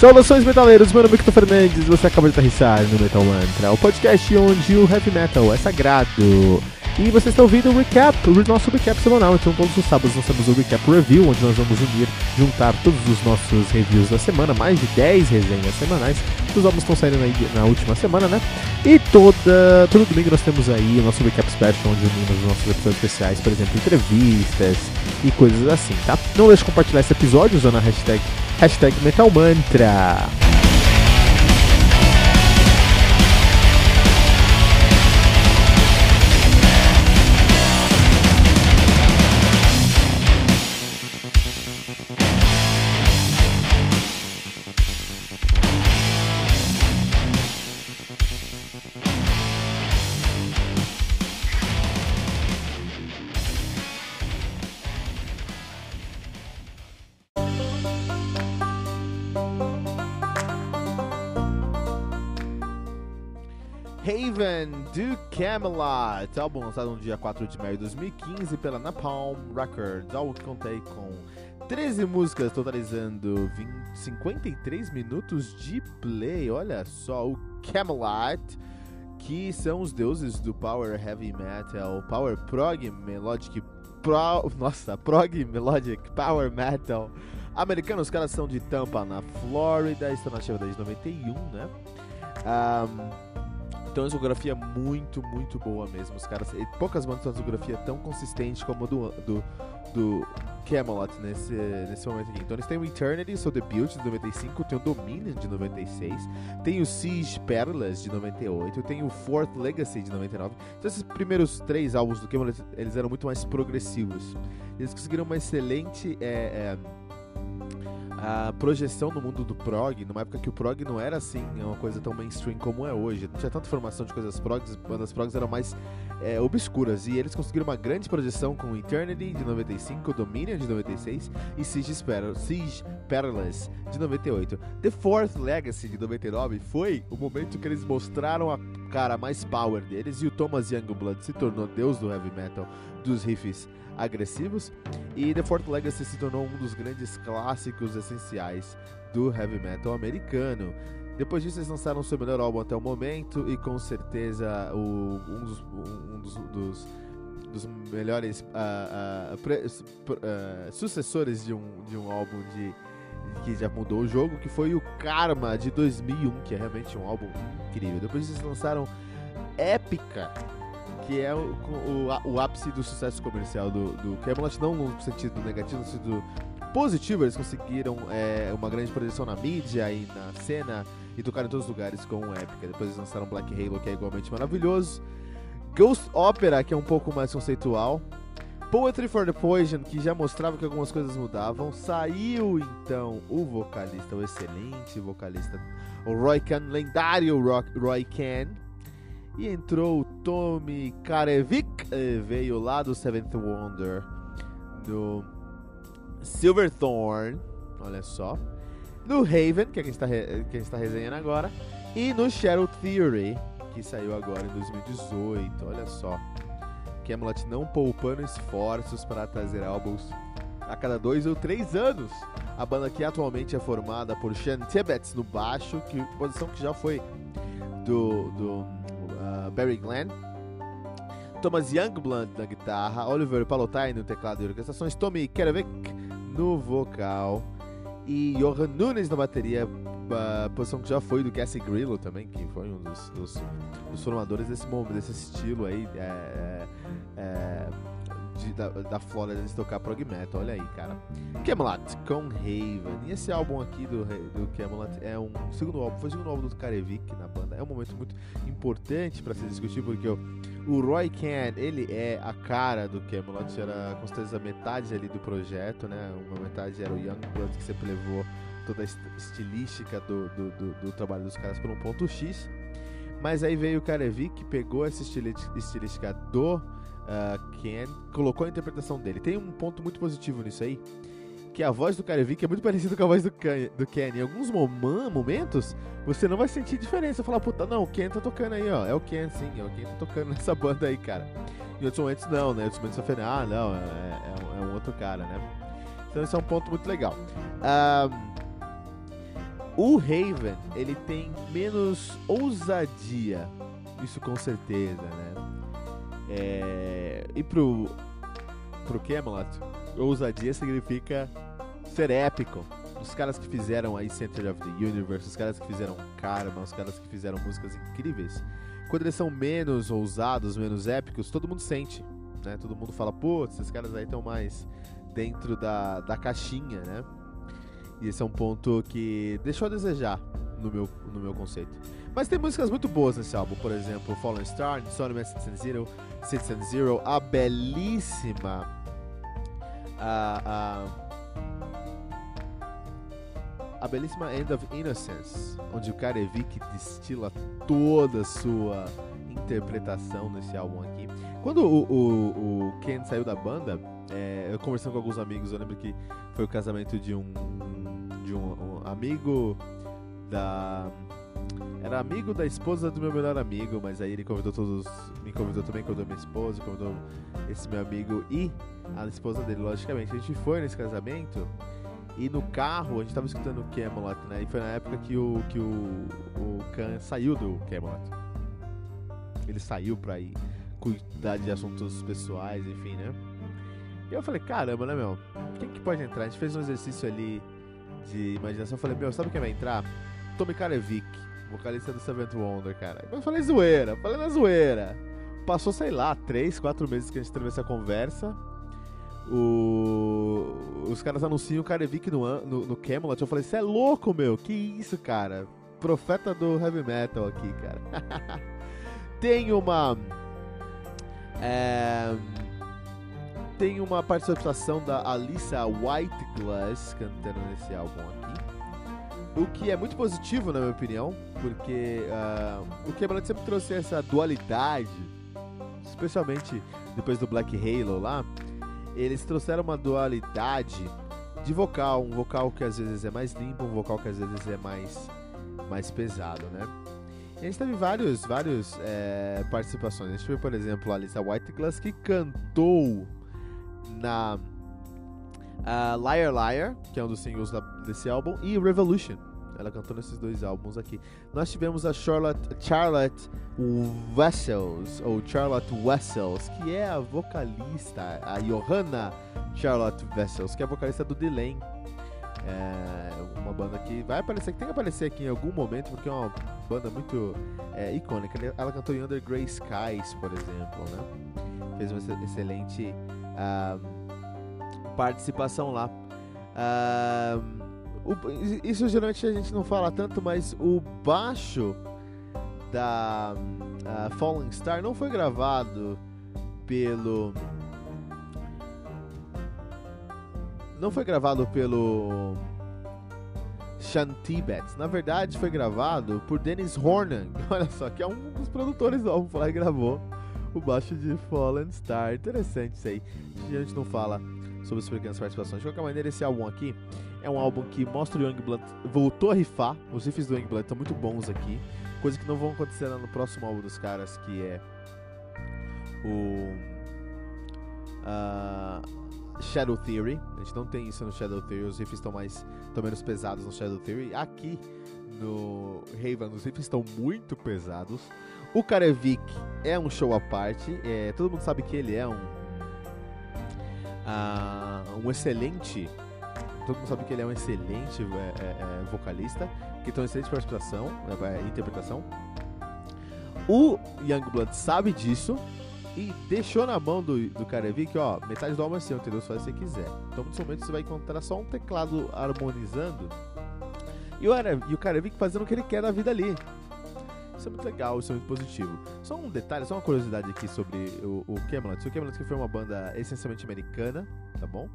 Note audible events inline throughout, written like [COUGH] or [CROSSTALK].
Saudações metaleiros, meu nome é Victor Fernandes você acaba de aterrissar no Metal Mantra, o podcast onde o heavy metal é sagrado. E você está ouvindo o recap, o nosso recap semanal. Então, todos os sábados nós temos o recap review, onde nós vamos unir, juntar todos os nossos reviews da semana, mais de 10 resenhas semanais. Os álbuns estão saindo aí na última semana, né? E toda, todo domingo nós temos aí o nosso recap special, onde unimos os nossos episódios especiais, por exemplo, entrevistas e coisas assim, tá? Não deixe de compartilhar esse episódio usando a hashtag, hashtag Metal Camelot, álbum lançado no dia 4 de maio de 2015 pela Napalm Records, álbum que contei com 13 músicas, totalizando 20, 53 minutos de play. Olha só, o Camelot, que são os deuses do Power Heavy Metal, Power Prog Melodic, pro, nossa, Prog Melodic Power Metal americano. Os caras são de Tampa, na Flórida, estão na ativa desde 91, né? Um, então, a discografia é muito, muito boa mesmo. Os caras, poucas bandas têm uma discografia tão consistente como a do, do, do Camelot nesse, nesse momento aqui. Então, eles têm o Eternity, seu debut de 95, tem o Dominion de 96, tem o Siege Perilous de 98, tem o Fourth Legacy de 99. Então, esses primeiros três álbuns do Camelot, eles eram muito mais progressivos. Eles conseguiram uma excelente. É, é, a projeção no mundo do prog, numa época que o prog não era assim, uma coisa tão mainstream como é hoje. Não tinha tanta informação de coisas progs, bandas progs eram mais é, obscuras. E eles conseguiram uma grande projeção com Eternity de 95, Dominion de 96 e Siege, Siege Perilous de 98. The Fourth Legacy de 99 foi o momento que eles mostraram a cara mais power deles e o Thomas Youngblood se tornou deus do heavy metal dos riffs agressivos. E The Fourth Legacy se tornou um dos grandes clássicos essenciais do heavy metal americano. Depois disso, eles lançaram seu melhor álbum até o momento e com certeza o, um, dos, um dos, dos, dos melhores uh, uh, pre, uh, sucessores de um, de um álbum de, que já mudou o jogo, que foi o Karma de 2001, que é realmente um álbum incrível. Depois eles lançaram Épica, que é o, o, o ápice do sucesso comercial do, do Camelot, não no sentido negativo, no sentido positivo, eles conseguiram é, uma grande projeção na mídia e na cena e tocaram em todos os lugares com o Epica. Depois eles lançaram Black Halo, que é igualmente maravilhoso. Ghost Opera, que é um pouco mais conceitual. Poetry for the Poison, que já mostrava que algumas coisas mudavam. Saiu então o vocalista, o excelente vocalista, o Roy Khan, lendário Roy Khan e entrou o Tommy Karevik, eh, veio lá do Seventh Wonder, do Silverthorn, olha só. No Haven, que é quem está, quem está resenhando agora. E no Shadow Theory, que saiu agora em 2018, olha só. Camelot não poupando esforços para trazer álbuns a cada dois ou três anos. A banda que atualmente é formada por Sean Tibbets no baixo, que posição que já foi do, do Barry Glenn, Thomas Youngblood na guitarra, Oliver Palotai no teclado e orquestrações, Tommy Kerevic no vocal e Johan Nunes na bateria, uh, posição que já foi do Cassie Grillo também, que foi um dos, dos, dos formadores desse, desse estilo aí. É, é, é de, da, da Flórida de tocar prog metal, olha aí, cara. Camelot com Raven. E esse álbum aqui do, do Camelot é um segundo álbum, foi o segundo álbum do Karevik na banda. É um momento muito importante para se discutir, porque o, o Roy Kent, ele é a cara do Camelot, era com certeza metade ali do projeto, né? Uma metade era o Youngblood, que sempre levou toda a estilística do, do, do, do trabalho dos caras por um ponto X. Mas aí veio o Karevik, pegou essa estilística do Ken, colocou a interpretação dele. Tem um ponto muito positivo nisso aí, que a voz do Karevik é muito [LAUGHS] parecida com a voz do Ken. Do Ken. Em alguns momentos, você não vai sentir diferença. Falar, puta, não, o Ken tá tocando aí, ó. É o Ken, sim, é o Ken tá tocando [LAUGHS] nessa banda aí, cara. Em outros momentos, não, né? Em outros momentos você fala, ah, não, é, é, é, um outro cara, né? Então esse é um ponto muito legal. Um, O Raven, ele tem menos ousadia, isso com certeza, né? É... E pro, pro Camelot, ousadia significa ser épico. Os caras que fizeram aí Center of the Universe, os caras que fizeram Karma, os caras que fizeram músicas incríveis, quando eles são menos ousados, menos épicos, todo mundo sente, né? Todo mundo fala, putz, esses caras aí estão mais dentro da, da caixinha, né? E esse é um ponto que deixou a desejar no meu, no meu conceito. Mas tem músicas muito boas nesse álbum, por exemplo, Fallen Star, Insomnia Citizen Zero, a belíssima. A, a, a belíssima End of Innocence, onde o Karevik destila toda a sua interpretação nesse álbum aqui. Quando o, o, o Ken saiu da banda, é, eu conversando com alguns amigos, eu lembro que foi o casamento de um de um, um amigo da era amigo da esposa do meu melhor amigo, mas aí ele convidou todos, me convidou também, convidou minha esposa, convidou esse meu amigo e a esposa dele, logicamente. A gente foi nesse casamento e no carro a gente tava escutando o Camelot, né? E foi na época que o que o, o Khan saiu do Camelot. Ele saiu pra ir cuidar de assuntos pessoais, enfim, né? E eu falei, caramba, né, meu? Quem que pode entrar? A gente fez um exercício ali de imaginação. Eu falei, meu, sabe quem vai entrar? Tommy Karevic, vocalista do Seventh Wonder, cara. Eu falei zoeira, falei na zoeira. Passou, sei lá, três, quatro meses que a gente teve essa conversa. O... Os caras anunciam o Karevic no, no, no Camelot. Eu falei, você é louco, meu? Que isso, cara? Profeta do heavy metal aqui, cara. [LAUGHS] Tem uma. É tem uma participação da Alissa Whiteglass cantando nesse álbum aqui. O que é muito positivo, na minha opinião, porque uh, o Camelot sempre trouxe essa dualidade, especialmente depois do Black Halo lá. Eles trouxeram uma dualidade de vocal, um vocal que às vezes é mais limpo, um vocal que às vezes é mais, mais pesado, né? E a gente teve vários, vários é, participações. A gente teve, por exemplo, a Alissa Whiteglass que cantou na uh, Liar Liar, que é um dos singles da, desse álbum, e Revolution. Ela cantou nesses dois álbuns aqui. Nós tivemos a Charlotte, Charlotte Wessels, ou Charlotte Wessels, que é a vocalista, a Johanna Charlotte Wessels, que é a vocalista do Delane. É uma banda que vai aparecer, que tem que aparecer aqui em algum momento, porque é uma banda muito é, icônica. Ela cantou em Under Grey Skies, por exemplo, né? Fez uma excelente uh, participação lá. Uh, o, isso geralmente a gente não fala tanto, mas o baixo da uh, Fallen Star não foi gravado pelo. Não foi gravado pelo Sean Tibet. Na verdade, foi gravado por Dennis Hornan. [LAUGHS] Olha só, que é um dos produtores do álbum, foi lá e gravou o baixo de Fallen Star. Interessante isso aí. A gente não fala sobre as pequenas participações. De qualquer maneira, esse álbum aqui é um álbum que mostra o Youngblood voltou a rifar. Os riffs do Youngblood estão muito bons aqui. Coisa que não vão acontecer no próximo álbum dos caras, que é o uh, Shadow Theory. A gente não tem isso no Shadow Theory. Os riffs estão mais, estão menos pesados no Shadow Theory. Aqui no Raven, os riffs estão muito pesados. O Karevik é um show à parte. É, todo mundo sabe que ele é um. Uh, um excelente. Todo mundo sabe que ele é um excelente é, é, é vocalista. Que tem uma excelente participação, é, interpretação. O Youngblood sabe disso e deixou na mão do, do Karevik, ó, metade do álbum é seu, entendeu? O que você quiser. Então, nesse momento, você vai encontrar só um teclado harmonizando e o, e o Karevik fazendo o que ele quer da vida ali. Isso é muito legal, isso é muito positivo. Só um detalhe, só uma curiosidade aqui sobre o, o Camelot. O Camelot que foi uma banda essencialmente americana, tá bom?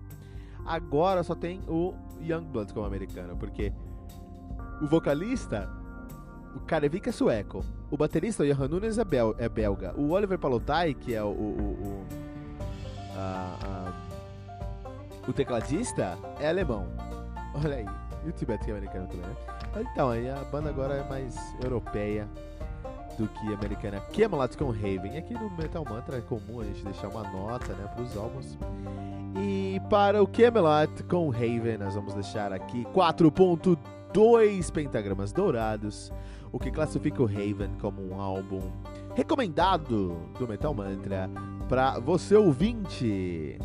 Agora só tem o Youngblood como americano, porque o vocalista, o Karevik é sueco. O baterista, o Johan Nunes, é, bel é belga. O Oliver Palotai, que é o, o, o, a, a, o tecladista, é alemão. Olha aí. E o Tibete que é americano também, né? Então, aí a banda agora é mais europeia do que americana. Camelot com Raven. Aqui no Metal Mantra é comum a gente deixar uma nota né, para os álbuns. E para o Camelot com Raven, nós vamos deixar aqui 4.2 dois pentagramas dourados, o que classifica o Raven como um álbum recomendado do Metal Mantra para você ouvinte.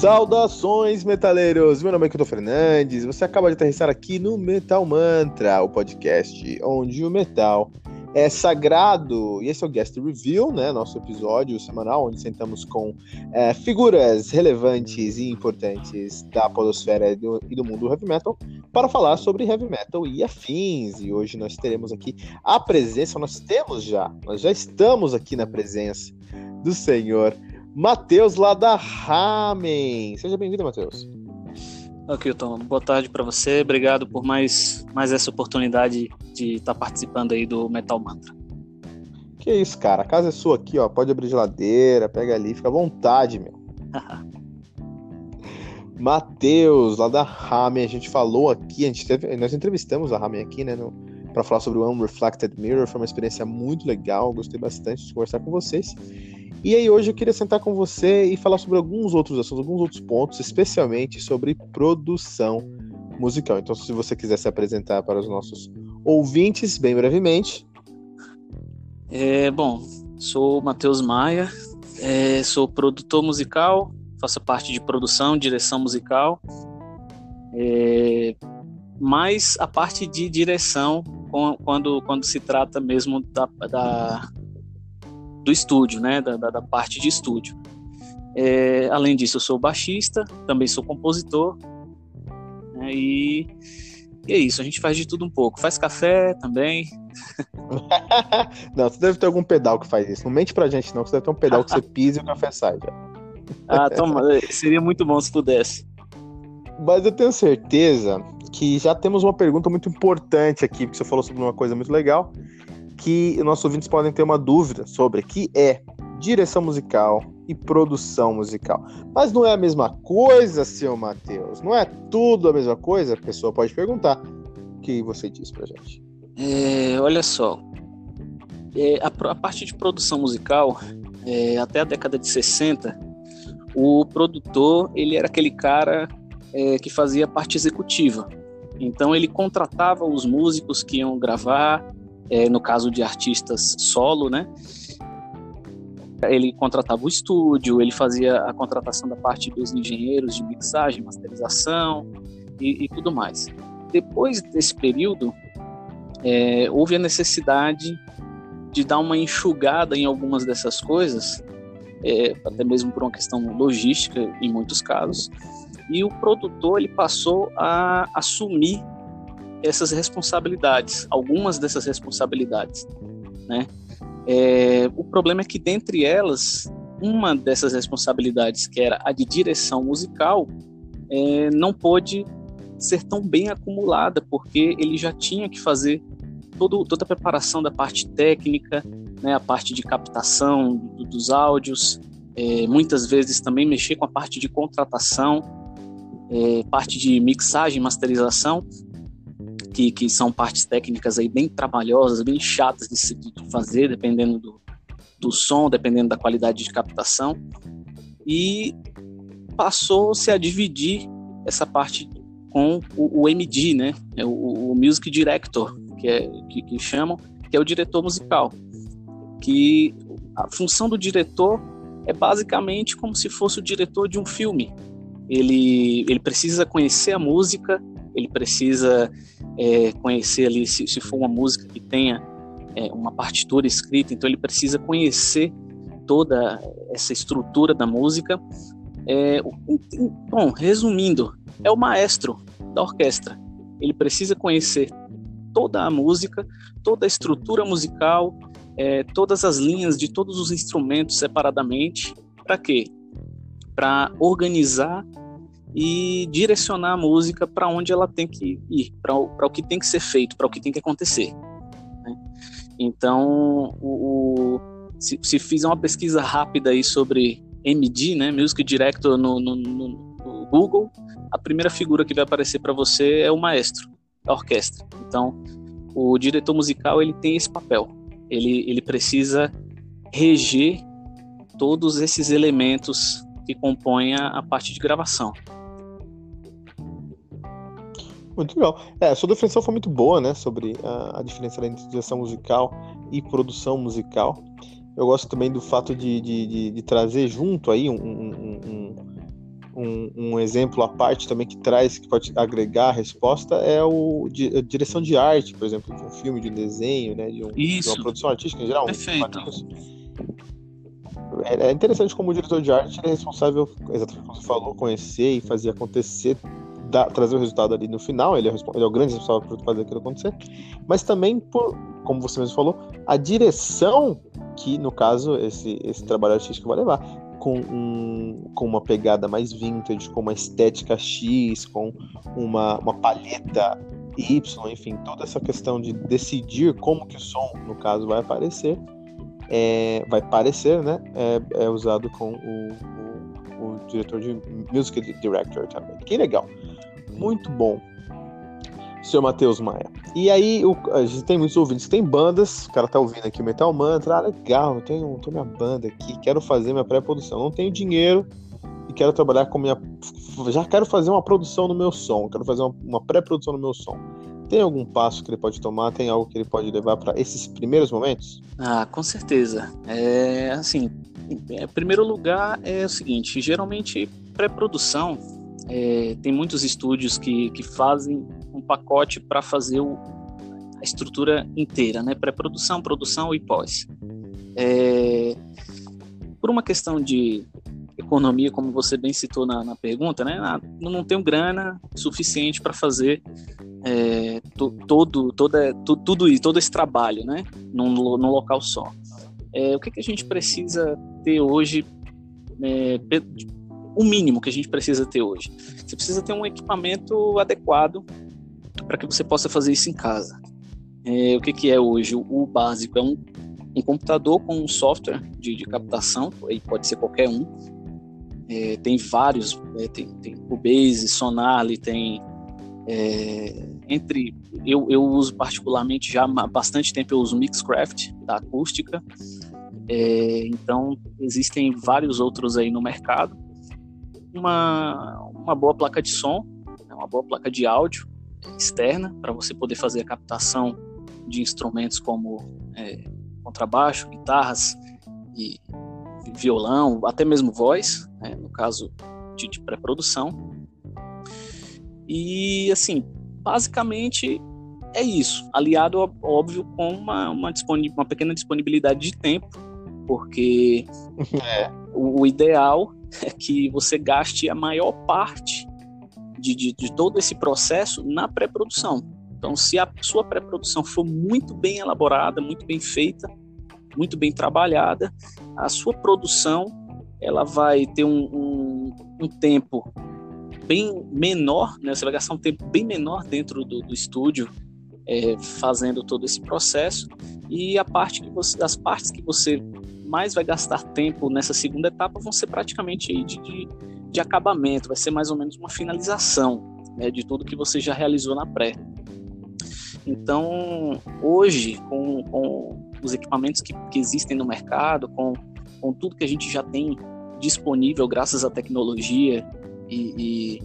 Saudações, metaleiros! Meu nome é Kito Fernandes. Você acaba de aterrissar aqui no Metal Mantra, o podcast onde o metal é sagrado. E esse é o Guest Review, né? Nosso episódio semanal, onde sentamos com é, figuras relevantes e importantes da podosfera e do, e do mundo heavy metal para falar sobre heavy metal e afins. E hoje nós teremos aqui a presença, nós temos já, nós já estamos aqui na presença do senhor Matheus lá da Ramen. Seja bem-vindo, Matheus. Ok, Tom. Boa tarde para você. Obrigado por mais, mais essa oportunidade de estar tá participando aí do Metal Mantra. Que isso, cara. A casa é sua aqui, ó. Pode abrir geladeira, pega ali, fica à vontade, meu. [LAUGHS] Matheus, lá da Ramen, a gente falou aqui, a gente teve, nós entrevistamos a Ramen aqui, né, para falar sobre o Unreflected Mirror, foi uma experiência muito legal, gostei bastante de conversar com vocês. E aí hoje eu queria sentar com você e falar sobre alguns outros assuntos, alguns outros pontos, especialmente sobre produção musical. Então, se você quiser se apresentar para os nossos ouvintes, bem brevemente. É, bom, sou Matheus Maia, é, sou produtor musical, faço parte de produção, direção musical, é, mas a parte de direção, quando, quando se trata mesmo da, da do estúdio, né, da, da, da parte de estúdio. É, além disso, eu sou baixista, também sou compositor, né, e, e, é isso, a gente faz de tudo um pouco. Faz café também. [LAUGHS] não, você deve ter algum pedal que faz isso. Não mente pra gente, não, você deve ter um pedal que você [LAUGHS] pisa e o café sai já. ah, toma, seria muito bom se pudesse. Mas eu tenho certeza que já temos uma pergunta muito importante aqui, porque você falou sobre uma coisa muito legal, que nossos ouvintes podem ter uma dúvida sobre, que é direção musical e produção musical. Mas não é a mesma coisa, seu Matheus? Não é tudo a mesma coisa? A pessoa pode perguntar. O que você diz pra gente? É, olha só, é, a, a, parte de produção musical, é, até a década de 60, o produtor ele era aquele cara é, que fazia parte executiva. Então ele contratava os músicos que iam gravar, é, no caso de artistas solo, né? Ele contratava o estúdio, ele fazia a contratação da parte dos engenheiros de mixagem, masterização e, e tudo mais. Depois desse período, é, houve a necessidade de dar uma enxugada em algumas dessas coisas, é, até mesmo por uma questão logística em muitos casos, e o produtor ele passou a assumir essas responsabilidades, algumas dessas responsabilidades, né? É, o problema é que dentre elas, uma dessas responsabilidades, que era a de direção musical, é, não pôde ser tão bem acumulada, porque ele já tinha que fazer todo, toda a preparação da parte técnica, né, a parte de captação do, dos áudios, é, muitas vezes também mexer com a parte de contratação, é, parte de mixagem, masterização, que, que são partes técnicas aí bem trabalhosas, bem chatas de, se, de fazer, dependendo do, do som, dependendo da qualidade de captação. E passou-se a dividir essa parte com o, o MD, né? É o, o, Music Director, que, é, que, que chamam, que é o diretor musical. Que a função do diretor é basicamente como se fosse o diretor de um filme. Ele, ele precisa conhecer a música, ele precisa é, conhecer ali, se, se, for uma música que tenha é, uma partitura escrita, então ele precisa conhecer toda essa estrutura da música. É, bom, resumindo, é o maestro da orquestra. Ele precisa conhecer toda a música, toda a estrutura musical, é, todas as linhas de todos os instrumentos separadamente. Para quê? Para organizar e direcionar a música para onde ela tem que ir, para o, que tem que ser feito, para o que tem que acontecer. Né? Então, o, o, se, se fizer uma pesquisa rápida aí sobre MD, né, Music Director no, no, no, no Google, a primeira figura que vai aparecer para você é o maestro da orquestra. Então, o diretor musical ele tem esse papel. Ele, ele precisa reger todos esses elementos que compõem a, a parte de gravação. Muito legal. É, sua definição foi muito boa, né? Sobre a, a diferença entre direção musical e produção musical. Eu gosto também do fato de, de, de, de trazer junto aí um, um, um, um, exemplo à parte também que traz, que pode agregar a resposta, é o de, a direção de arte, por exemplo, de um filme, de um desenho, né? De, um, de uma produção artística em geral. Perfeito. É, é interessante como o diretor de arte é responsável, exatamente como você falou, conhecer e fazer acontecer trazer o resultado ali no final, ele é, ele é o grande responsável por fazer aquilo acontecer, mas também por, como você mesmo falou, a direção que, no caso, esse, esse trabalho artístico vai levar. Com, um, com uma pegada mais vintage, com uma estética X, com uma, uma palheta Y, enfim, toda essa questão de decidir como que o som, no caso, vai aparecer, é, vai parecer, né? É, é usado com o, o, o, diretor de music director também. Que legal, muito bom senhor Matheus Maia. E aí, o, a gente tem muitos ouvintes tem bandas, o cara tá ouvindo aqui Metal Mantra, ah, legal, eu tenho, tenho minha banda aqui, quero fazer minha pré-produção, não tenho dinheiro e quero trabalhar com minha. Já quero fazer uma produção no meu som, quero fazer uma, uma pré-produção no meu som. Tem algum passo que ele pode tomar? Tem algo que ele pode levar para esses primeiros momentos? Ah, com certeza. É assim, em primeiro lugar é o seguinte, geralmente pré-produção é, tem muitos estúdios que, que fazem um pacote para fazer o, a estrutura inteira, né? Pré-produção, produção e pós. É, por uma questão de economia, como você bem citou na, na pergunta, né? Ah, não tenho grana suficiente para fazer é, to, todo, toda, to, tudo isso, todo esse trabalho, né? Num, num local só. É, o que, que a gente precisa ter hoje é, o mínimo que a gente precisa ter hoje. Você precisa ter um equipamento adequado para que você possa fazer isso em casa. É, o que, que, é hoje? O, básico é um, um, computador com um software de, de captação, aí pode ser qualquer um. É, tem vários, é, tem, tem Cubase, Sonarly, tem é, entre eu, eu uso particularmente já há bastante tempo eu uso Mixcraft da acústica é, então existem vários outros aí no mercado uma, uma boa placa de som, né, uma boa placa de áudio externa para você poder fazer a captação de instrumentos como é, contrabaixo, guitarras e violão, até mesmo voz, né, no caso de, de pré-produção. E assim, basicamente é isso, aliado óbvio com uma, uma, uma pequena disponibilidade de tempo, porque [LAUGHS] é. o, o ideal é [LAUGHS] que você gaste a maior parte de, de, de todo esse processo na pré-produção. Então, se a sua pré-produção for muito bem elaborada, muito bem feita, muito bem trabalhada, a sua produção ela vai ter um, um, um tempo bem menor, né? você vai gastar um tempo bem menor dentro do, do estúdio é, fazendo todo esse processo e a parte que você, as partes que você mais vai gastar tempo nessa segunda etapa vão ser praticamente de, de, de acabamento, vai ser mais ou menos uma finalização né, de tudo que você já realizou na pré. Então, hoje, com, com os equipamentos que, que existem no mercado, com, com tudo que a gente já tem disponível graças à tecnologia e, e,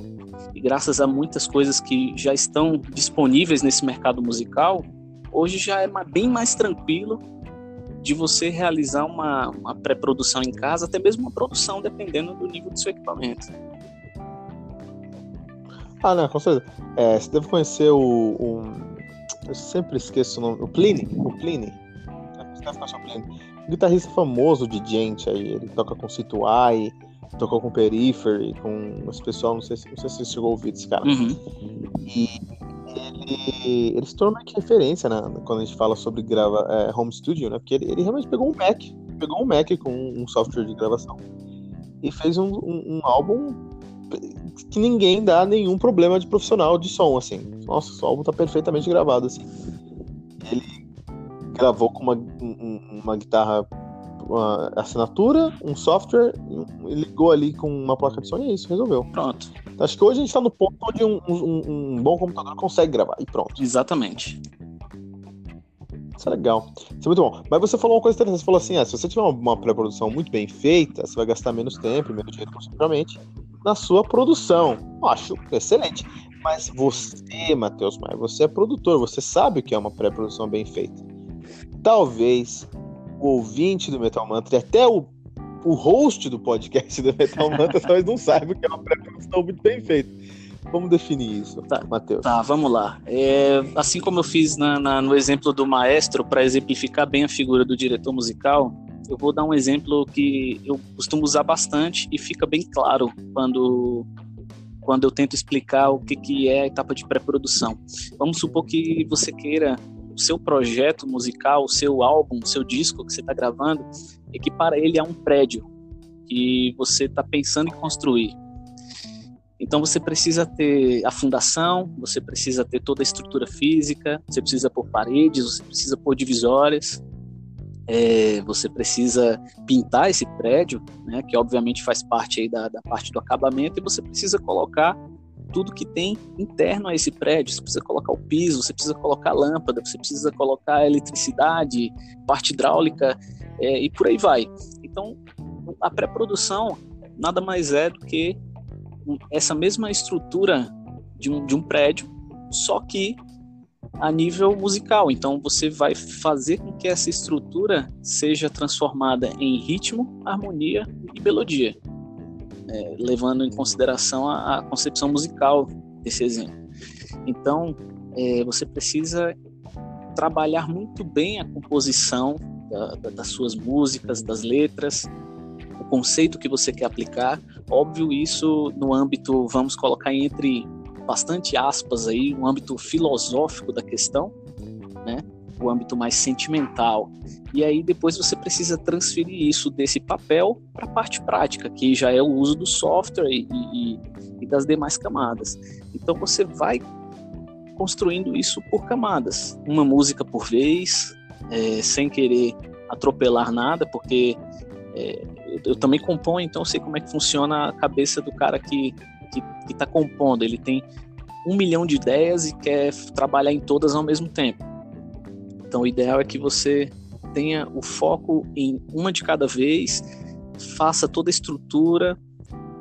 e, graças a muitas coisas que já estão disponíveis nesse mercado musical, hoje já é bem mais tranquilo de você realizar uma, uma pré-produção em casa, até mesmo uma produção, dependendo do nível do seu equipamento. Ah, não, com certeza. É, você deve conhecer o, o, Eu sempre esqueço o nome. O Pliny. O Pliny. Você deve conhecer o Pliny. Um guitarrista famoso de gente aí. Ele toca com Situai, tocou com Periphery, com esse pessoal. Não sei, se, não sei se você chegou a ouvir desse cara. Uhum. E ele, se tornou meio que referência né, quando a gente fala sobre grava, é, home studio, né? Porque ele, ele, realmente pegou um Mac, pegou um Mac com um software de gravação e fez um, um, um álbum que ninguém dá nenhum problema de profissional de som, assim. Nossa, o álbum tá perfeitamente gravado, assim. Ele gravou com uma, uma guitarra uma assinatura, um software, e ligou ali com uma placa de som e é isso, resolveu. Pronto. Acho que hoje a gente está no ponto onde um, um, um, bom computador consegue gravar e pronto. Exatamente. Isso é legal. Isso é muito bom. Mas você falou uma coisa interessante. Você falou assim: ah, se você tiver uma pré-produção muito bem feita, você vai gastar menos tempo, menos dinheiro, possivelmente, na sua produção. Eu acho excelente. Mas você, Matheus Maia, você é produtor, você sabe o que é uma pré-produção bem feita. Talvez o ouvinte do Metal Mantra e até o, o host do podcast do Metal Mantra talvez não saiba o que é uma pré-produção muito bem feita. Vamos definir isso, tá, Matheus. Tá, vamos lá. É, assim como eu fiz na, na, no exemplo do maestro, para exemplificar bem a figura do diretor musical, eu vou dar um exemplo que eu costumo usar bastante e fica bem claro quando quando eu tento explicar o que, que é a etapa de pré-produção. Vamos supor que você queira o seu projeto musical, o seu álbum, o seu disco que você está gravando, equipara ele a um prédio que você está pensando em construir. Então você precisa ter a fundação, você precisa ter toda a estrutura física, você precisa pôr paredes, você precisa pôr divisórias, é, você precisa pintar esse prédio, né, que obviamente faz parte aí da, da parte do acabamento, e você precisa colocar tudo que tem interno a esse prédio. Você precisa colocar o piso, você precisa colocar lâmpada, você precisa colocar eletricidade, parte hidráulica é, e por aí vai. Então, a pré-produção nada mais é do que essa mesma estrutura de um, de um prédio, só que a nível musical. Então você vai fazer com que essa estrutura seja transformada em ritmo, harmonia e melodia, é, levando em consideração a, a, concepção musical desse exemplo. Então é, você precisa trabalhar muito bem a composição da, da, das suas músicas, das letras, o conceito que você quer aplicar. Óbvio, isso no âmbito, vamos colocar entre bastante aspas aí, um âmbito filosófico da questão, né? O âmbito mais sentimental. E aí depois você precisa transferir isso desse papel para a parte prática, que já é o uso do software e, e, e das demais camadas. Então você vai construindo isso por camadas, uma música por vez, é, sem querer atropelar nada, porque é, eu, eu, também componho, então eu sei como é que funciona a cabeça do cara que que está compondo, ele tem um milhão de ideias e quer trabalhar em todas ao mesmo tempo. Então, o ideal é que você tenha o foco em uma de cada vez, faça toda a estrutura,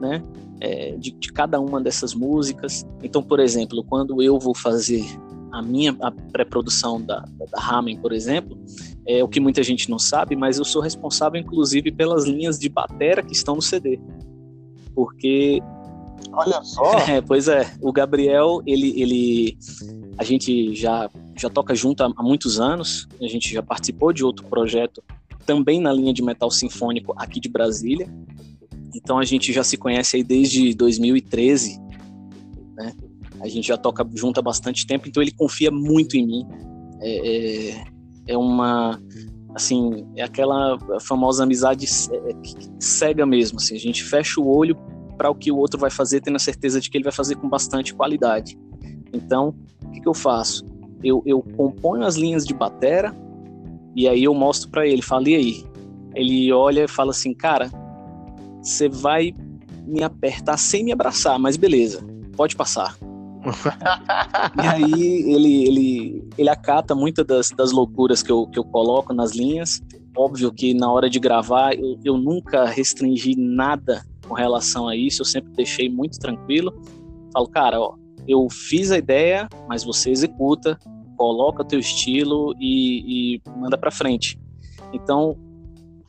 né, é, de, de, cada uma dessas músicas. Então, por exemplo, quando eu vou fazer a minha pré-produção da, da, da Ramen, por exemplo, é o que muita gente não sabe, mas eu sou responsável, inclusive, pelas linhas de batera que estão no CD. Porque Olha só. [LAUGHS] É, pois é. O Gabriel, ele, ele, a gente já já toca junto há, muitos anos. A gente já participou de outro projeto também na linha de metal sinfônico aqui de Brasília. Então a gente já se conhece aí desde 2013, né? A gente já toca junto há bastante tempo, então ele confia muito em mim. É, é, é uma, assim, é aquela famosa amizade cega mesmo, assim, a gente fecha o olho para o que o outro vai fazer, tendo a certeza de que ele vai fazer com bastante qualidade. Então, o que, que eu faço? Eu, eu componho as linhas de batera e aí eu mostro para ele, falo, e aí? Ele olha e fala assim, cara, você vai me apertar sem me abraçar, mas beleza, pode passar. [LAUGHS] e aí ele, ele, ele acata muitas das, das loucuras que eu, que eu coloco nas linhas. Óbvio que na hora de gravar eu, eu nunca restringi nada com relação a isso, eu sempre deixei muito tranquilo. Falo, cara, ó, eu fiz a ideia, mas você executa, coloca teu estilo e, e manda para frente. Então,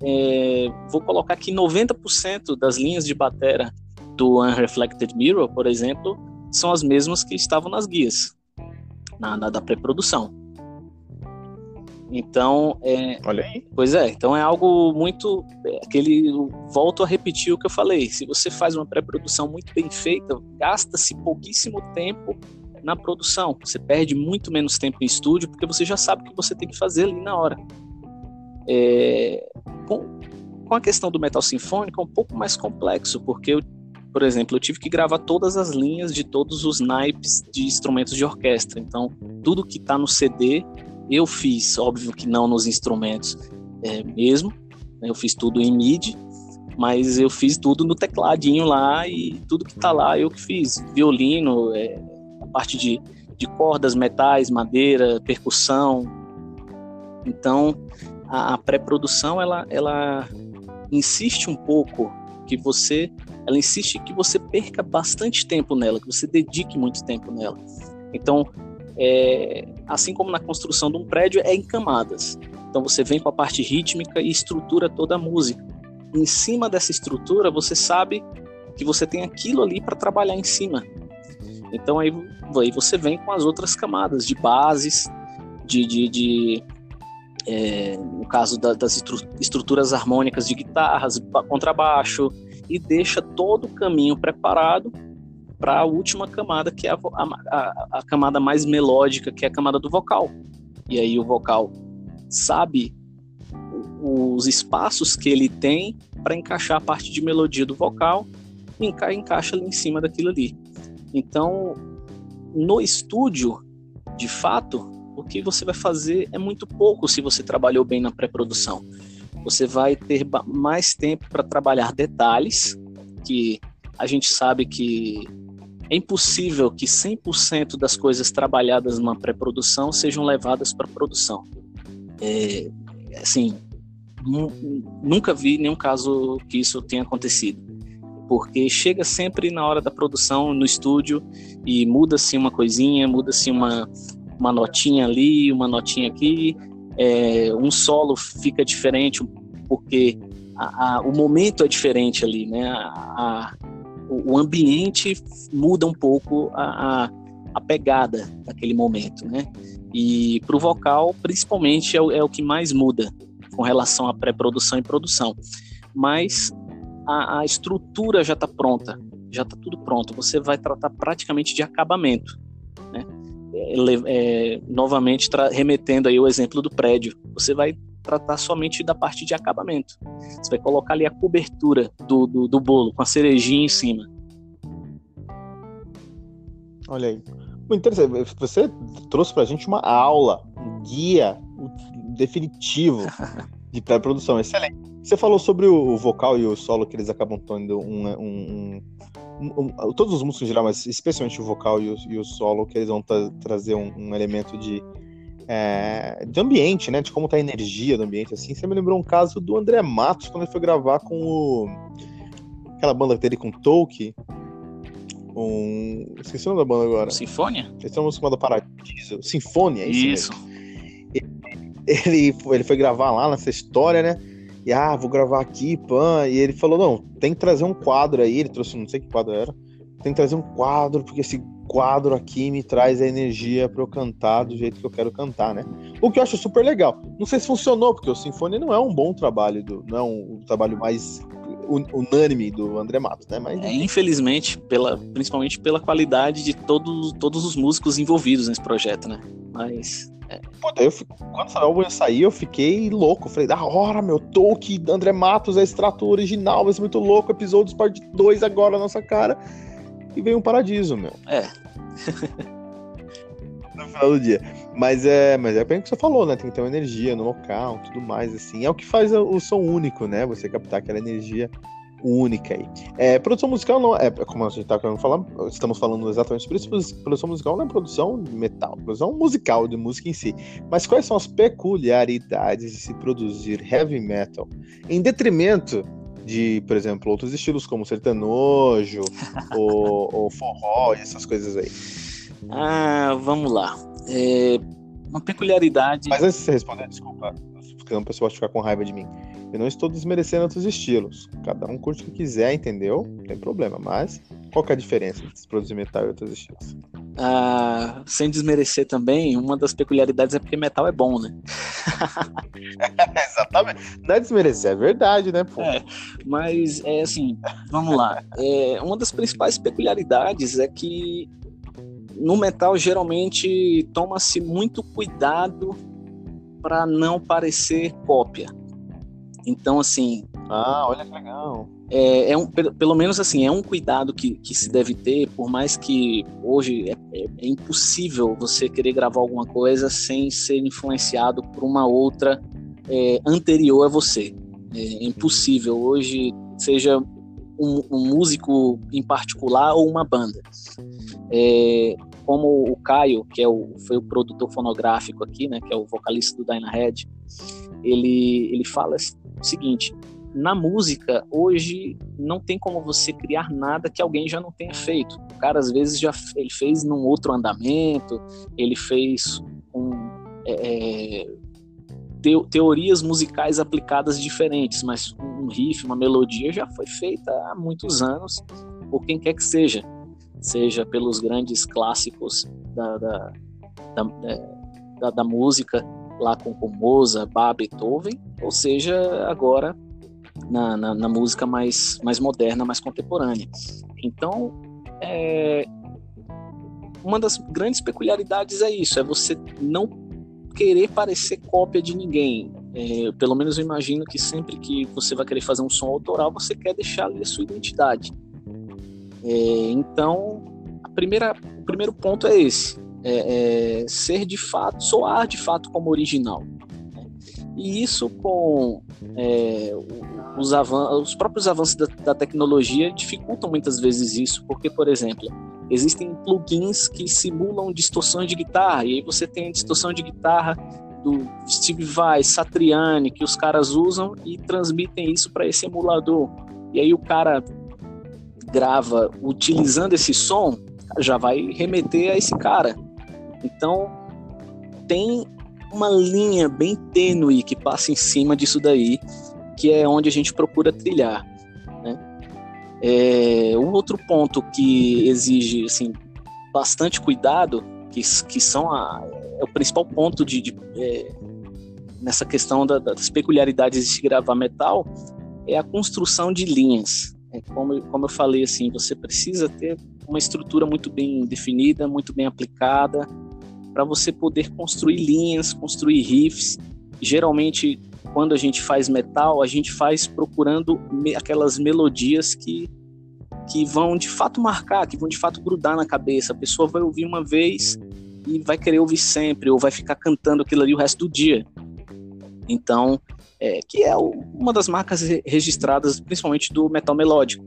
é, vou colocar aqui 90% das linhas de batera do Unreflected Mirror, por exemplo, são as mesmas que estavam nas guias, na, na da pré-produção. Então, é, olha aí. Pois é, então é algo muito é, aquele volto a repetir o que eu falei. Se você faz uma pré-produção muito bem feita, gasta-se pouquíssimo tempo na produção. Você perde muito menos tempo em estúdio porque você já sabe o que você tem que fazer ali na hora. É, com, com a questão do metal sinfônico é um pouco mais complexo, porque eu, por exemplo, eu tive que gravar todas as linhas de todos os naipes de instrumentos de orquestra. Então, tudo que está no CD eu fiz, óbvio que não nos instrumentos é, mesmo, né, eu fiz tudo em MIDI, mas eu fiz tudo no tecladinho lá e tudo que tá lá eu que fiz. Violino, é, parte de, de cordas, metais, madeira, percussão, Então, a, a pré-produção ela, ela insiste um pouco que você, ela insiste que você perca bastante tempo nela, que você dedique muito tempo nela. Então, é, assim como na construção de um prédio, é em camadas. Então você vem com a parte rítmica e estrutura toda a música. Em cima dessa estrutura, você sabe que você tem aquilo ali para trabalhar em cima. Então aí, aí você vem com as outras camadas de bases, de, de, de é, no caso da, das estruturas harmônicas de guitarras, contrabaixo, e deixa todo o caminho preparado para a última camada, que é a, a, a, camada mais melódica, que é a camada do vocal. E aí o vocal sabe os espaços que ele tem para encaixar a parte de melodia do vocal e enca encaixa ali em cima daquilo ali. Então, no estúdio, de fato, o que você vai fazer é muito pouco se você trabalhou bem na pré-produção. Você vai ter mais tempo para trabalhar detalhes, que a gente sabe que é impossível que 100% das coisas trabalhadas numa pré-produção sejam levadas para produção. É, assim, nunca vi nenhum caso que isso tenha acontecido. Porque chega sempre na hora da produção, no estúdio, e muda-se uma coisinha, muda-se uma, uma notinha ali, uma notinha aqui, é, um solo fica diferente, porque a, a, o momento é diferente ali, né? A, o ambiente muda um pouco a, a, pegada daquele momento, né? E para o vocal, principalmente, é o, é o, que mais muda com relação à pré-produção e produção. Mas a, a estrutura já está pronta, já está tudo pronto. Você vai tratar praticamente de acabamento, né? É, é, novamente remetendo aí o exemplo do prédio, você vai tratar somente da parte de acabamento. Você vai colocar ali a cobertura do, do, do bolo, com a cerejinha em cima. Olha aí. Muito interessante. Você trouxe pra gente uma aula, um guia definitivo [LAUGHS] de pré-produção. Excelente. Você falou sobre o vocal e o solo, que eles acabam tendo um, um, um, um todos os músicos em geral, mas especialmente o vocal e o, e o solo, que eles vão tra trazer um, elemento de é, de ambiente, né? De como tá a energia do ambiente, assim. Você me lembrou um caso do André Matos, quando ele foi gravar com o... aquela banda dele com Tolkien. Um... Esqueci o nome da banda agora. Sinfônia? Eles tem uma música chamada Paradiso. Sinfônia, é isso. Isso. Ele, ele foi gravar lá nessa história, né? E ah, vou gravar aqui, pan. E ele falou: não, tem que trazer um quadro aí. Ele trouxe, não sei que quadro era. Tem que trazer um quadro, porque esse quadro aqui me traz a energia para eu cantar do jeito que eu quero cantar, né? O que eu acho super legal. Não sei se funcionou, porque o Sinfonia não é um bom trabalho, do, não é um, um trabalho mais unânime do André Matos, né? Mas... É, infelizmente, pela, principalmente pela qualidade de todos, todos os músicos envolvidos nesse projeto, né? Mas. Pô, eu, quando esse álbum sair, eu fiquei louco. Falei, da hora, meu, Tolkien, André Matos, é extrato original, vai ser muito louco. Episódios parte 2 agora na nossa cara e veio um paradiso, meu. É. [LAUGHS] no final do dia. Mas é, mas é bem o que você falou, né? Tem que ter uma energia no local, tudo mais, assim. É o que faz o som único, né? Você captar aquela energia única aí. É, produção musical não é, como a gente tá querendo falar, estamos falando exatamente sobre isso, produção musical não é produção metal, produção musical de música em si. Mas quais são as peculiaridades de se produzir heavy metal em detrimento de, por exemplo, outros estilos como sertanojo [LAUGHS] ou, ou forró e essas coisas aí? Ah, vamos lá. É, uma peculiaridade. Mas antes de você responder, desculpa, porque a pessoa pode ficar com raiva de mim. Eu não estou desmerecendo outros estilos. Cada um curte o que quiser, entendeu? Não tem problema. Mas qual que é a diferença entre produzir metal e outros estilos? Ah, sem desmerecer também, uma das peculiaridades é porque metal é bom, né? [LAUGHS] Exatamente. Não é desmerecer, é verdade, né? Pô? É, mas é assim, vamos lá. É, uma das principais peculiaridades é que no metal geralmente toma-se muito cuidado para não parecer cópia. Então, assim. Ah, olha que legal. É, é um, pelo menos assim, é um cuidado que, que se deve ter, por mais que hoje é, é, é impossível você querer gravar alguma coisa sem ser influenciado por uma outra é, anterior a você. É impossível. Hoje, seja um, um, músico em particular ou uma banda. É, como o Caio, que é o, foi o produtor fonográfico aqui, né, que é o vocalista do Dyna Head, ele, ele fala o seguinte: na música, hoje não tem como você criar nada que alguém já não tenha feito. O cara, às vezes, já ele fez num outro andamento, ele fez um, é, é teorias musicais aplicadas diferentes, mas um riff, uma melodia já foi feita há muitos anos, por quem quer que seja. Seja pelos grandes clássicos da, da, da, da, da música, lá com, com Mozart, Bach, Beethoven, ou seja, agora na, na, na, música mais, mais moderna, mais contemporânea. Então, é, uma das grandes peculiaridades é isso, é você não querer parecer cópia de ninguém. É, pelo menos eu imagino que sempre que você vai querer fazer um som autoral, você quer deixar ali a sua identidade. É, então, a primeira, o primeiro ponto é esse: é, é ser de fato, soar de fato como original. Né? E isso com é, os, os próprios avanços da, da, tecnologia dificultam muitas vezes isso, porque, por exemplo, existem plugins que simulam distorções de guitarra, e aí você tem a distorção de guitarra do Steve Vai, Satriani, que os caras usam e transmitem isso para esse emulador. E aí o cara grava utilizando esse som, já vai remeter a esse cara. Então, tem uma linha bem tênue que passa em cima disso daí, que é onde a gente procura trilhar. Né? É, um outro ponto que exige assim, bastante cuidado, que, que são a, é o principal ponto de, de é, nessa questão da, das peculiaridades de gravar metal, é a construção de linhas. É, como, como eu falei, assim, você precisa ter uma estrutura muito bem definida, muito bem aplicada, para você poder construir linhas, construir riffs. Geralmente quando a gente faz metal, a gente faz procurando me aquelas melodias que, que vão de fato marcar, que vão de fato grudar na cabeça. A pessoa vai ouvir uma vez e vai querer ouvir sempre, ou vai ficar cantando aquilo ali o resto do dia. Então, é, que é uma das marcas registradas, principalmente do metal melódico.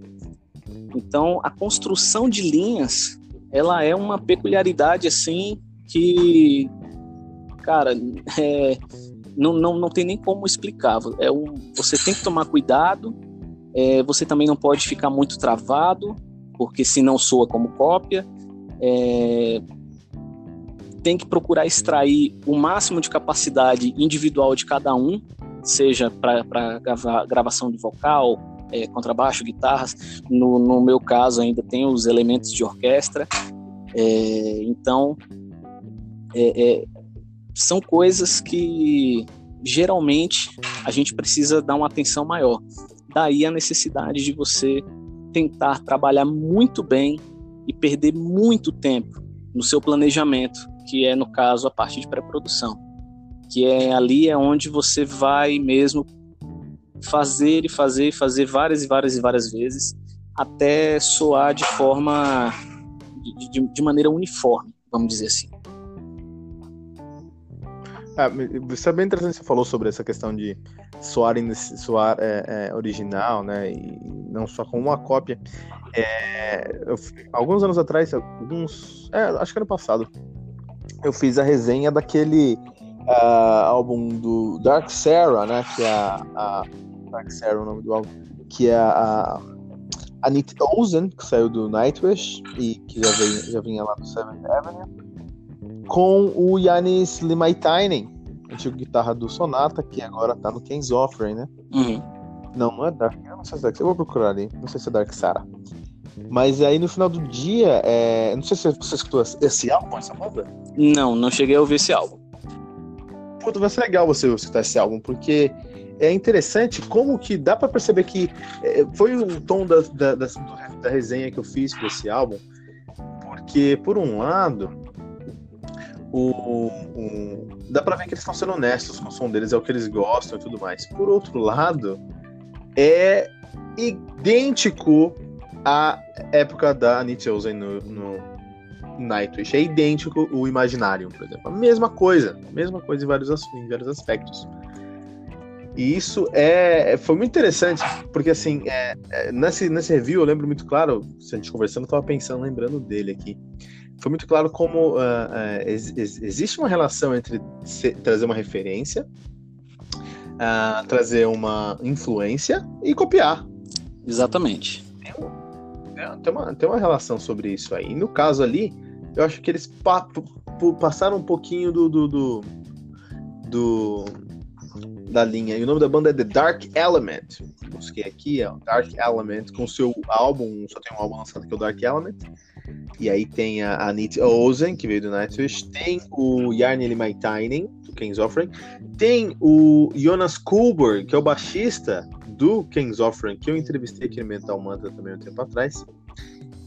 Então, a construção de linhas, ela é uma peculiaridade assim que, cara, é, não, não, não tem nem como explicar. É um, você tem que tomar cuidado, é, você também não pode ficar muito travado, porque senão soa como cópia. É, tem que procurar extrair o máximo de capacidade individual de cada um, seja para grava, gravação de vocal, é, contrabaixo, guitarras. No, no, meu caso, ainda tem os elementos de orquestra. É, então, é, é são coisas que geralmente a gente precisa dar uma atenção maior. Daí a necessidade de você tentar trabalhar muito bem e perder muito tempo no seu planejamento, que é no caso a parte de pré-produção, que é ali é onde você vai mesmo fazer e fazer e fazer várias e várias e várias vezes até soar de forma de, de, de maneira uniforme, vamos dizer assim. Ah, isso é bem interessante que você falou sobre essa questão de soar, soar é, é, original, né? E não só com uma cópia. É, eu, alguns anos atrás, alguns. É, acho que ano passado, eu fiz a resenha daquele uh, álbum do Dark Sarah, né? Que é a, a Dark Sarah, o nome do álbum, que é a, a Nick Ozen, que saiu do Nightwish e que já, já vinha lá do Seventh Avenue com o Yanis Limaitainen, antigo guitarra do Sonata, que agora tá no Ken's Offering, né? Uhum. Não, não é Dark, não sei se é Dark, eu vou procurar ali, não sei se é Dark Sarah. Mas aí no final do dia, é... não sei se você escutou esse álbum, essa banda? Não, não cheguei a ouvir esse álbum. Puta, vai ser legal você escutar esse álbum, porque é interessante como que dá para perceber que é, foi o tom da, da, da, da resenha que eu fiz para esse álbum, porque por um lado o, o, dá pra ver que eles estão sendo honestos com o som deles, é o que eles gostam e tudo mais. Por outro lado, é idêntico à época da Nietzsche no, no Nightwish. É idêntico o Imaginarium, por exemplo. A mesma coisa, mesma coisa em vários, em vários aspectos. E isso é, foi muito interessante, porque assim, é, é, nesse, nesse review eu lembro muito claro, a gente conversando, eu tava pensando, lembrando dele aqui foi muito claro como uh, uh, ex existe uma relação entre trazer uma referência uh, trazer uma influência e copiar. Exatamente. Tem uma, tem uma relação sobre isso aí. no caso ali, eu acho que eles pa passaram um pouquinho do, do, do, do, da linha. E o nome da banda é The Dark Element. Busquei aqui, é Dark Element, com seu álbum, só tem um álbum lançado que é o Dark Element. E aí tem a Anit Ozen, que veio do Nightwish, tem o Yarni Maitainen, do King's Offering, tem o Jonas Kulberg, que é o baixista do King's Offering, que eu entrevistei aqui no Mental Mantra também um tempo atrás.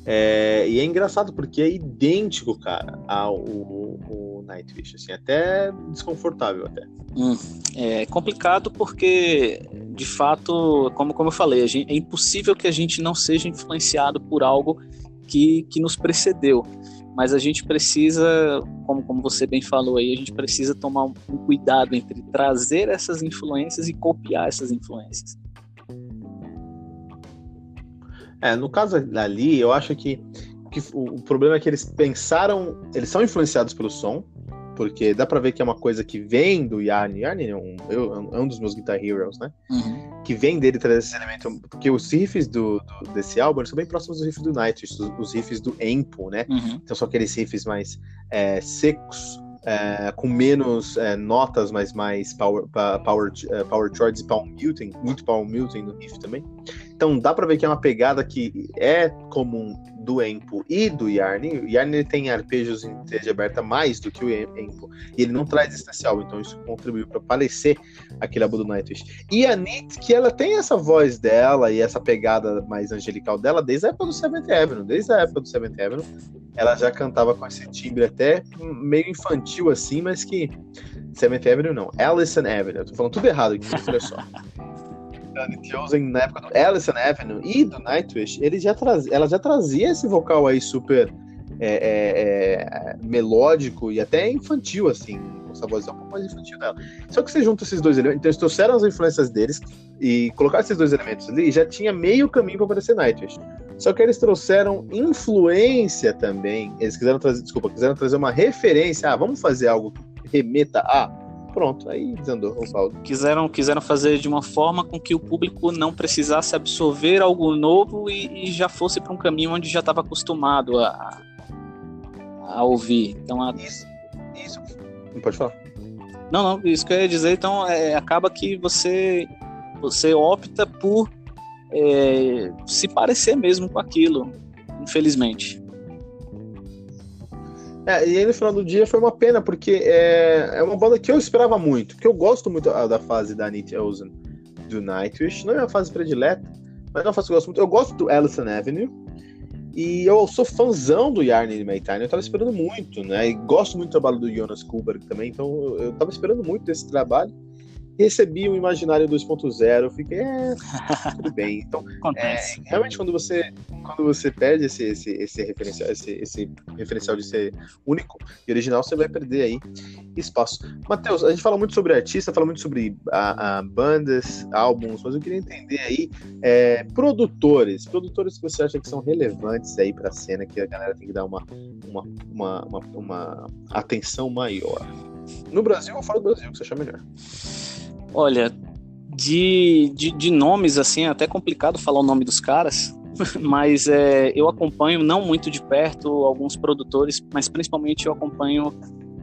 É, e é engraçado porque é idêntico, cara, ao, ao, Nightwish, assim, até desconfortável até. Hum, é complicado porque, de fato, como, como eu falei, gente, é impossível que a gente não seja influenciado por algo que, que nos precedeu. Mas a gente precisa, como, como você bem falou aí, a gente precisa tomar um cuidado entre trazer essas influências e copiar essas influências. É, no caso ali, eu acho que, que o, o, problema é que eles pensaram, eles são influenciados pelo som, porque dá pra ver que é uma coisa que vem do Yarn. Yarn é um, é um dos meus Guitar Heroes, né? Uhum. Que vem dele trazer esse elemento. Porque os riffs do, do, desse álbum são bem próximos dos riffs do Nightwish, os, os riffs do Empo, né? Uhum. Então são aqueles riffs mais é, secos, é, com menos é, notas, mas mais power, power, uh, power chords e palm muting, muito palm muting no riff também. Então dá para ver que é uma pegada que é comum do Empo e do Yarn. O Yarn ele tem arpejos em stage aberta mais do que o Empo. E ele não traz especial, então isso contribuiu para parecer aquele abo do Nightwish. E a Nit, que ela tem essa voz dela e essa pegada mais angelical dela desde a época do Seventh Avenue. Desde a época do Seventh Avenue, ela já cantava com esse timbre até meio infantil assim, mas que. Seventh Avenue não, Allison Avenue. Eu tô falando tudo errado aqui, olha só. [LAUGHS] na época do Allison Avenue e do Nightwish, ele já traz, ela já trazia esse vocal aí super é, é, é, melódico e até infantil, assim, essa voz um pouco mais infantil dela. Só que você junta esses dois elementos, então eles trouxeram as influências deles e colocar esses dois elementos ali já tinha meio caminho para aparecer Nightwish. Só que eles trouxeram influência também. Eles quiseram trazer, desculpa, quiseram trazer uma referência. Ah, vamos fazer algo que remeta a. Pronto, aí desandou o balde. Quiseram, quiseram fazer de uma forma com que o público não precisasse absorver algo novo e, e já fosse para um caminho onde já estava acostumado a, a ouvir. Então, a... isso, isso. Pode falar. Não, não, isso que eu ia dizer, então é, acaba que você, você opta por é, se parecer mesmo com aquilo, infelizmente. É, e aí no final do dia foi uma pena, porque é, é uma banda que eu esperava muito, porque eu gosto muito da fase da Anita Olsen do Nightwish, não é uma fase predileta, mas é uma fase que eu gosto muito. Eu gosto do Allison Avenue, e eu sou fãzão do Yarn Maytime, eu tava esperando muito, né? E gosto muito do trabalho do Jonas Kuberg também, então eu, eu tava esperando muito desse trabalho recebi o Imaginário 2.0, eu fiquei, é, [LAUGHS] tudo bem. Então, é, realmente, quando você, quando você perde esse, esse, esse, referencial, esse, esse referencial de ser único e original, você vai perder aí espaço. Matheus, a gente fala muito sobre artista, fala muito sobre a, a bandas, álbuns, mas eu queria entender aí é, produtores, produtores que você acha que são relevantes aí para a cena, que a galera tem que dar uma, uma, uma, uma, uma atenção maior. No Brasil ou fora do Brasil, que você acha melhor? Olha, de, de, de, nomes, assim, é até complicado falar o nome dos caras, [LAUGHS] mas é, eu acompanho, não muito de perto, alguns produtores, mas principalmente eu acompanho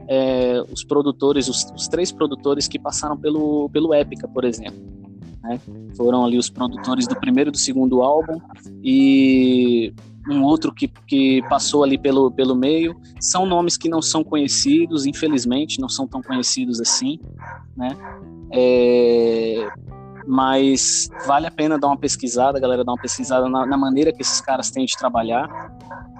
é, os produtores, os, os, três produtores que passaram pelo, pelo Épica, por exemplo. Né? Foram ali os produtores do primeiro e do segundo álbum, e um outro que, que passou ali pelo, pelo meio. São nomes que não são conhecidos, infelizmente, não são tão conhecidos assim, né? É, mas vale a pena dar uma pesquisada, galera, dar uma pesquisada na, na maneira que esses caras têm de trabalhar.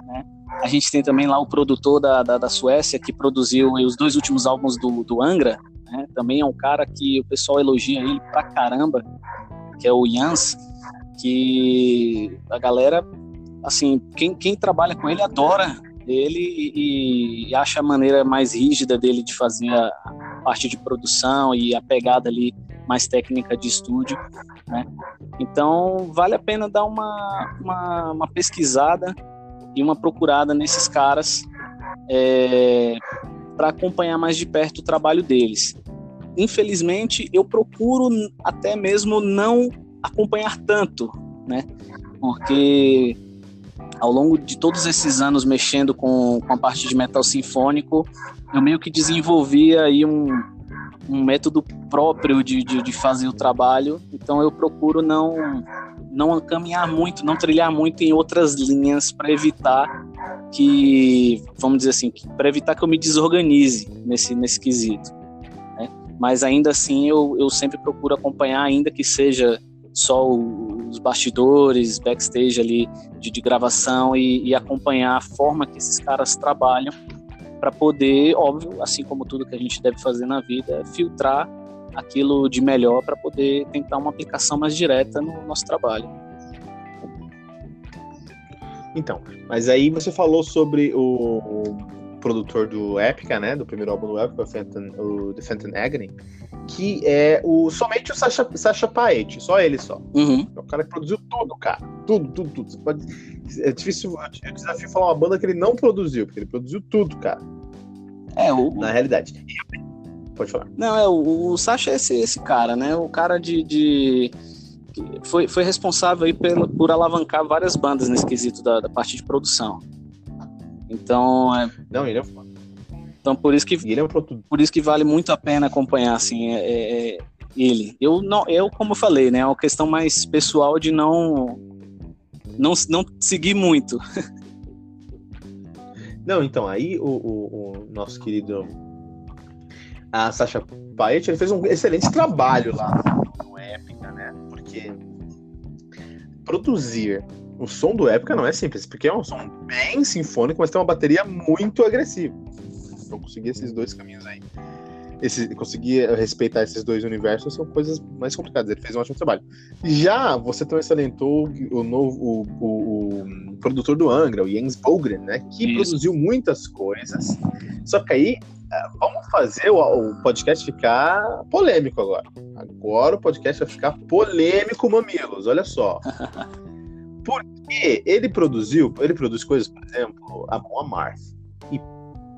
Né? A gente tem também lá o produtor da, da, da Suécia que produziu os dois últimos álbuns do, do Angra. Né? Também é um cara que o pessoal elogia ele pra caramba, que é o Jans, que a galera, assim, quem, quem trabalha com ele adora ele e, e acha a maneira mais rígida dele de fazer a, parte de produção e a pegada ali mais técnica de estúdio, né? Então vale a pena dar uma, uma, uma pesquisada e uma procurada nesses caras é, para acompanhar mais de perto o trabalho deles. infelizmente, eu procuro até mesmo não acompanhar tanto, né? Porque ao longo de todos esses anos mexendo com, com a parte de metal sinfônico, eu meio que desenvolvi aí um, um método próprio de, de, de, fazer o trabalho, então eu procuro não não caminhar muito, não trilhar muito em outras linhas para evitar que, vamos dizer assim, para evitar que eu me desorganize nesse, nesse quesito. Né? Mas ainda assim eu, eu sempre procuro acompanhar, ainda que seja só os bastidores, backstage ali de, de gravação e, e acompanhar a forma que esses caras trabalham para poder, óbvio, assim como tudo que a gente deve fazer na vida, filtrar aquilo de melhor para poder tentar uma aplicação mais direta no nosso trabalho. Então, mas aí você falou sobre o, produtor do Epica, né, do primeiro álbum do Epica, o, Fenton, o The Phantom Agony, que é o somente o Sasha, Sasha Paet, só ele só. Uhum. É o cara que produziu tudo, cara. Tudo, tudo, tudo. Você pode... É difícil, é desafio falar uma banda que ele não produziu, porque ele produziu tudo, cara. É, o... Na realidade. Pode falar. Não, é, o, o Sasha é esse, esse cara, né? O cara de. de... Foi, foi responsável aí por, por alavancar várias bandas nesse quesito da, da parte de produção. Então. É... Não, ele é Então por isso que ele é um por isso que vale muito a pena acompanhar assim é, é, é, ele. Eu não, eu como eu falei, né, é uma questão mais pessoal de não não, não seguir muito. [LAUGHS] Não, então aí o, o, o nosso querido a Sasha Paet, ele fez um excelente trabalho lá no Épica, né? Porque produzir o som do Épica não é simples, porque é um som bem sinfônico, mas tem uma bateria muito agressiva. Então conseguir esses dois caminhos aí. Esse, conseguir respeitar esses dois universos são coisas mais complicadas. Ele fez um ótimo trabalho. Já você também salientou o novo o, o, o produtor do Angra, o Jens Bogren, né? Que Isso. produziu muitas coisas. Só que aí é, vamos fazer o, o, podcast ficar polêmico agora. Agora o podcast vai ficar polêmico, mamilos. Olha só. [LAUGHS] Porque ele produziu, ele produz coisas, por exemplo, a Mon Marth. E,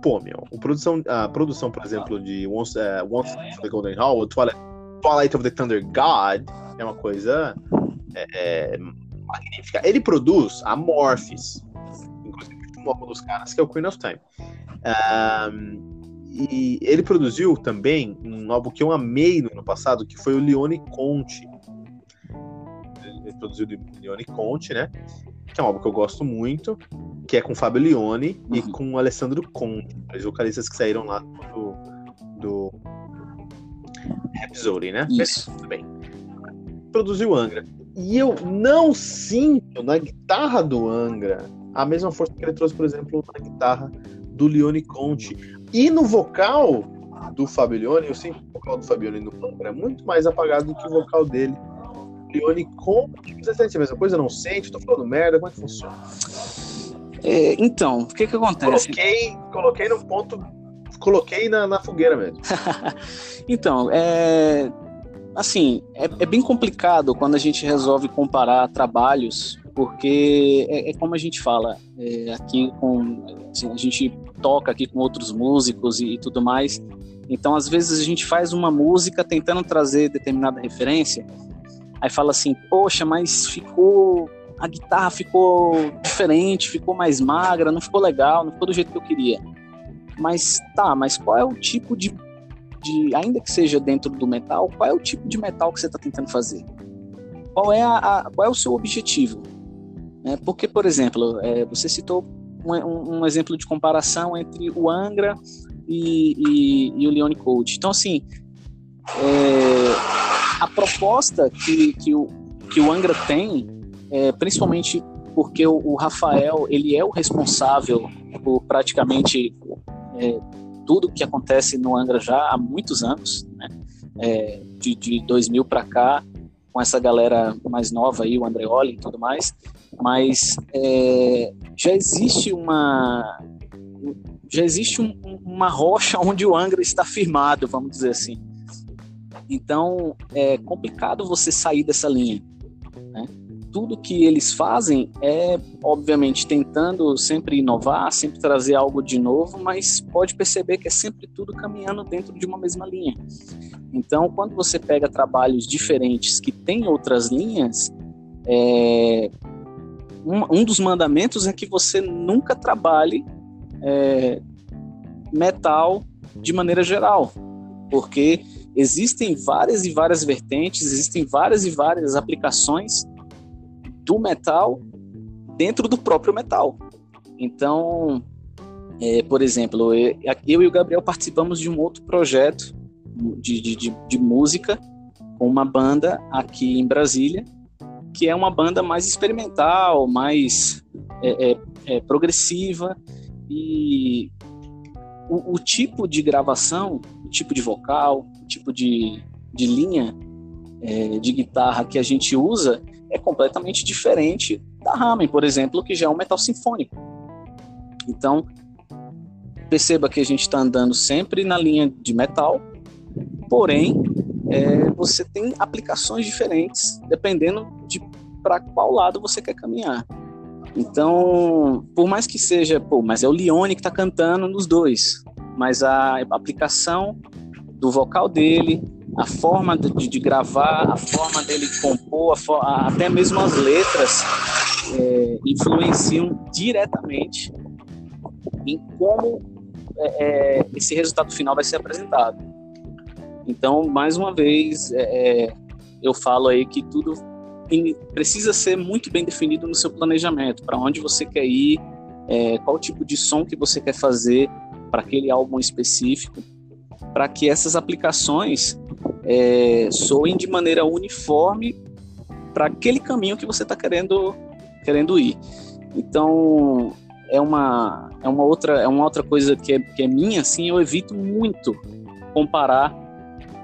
pô, meu, a produção, a produção, por exemplo, de Once, uh, Once the Golden Hall, Twilight, Twilight of the Thunder God, é uma coisa é, é, magnífica. Ele produz a Morphis, inclusive um dos caras, que é o Queen of Time. Um, e ele produziu também um álbum que eu amei no ano passado, que foi o Leone Conte. Produziu o Leone Conte, né? Que é um álbum que eu gosto muito, que é com Fabio Leone uhum. e com Alessandro Conte, os vocalistas que saíram lá do, do Rhapsody, né? Isso. Tudo bem. Produziu Angra. E eu não sinto na guitarra do Angra a mesma força que ele trouxe, por exemplo, na guitarra do Leone Conte. E no vocal do Fabione, eu sinto o vocal do Fabione no Pântano é muito mais apagado do que o vocal dele. Leone Conte, você sente a mesma coisa? Não sente? Tô falando merda, como é que funciona? É, então, o que que acontece? Coloquei, coloquei no ponto, coloquei na, na fogueira mesmo. [LAUGHS] então, é, assim, é, é, bem complicado quando a gente resolve comparar trabalhos, porque é, é como a gente fala é, aqui com assim, a gente toca aqui com outros músicos e, e, tudo mais. Então, às vezes a gente faz uma música tentando trazer determinada referência, aí fala assim, poxa, mas ficou a guitarra ficou diferente, ficou mais magra, não ficou legal, não ficou do jeito que eu queria. Mas tá, mas qual é o tipo de de, ainda que seja dentro do metal, qual é o tipo de metal que você está tentando fazer? Qual é, a, a, qual é o seu objetivo? É, porque, por exemplo, é, você citou um, um, exemplo de comparação entre o Angra e, e, e o Leone Coach. Então, assim, é, a proposta que, que, o, que o Angra tem, é, principalmente porque o, o, Rafael ele é o responsável por praticamente é, tudo que acontece no Angra já há muitos anos, né? É, de, de 2000 para cá, com essa galera mais nova aí, o Andreoli e tudo mais, mas é, já existe uma já existe um, uma rocha onde o Angra está firmado, vamos dizer assim. Então é complicado você sair dessa linha, né? tudo que eles fazem é, obviamente, tentando sempre inovar, sempre trazer algo de novo, mas pode perceber que é sempre tudo caminhando dentro de uma mesma linha. Então, quando você pega trabalhos diferentes que têm outras linhas, é, um, um, dos mandamentos é que você nunca trabalhe é, metal de maneira geral, porque existem várias e várias vertentes, existem várias e várias aplicações do metal dentro do próprio metal. Então, é, por exemplo, eu, eu, e o Gabriel participamos de um outro projeto de, de, de, de música com uma banda aqui em Brasília, que é uma banda mais experimental, mais é, é, é progressiva e o, o, tipo de gravação, o tipo de vocal, tipo de, de linha é, de guitarra que a gente usa é completamente diferente da Ramen, por exemplo, que já é um metal sinfônico. Então, perceba que a gente está andando sempre na linha de metal, porém, é, você tem aplicações diferentes dependendo de para qual lado você quer caminhar. Então, por mais que seja, pô, mas é o Leone que está cantando nos dois, mas a aplicação do vocal dele, a forma de, de gravar, a forma dele compor, a, até mesmo as letras é, influenciam diretamente em como é, é, esse resultado final vai ser apresentado. Então, mais uma vez, é, é, eu falo aí que tudo precisa ser muito bem definido no seu planejamento, para onde você quer ir, é, qual tipo de som que você quer fazer para aquele álbum específico, para que essas aplicações é, soem de maneira uniforme para aquele caminho que você está querendo querendo ir. Então é uma é uma outra é uma outra coisa que é, que é minha assim eu evito muito comparar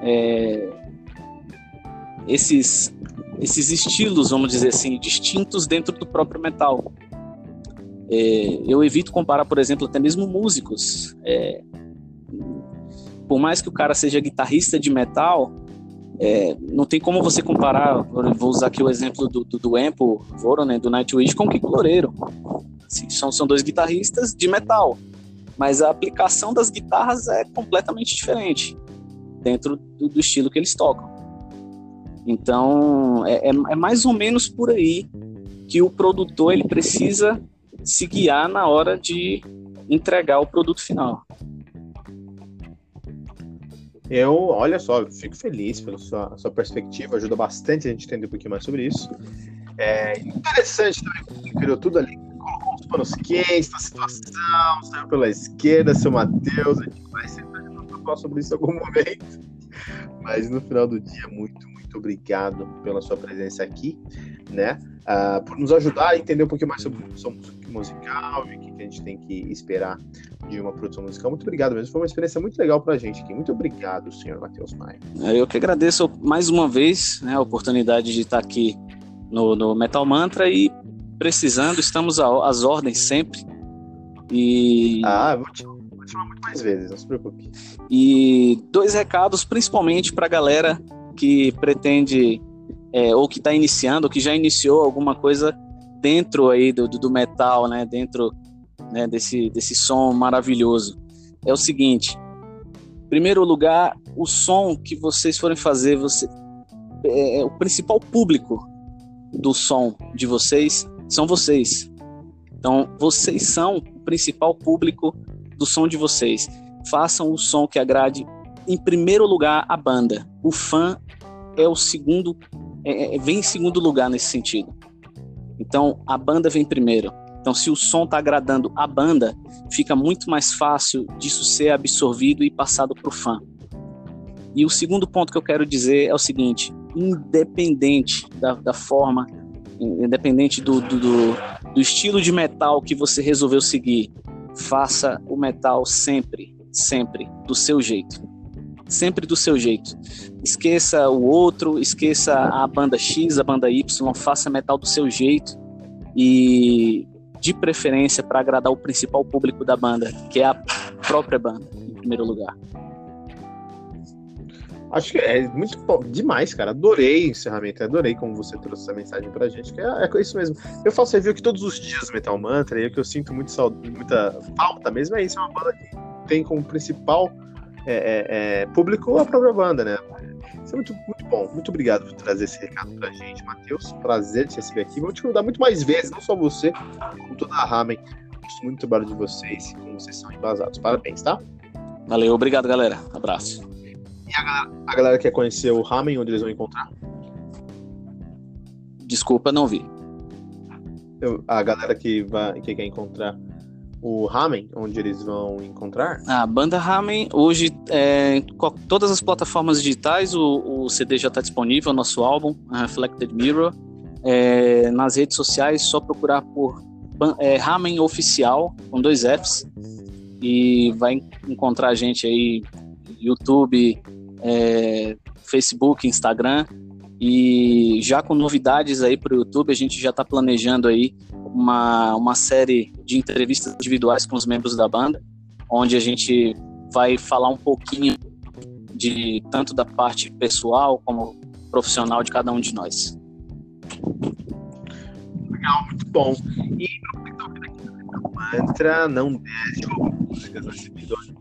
é, esses esses estilos vamos dizer assim distintos dentro do próprio metal. É, eu evito comparar, por exemplo, até mesmo músicos. É, por mais que o cara seja guitarrista de metal, é, não tem como você comparar, vou usar aqui o exemplo do, do, do Empo Voronen, do Nightwish, com o Kiko Loureiro. Assim, são, são dois guitarristas de metal, mas a aplicação das guitarras é completamente diferente dentro do, do estilo que eles tocam. Então, é, é, é mais ou menos por aí que o produtor ele precisa se guiar na hora de entregar o produto final. Eu, olha só, fico feliz pela sua, sua perspectiva, ajuda bastante a gente entender um pouquinho mais sobre isso. É interessante também, criou tudo ali, colocou os panos quentes na situação, saiu pela esquerda, seu Matheus, a gente vai sempre falar sobre isso em algum momento. Mas no final do dia, muito, muito obrigado pela sua presença aqui, né? Uh, por nos ajudar a entender um pouquinho mais sobre produção musical e o que a gente tem que esperar de uma produção musical. Muito obrigado mesmo, foi uma experiência muito legal para a gente aqui. Muito obrigado, senhor Matheus Maia. Eu que agradeço mais uma vez né, a oportunidade de estar aqui no, no Metal Mantra e precisando, estamos às ordens sempre. E... Ah, vou te, vou te chamar muito mais vezes, não se preocupe. E dois recados, principalmente para a galera que pretende é, ou que está iniciando, ou que já iniciou alguma coisa dentro aí do, do metal, né, dentro né, desse, desse som maravilhoso. É o seguinte, primeiro lugar, o som que vocês forem fazer, você, é, é, o principal público do som de vocês são vocês. Então, vocês são o principal público do som de vocês. Façam o som que agrade, em primeiro lugar, a banda. O fã é o segundo é, é, vem em segundo lugar nesse sentido. Então, a banda vem primeiro. Então, se o som está agradando a banda, fica muito mais fácil disso ser absorvido e passado para o fã. E o segundo ponto que eu quero dizer é o seguinte: independente da, da forma, independente do, do, do, do estilo de metal que você resolveu seguir, faça o metal sempre, sempre do seu jeito sempre do seu jeito. Esqueça o outro, esqueça a banda X, a banda Y, faça metal do seu jeito e de preferência para agradar o principal público da banda, que é a própria banda, em primeiro lugar. Acho que é muito bom, demais, cara. Adorei o encerramento, adorei como você trouxe essa mensagem pra gente, que é, é isso mesmo. Eu faço review aqui todos os dias Metal Mantra, e o que eu sinto muito muita falta mesmo é isso, é uma banda que tem como principal é, é, é, público a própria banda, né? Isso é muito, muito bom. Muito obrigado por trazer esse recado pra gente, Matheus. Prazer te receber aqui. Vou te convidar muito mais vezes, não só você, como toda a Ramen. Gosto muito do trabalho de vocês, como vocês são embasados. Parabéns, tá? Valeu, obrigado, galera. Abraço. E a galera, a galera quer conhecer o Ramen, onde eles vão encontrar? Desculpa, não vi. Eu, a galera que, vai, que quer encontrar o Ramen, onde eles vão encontrar? A banda Ramen, hoje, é, todas as plataformas digitais, o, o CD já está disponível, nosso álbum, Reflected Mirror. É, nas redes sociais, só procurar por é, Ramen Oficial, com dois Fs, e vai encontrar a gente aí, YouTube, é, Facebook, Instagram, e já com novidades aí para o YouTube, a gente já está planejando aí uma, uma série de entrevistas individuais com os membros da banda, onde a gente vai falar um pouquinho de tanto da parte pessoal como profissional de cada um de nós. Legal, muito bom. E mantra, não deixe músicas nesse episódio.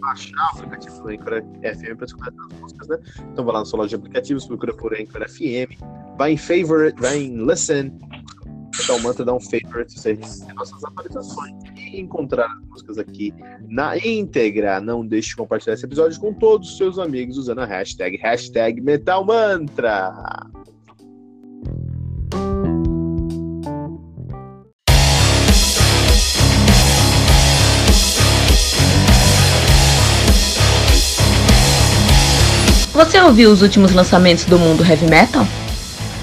Baixar o aplicativo do Anchor FM para escutar as músicas, né? Então vai lá na sua loja de aplicativos, procura por Anchor FM, vai em favorite, vai em listen, então manda dar um favorite você receber nossas atualizações e encontrar as músicas aqui na íntegra. Não deixe de compartilhar esse episódio com todos os seus amigos usando a hashtag, hashtag Metal Mantra. Você ouviu os últimos lançamentos do mundo heavy metal?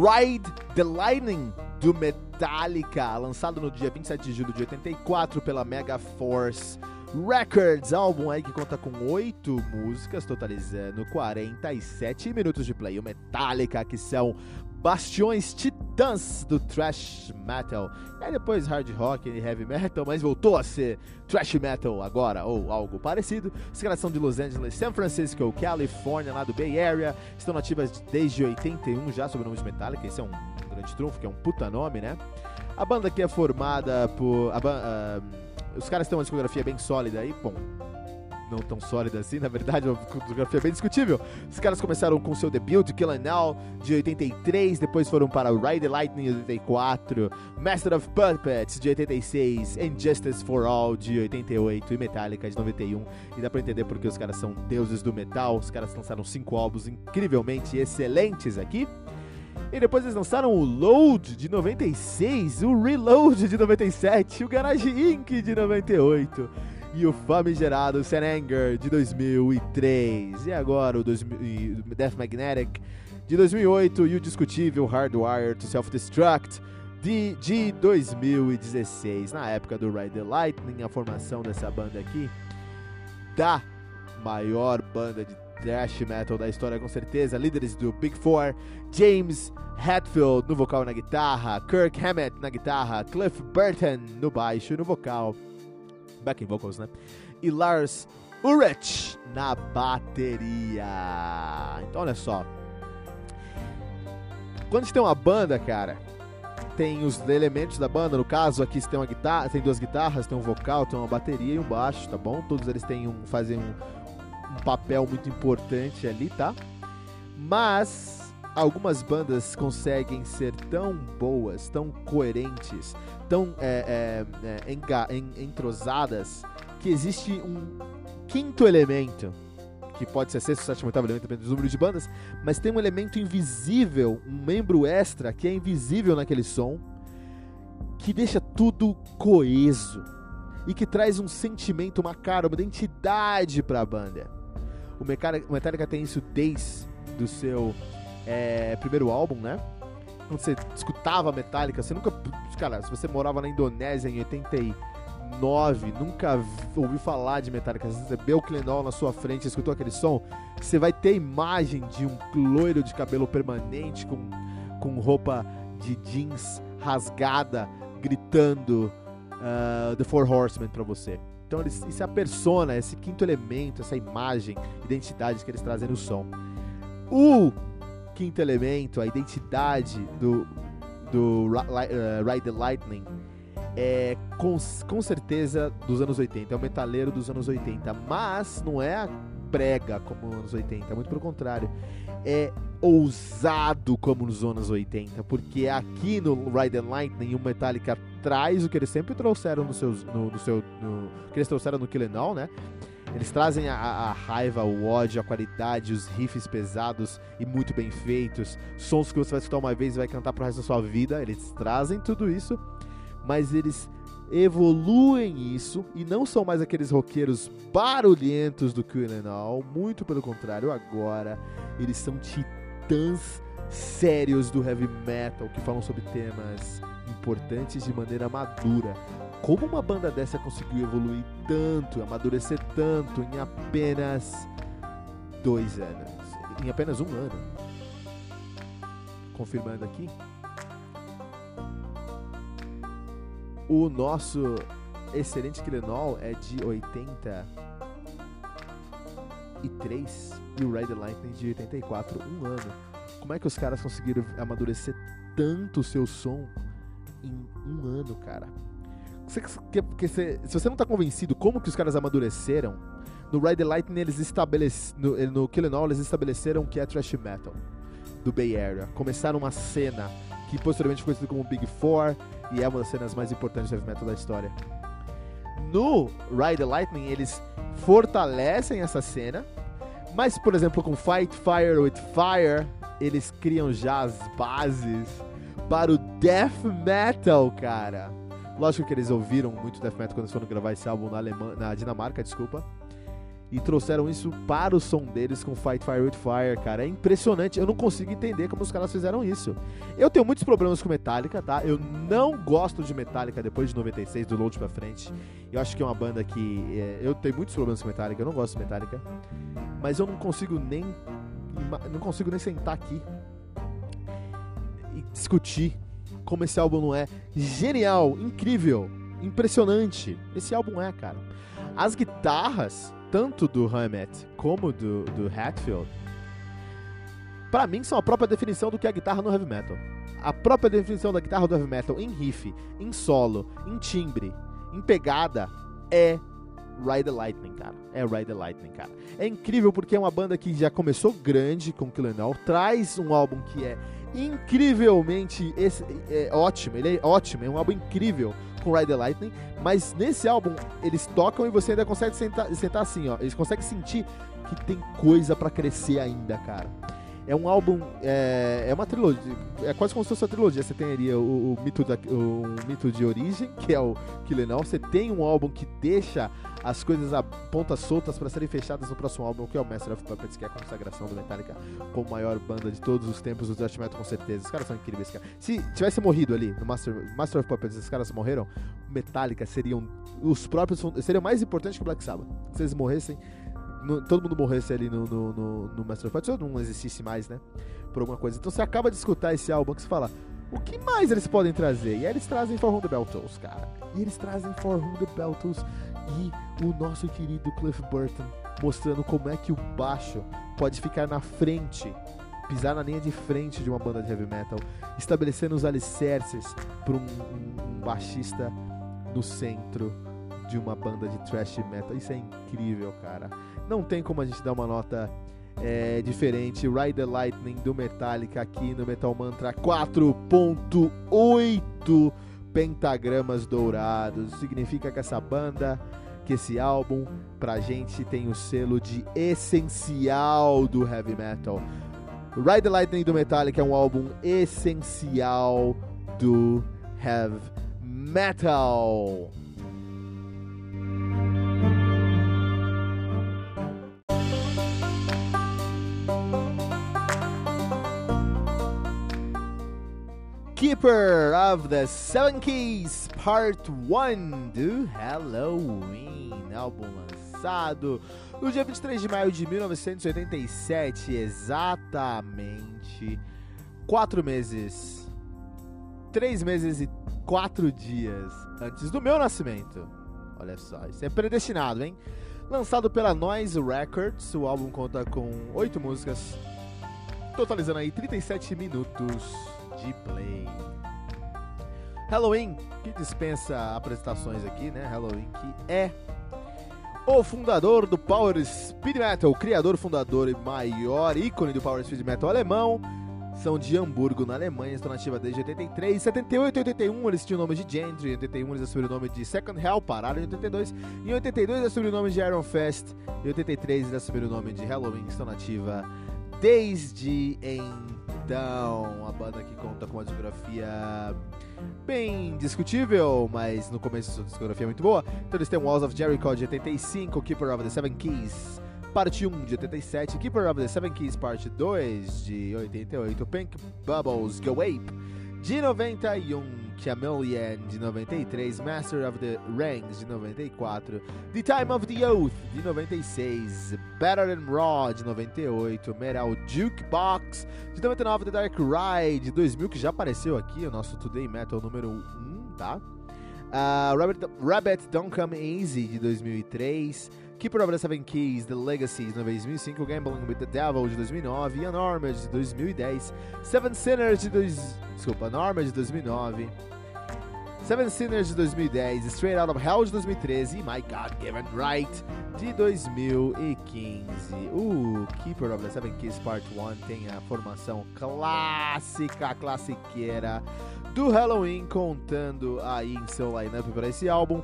Ride the Lightning do Metallica, lançado no dia 27 de julho de 84 pela Mega Force Records, álbum aí que conta com oito músicas, totalizando 47 minutos de play. O Metallica, que são bastiões titãs do thrash metal. E aí depois hard rock e heavy metal, mas voltou a ser thrash metal agora, ou algo parecido. Os caras são de Los Angeles, San Francisco, Califórnia, lá do Bay Area. Estão nativas desde 81 já, sob o nome de Metallica. Esse é um grande trunfo, que é um puta nome, né? A banda aqui é formada por... A, uh, os caras têm uma discografia bem sólida aí, bom, não tão sólida assim, na verdade, uma fotografia bem discutível. Os caras começaram com seu debut, Kill and Now, de 83, depois foram para Ride the Lightning, de 84, Master of Puppets, de 86, Injustice for All, de 88, e Metallica, de 91. E dá pra entender porque os caras são deuses do metal, os caras lançaram cinco álbuns incrivelmente excelentes aqui. E depois eles lançaram o Load de 96, o Reload de 97, o Garage Inc. de 98 e o famigerado Serenger de 2003. E agora o 2000, Death Magnetic de 2008 e o discutível Hardwire to Self-Destruct de, de 2016. Na época do Ride the Lightning, a formação dessa banda aqui, da maior banda de thrash metal da história, com certeza. Líderes do Big Four: James Hetfield no vocal e na guitarra, Kirk Hammett na guitarra, Cliff Burton no baixo e no vocal backing vocals, né? E Lars Ulrich na bateria. Então, olha só. Quando gente tem uma banda, cara, tem os elementos da banda. No caso, aqui você tem uma guitarra, tem duas guitarras, tem um vocal, tem uma bateria e um baixo, tá bom? Todos eles têm um, fazem um, um papel muito importante ali, tá? Mas algumas bandas conseguem ser tão boas, tão coerentes, tão é, é, é, entrosadas que existe um quinto elemento que pode ser sexto, sétimo, oitavo elemento, dependendo do número de bandas, mas tem um elemento invisível, um membro extra que é invisível naquele som, que deixa tudo coeso e que traz um sentimento, uma cara, uma identidade para a banda. O Metallica tem isso desde o seu é, primeiro álbum, né? Quando você escutava Metallica, você nunca. Cara, se você morava na Indonésia em 89, nunca ouviu falar de Metallica, você vê o Clenol na sua frente, escutou aquele som, você vai ter imagem de um loiro de cabelo permanente com, com roupa de jeans rasgada, gritando uh, The Four Horsemen para você. Então isso é a persona, esse quinto elemento, essa imagem, identidade que eles trazem no som. O quinto elemento, a identidade do, do uh, Ride the Lightning é com, com certeza dos anos 80, é o metaleiro dos anos 80, mas não é a prega como nos anos 80, muito pelo contrário. É ousado como nos anos 80, porque aqui no Ride the Lightning o Metallica traz o que eles sempre trouxeram no, seus, no, no seu. No, que eles trouxeram no Kill né? Eles trazem a, a, raiva, o ódio, a qualidade, os riffs pesados e muito bem feitos, sons que você vai escutar uma vez e vai cantar pro resto da sua vida. Eles trazem tudo isso, mas eles evoluem isso e não são mais aqueles roqueiros barulhentos do Kill All. Muito pelo contrário, agora eles são titãs sérios do heavy metal que falam sobre temas importantes de maneira madura. Como uma banda dessa conseguiu evoluir tanto, amadurecer tanto em apenas dois anos? Em apenas um ano. Confirmando aqui. O nosso excelente Killenol é de 83 e o Ride Lightning de 84, um ano. Como é que os caras conseguiram amadurecer tanto o seu som em um ano, cara. Você, que, se, se você não tá convencido como que os caras amadureceram, no Ride the Lightning eles estabeleceram. No, no Kill All eles estabeleceram que é thrash metal do Bay Area. Começaram uma cena que posteriormente foi conhecida como Big Four e é uma das cenas mais importantes do heavy metal da história. No Ride the Lightning eles fortalecem essa cena, mas por exemplo com Fight Fire with Fire eles criam já as bases para o death metal, cara. Lógico que eles ouviram muito death metal quando eles foram gravar esse álbum na, Alemanha, na Dinamarca, desculpa. E trouxeram isso para o som deles com Fight Fire with Fire, cara. É impressionante. Eu não consigo entender como os caras fizeram isso. Eu tenho muitos problemas com Metallica, tá? Eu não gosto de Metallica depois de 96, do Load pra frente. Eu acho que é uma banda que. É, eu tenho muitos problemas com Metallica, eu não gosto de Metallica. Mas eu não consigo nem. Não consigo nem sentar aqui e discutir como esse álbum não é genial, incrível, impressionante. Esse álbum é, cara. As guitarras, tanto do Hammett como do, do Hatfield, para mim são a própria definição do que é a guitarra no heavy metal. A própria definição da guitarra do heavy metal em riff, em solo, em timbre, em pegada é Ride the Lightning, cara. É Ride the Lightning, cara. É incrível porque é uma banda que já começou grande com Killing All, traz um álbum que é incrivelmente esse, é, ótimo, ele é ótimo, é um álbum incrível com Ride the Lightning, mas nesse álbum eles tocam e você ainda consegue sentar, sentar assim, ó, eles conseguem sentir que tem coisa para crescer ainda, cara. É um álbum, é, é uma trilogia, é quase como se fosse uma trilogia. Você ali o, o mito, da, o, mito de origem, que é o Killenal. Você tem um álbum que deixa as coisas a pontas soltas para serem fechadas no próximo álbum, que é o Master of Puppets, que é a consagração do Metallica como maior banda de todos os tempos do thrash metal, com certeza. Os caras são incríveis, cara. Se tivesse morrido ali no Master, Master of Puppets, esses caras morreram, Metallica seriam os próprios, seriam mais importantes que o Black Sabbath. Se eles morressem, no, todo mundo morresse ali no, no, no, no Master of Puppets, ou não existisse mais, né? Por alguma coisa. Então você acaba de escutar esse álbum que você fala, o que mais eles podem trazer? E aí eles trazem For Whom the Bell Tolls, cara. E eles trazem For Whom the Bell Tolls e o nosso querido Cliff Burton mostrando como é que o baixo pode ficar na frente, pisar na linha de frente de uma banda de heavy metal, estabelecendo os alicerces para um, um, um baixista no centro de uma banda de thrash metal. Isso é incrível, cara. Não tem como a gente dar uma nota é, diferente. Ride the Lightning do Metallica aqui no Metal Mantra 4.8 pentagramas dourados. Significa que essa banda, que esse álbum, pra gente tem o selo de essencial do heavy metal. Ride the Lightning do Metallica é um álbum essencial do heavy Metal. Keeper of the Seven Keys Part 1 do Halloween, álbum lançado no dia 23 de maio de 1987, exatamente quatro meses, três meses e quatro dias antes do meu nascimento. Olha só, isso é predestinado, hein? Lançado pela Noise Records, o álbum conta com oito músicas, totalizando aí 37 minutos de play. Halloween, que dispensa apresentações aqui, né? Halloween, que é o fundador do Power Speed Metal, o criador, fundador e maior ícone do Power Speed Metal alemão. São de Hamburgo, na Alemanha, estão nativa desde 83. 78 e 81 eles tinham o nome de Gentry, em 81 eles assumiram o nome de Second Hell, pararam em 82. Em 82 eles assumiram o nome de Iron Fest. Em 83 eles assumiram o nome de Halloween, estão nativa desde então. A banda que conta com uma discografia bem discutível, mas no começo sua discografia é muito boa. Então eles têm Walls of Jericho de 85, Keeper of the Seven Keys, parte 1 de 87, Keeper of the Seven Keys, parte 2 de 88, Pink Bubbles Go Ape de 91, Chameleon de 93, Master of the Rings de 94, The Time of the Oath de 96, Better Than Raw de 98, Metal Jukebox de 99, The Dark Ride de 2000, que já apareceu aqui, o nosso Today Metal número 1, tá? Uh, Rabbit, Rabbit Don't Come Easy de 2003, Keeper of the Seven Keys, The Legacy de 2005, Gambling with the Devil de 2009, Unarmed de 2010, Seven Sinners de dois, desculpa, Unarmed de 2009, Seven Sinners de 2010, Straight Out of Hell de 2013 e My God Given Right de 2015. O Keeper of the Seven Keys Part 1 tem a formação clássica, classiqueira do Halloween, contando aí em seu lineup para esse álbum.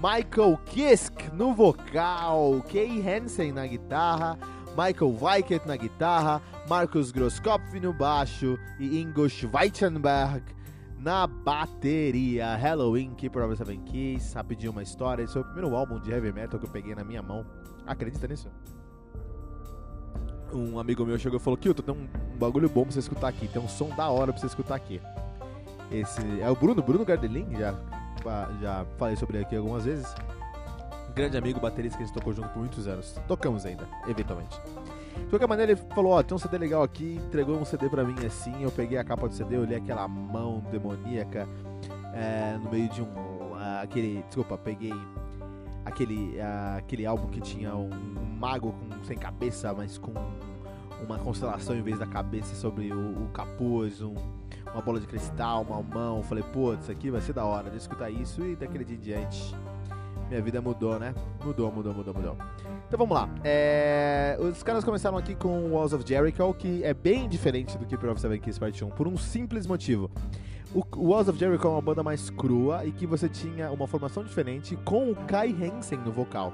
Michael Kisk no vocal, Kay Hansen na guitarra, Michael Weikert na guitarra, Marcus Grosskopf no baixo e Ingo Schweichenberg na bateria. Halloween, of the Seven Keys, rapidinho uma história. Esse foi o primeiro álbum de heavy metal que eu peguei na minha mão. Acredita nisso? Um amigo meu chegou e falou: Kilton, tem um bagulho bom pra você escutar aqui. Tem um som da hora pra você escutar aqui. Esse é o Bruno, Bruno Gardelin, já, já falei sobre ele aqui algumas vezes. Grande amigo, baterista que a gente tocou junto por muitos anos. Tocamos ainda, eventualmente. De qualquer maneira, ele falou: Ó, tem um CD legal aqui, entregou um CD pra mim assim. Eu peguei a capa do CD, olhei aquela mão demoníaca é, no meio de um. Uh, aquele. Desculpa, peguei aquele, uh, aquele álbum que tinha um, um, mago com, sem cabeça, mas com uma constelação em vez da cabeça sobre o, o capuz, um, uma bola de cristal, uma mão. Falei, pô, isso aqui vai ser da hora de escutar isso e daquele dia em diante. Minha vida mudou, né? Mudou, mudou, mudou, mudou. Então vamos lá. É... Os caras começaram aqui com Walls of Jericho, que é bem diferente do Keeper of Seven Keys Part 1, por um simples motivo. O Walls of Jericho é uma banda mais crua e que você tinha uma formação diferente com o Kai Hansen no vocal.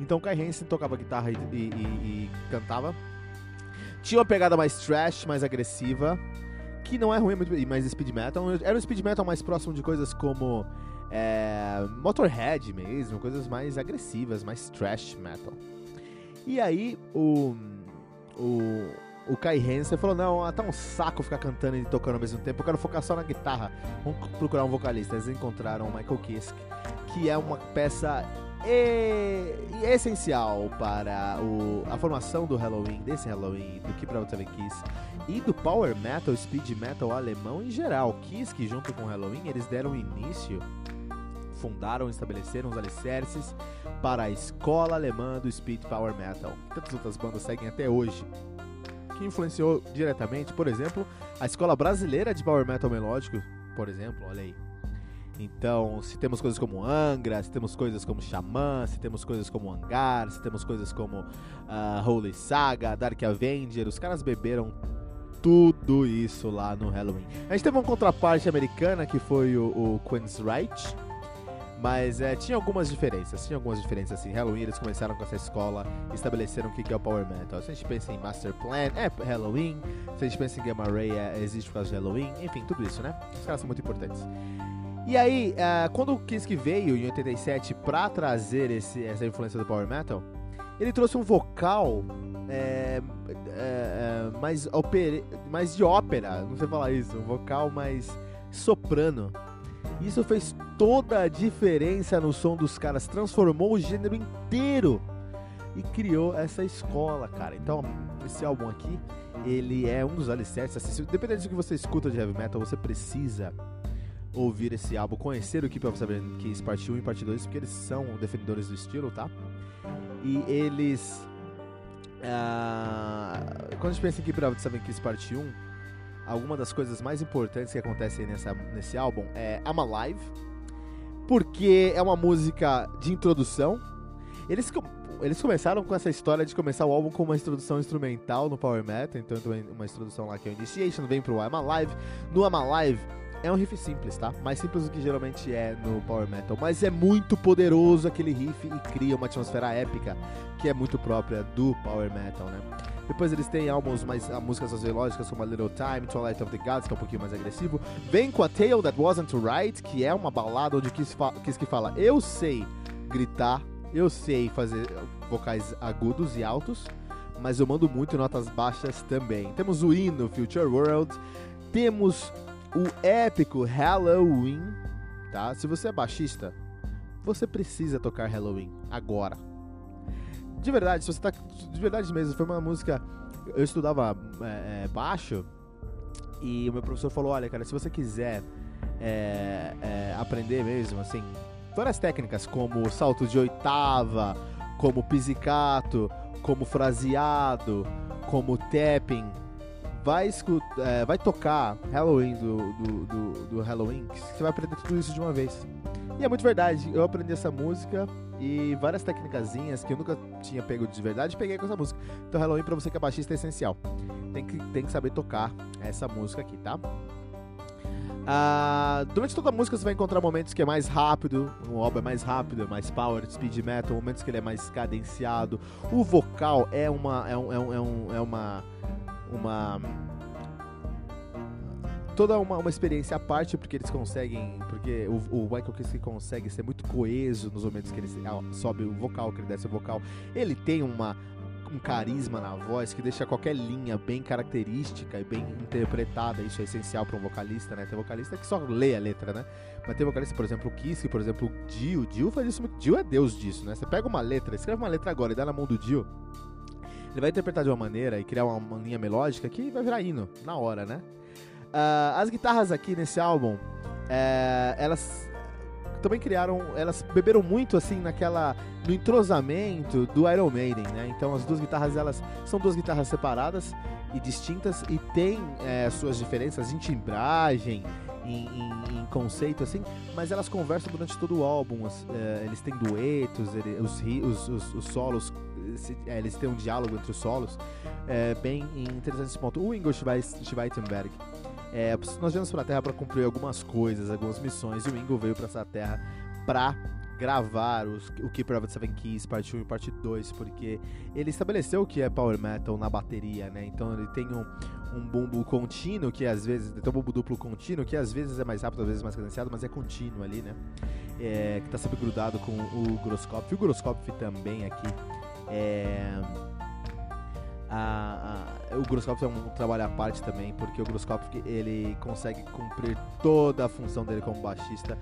Então o Kai Hansen tocava guitarra e, e, e, e cantava. Tinha uma pegada mais trash, mais agressiva, que não é ruim, mais speed metal. Era um speed metal mais próximo de coisas como é, Motorhead mesmo, coisas mais agressivas, mais trash metal. E aí o o, o Kai Hansen falou: Não, tá um saco ficar cantando e tocando ao mesmo tempo, eu quero focar só na guitarra. Vamos procurar um vocalista. Eles encontraram o Michael Kiske, que é uma peça e, e essencial para o, a formação do Halloween, desse Halloween, do Keep Out Seven Kiss e do Power Metal, Speed Metal alemão em geral. Kiske, junto com o Halloween, eles deram início fundaram estabeleceram os alicerces para a escola alemã do Speed Power Metal, que tantas outras bandas seguem até hoje, que influenciou diretamente, por exemplo, a escola brasileira de Power Metal melódico, por exemplo, olha aí. Então, se temos coisas como Angra, se temos coisas como Xamã, se temos coisas como Hangar, se temos coisas como uh, Holy Saga, Dark Avenger, os caras beberam tudo isso lá no Halloween. A gente teve uma contraparte americana que foi o, o Queen's Right, mas é, tinha algumas diferenças, tinha algumas diferenças assim. Halloween eles começaram com essa escola, estabeleceram o que é o Power Metal. Se a gente pensa em Master Plan, é Halloween. Se a gente pensa em Gamma Ray, é, existe por causa de Halloween. Enfim, tudo isso, né? Os caras são muito importantes. E aí, uh, quando o Kinski veio em 87 pra trazer esse, essa influência do Power Metal, ele trouxe um vocal é, é, é, mais, opere, mais de ópera, não sei falar isso, um vocal mais soprano. Isso fez toda a diferença no som dos caras, transformou o gênero inteiro e criou essa escola, cara. Então, esse álbum aqui, ele é um dos alicerces. Assim, dependendo do que você escuta de heavy metal, você precisa ouvir esse álbum, conhecer o Keep of Seven Keys parte 1 e parte 2, porque eles são defendedores do estilo, tá? E eles. Uh, quando a gente pensa em Keep of Seven Keys parte 1, alguma das coisas mais importantes que acontecem nessa, nesse álbum é I'm Alive, porque é uma música de introdução. Eles, eles começaram com essa história de começar o álbum com uma introdução instrumental no Power Metal, então uma introdução lá que é o Initiation, vem pro I'm Alive. No I'm Alive é um riff simples, tá? Mais simples do que geralmente é no Power Metal, mas é muito poderoso aquele riff e cria uma atmosfera épica que é muito própria do Power Metal, né? Depois eles têm álbuns mais a músicas sociológicas como A Little Time, Twilight of the Gods, que é um pouquinho mais agressivo. Vem com a Tale That Wasn't Right, que é uma balada onde Kiss, Kiss que fala: Eu sei gritar, eu sei fazer vocais agudos e altos, mas eu mando muito notas baixas também. Temos o hino Future World, temos o épico Halloween, tá? Se você é baixista, você precisa tocar Halloween agora. De verdade, se você tá. De verdade mesmo, foi uma música. Eu estudava é, é, baixo e o meu professor falou: olha, cara, se você quiser é, é, aprender mesmo, assim, várias técnicas como salto de oitava, como pizzicato, como fraseado, como tapping, vai, escutar, é, vai tocar Halloween do, do, do, do Halloween, você vai aprender tudo isso de uma vez. E é muito verdade, eu aprendi essa música e várias técnicas que eu nunca tinha pego de verdade, peguei com essa música. Então Halloween pra você que é baixista é essencial. Tem que, tem que saber tocar essa música aqui, tá? Ah, durante toda a música você vai encontrar momentos que é mais rápido, o álbum é mais rápido, é mais power, speed metal, momentos que ele é mais cadenciado. O vocal é uma é, um, é, um, é, é uma uma toda uma, uma experiência à parte, porque eles conseguem. Porque o, o Michael Kiske consegue ser muito coeso nos momentos que ele sobe o vocal, que ele desce o vocal. Ele tem uma, um carisma na voz que deixa qualquer linha bem característica e bem interpretada. Isso é essencial para um vocalista, né? Tem vocalista que só lê a letra, né? Mas tem vocalista, por exemplo, o Kiske, por exemplo, o Dio. Dio faz isso. Dio é deus disso, né? Você pega uma letra, escreve uma letra agora e dá na mão do Dio. Ele vai interpretar de uma maneira e criar uma, linha melódica que vai virar hino na hora, né? Uh, as guitarras aqui nesse álbum, é, elas também criaram, elas beberam muito assim naquela no entrosamento do Iron Maiden, né? Então as duas guitarras elas são duas guitarras separadas e distintas e tem é, suas diferenças em timbragem, em, em, em, conceito assim, mas elas conversam durante todo o álbum. As, é, eles têm duetos, ele, os, os, os, os, solos, se, é, eles têm um diálogo entre os solos é, bem interessante esse ponto. O Ingo Schweitenberg é, nós viemos para a Terra para cumprir algumas coisas, algumas missões, e o Ingo veio para essa Terra para gravar os, o of the Seven Keys, parte 1 e parte 2, porque ele estabeleceu o que é Power Metal na bateria, né? Então ele tem um, um bumbo contínuo, que às vezes. Tem um bumbo duplo contínuo, que às vezes é mais rápido, às vezes mais cadenciado, mas é contínuo ali, né? É, que está sempre grudado com o Groscopf. O Groscopf também aqui é a, a, o Grosskopf é um trabalho à parte também, porque o Grosskopf ele consegue cumprir toda a função dele como baixista.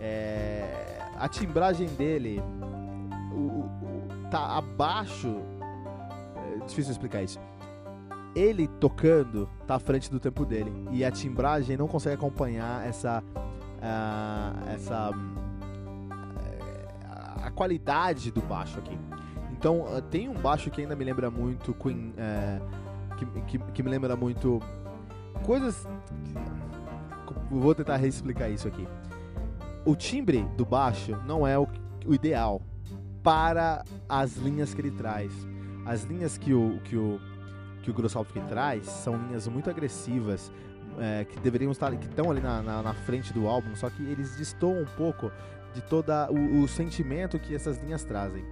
É, a timbragem dele o, o, tá abaixo. É difícil explicar isso. Ele tocando tá à frente do tempo dele e a timbragem não consegue acompanhar essa uh, essa uh, a qualidade do baixo aqui. Então, uh, tem um baixo que ainda me lembra muito Queen. É, que, que, que, me lembra muito. Coisas. Vou tentar reexplicar isso aqui. O timbre do baixo não é o, o ideal para as linhas que ele traz. As linhas que o, que o, que o Grossalf traz são linhas muito agressivas, é, que deveriam estar que estão ali na, na, na, frente do álbum, só que eles destoam um pouco de todo o, o, sentimento que essas linhas trazem.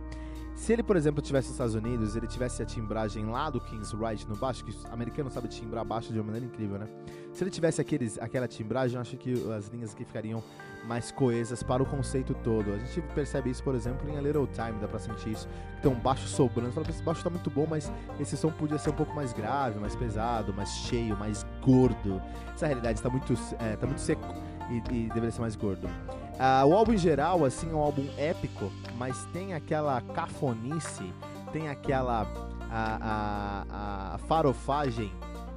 Se ele, por exemplo, tivesse nos Estados Unidos, ele tivesse a timbragem lá do King's Right no baixo, que o americano sabe timbrar baixo de uma maneira incrível, né? Se ele tivesse aqueles, aquela timbragem, eu acho que as linhas aqui ficariam mais coesas para o conceito todo. A gente percebe isso, por exemplo, em A Little Time, dá pra sentir isso. Tem um baixo sobrando, fala, esse baixo tá muito bom, mas esse som podia ser um pouco mais grave, mais pesado, mais cheio, mais gordo. Essa realidade está muito, é, tá muito seco e, e deveria ser mais gordo. Uh, o álbum em geral, assim, é um álbum épico, mas tem aquela cafonice, tem aquela a, a, a farofagem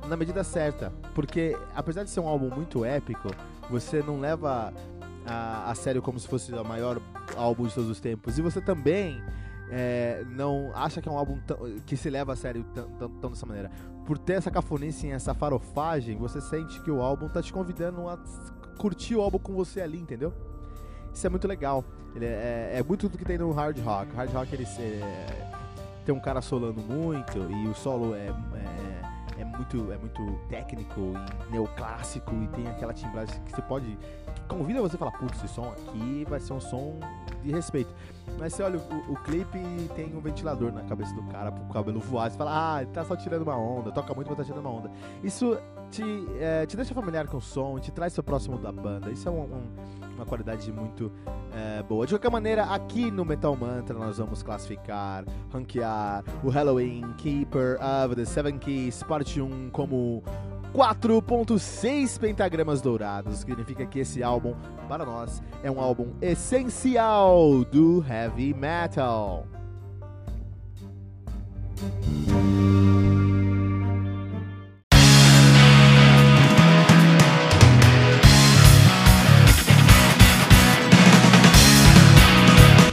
na medida certa. Porque apesar de ser um álbum muito épico, você não leva a, a sério como se fosse o maior álbum de todos os tempos. E você também é, não acha que é um álbum que se leva a sério tão dessa maneira. Por ter essa cafonice essa farofagem, você sente que o álbum tá te convidando a curtir o álbum com você ali, entendeu? Isso é muito legal. Ele é, é, é muito do que tem no hard rock. O hard rock ele é, tem um cara solando muito e o solo é, é, muito, é muito técnico e neoclássico e tem aquela timbragem que você pode. que convida você a falar, putz, esse som aqui vai ser um som de respeito. Mas você olha o, o clipe e tem um ventilador na cabeça do cara pro cabelo voar. Você fala, ah, ele tá só tirando uma onda, toca muito, mas tá tirando uma onda. Isso te, é, te deixa familiar com o som, te traz seu próximo da banda. Isso é um, um, uma qualidade muito é, boa. De qualquer maneira, aqui no Metal Mantra nós vamos classificar, ranquear o Halloween Keeper of the Seven Keys, parte 1, como 4.6 pentagramas dourados. Significa que esse álbum, para nós, é um álbum essencial do heavy metal.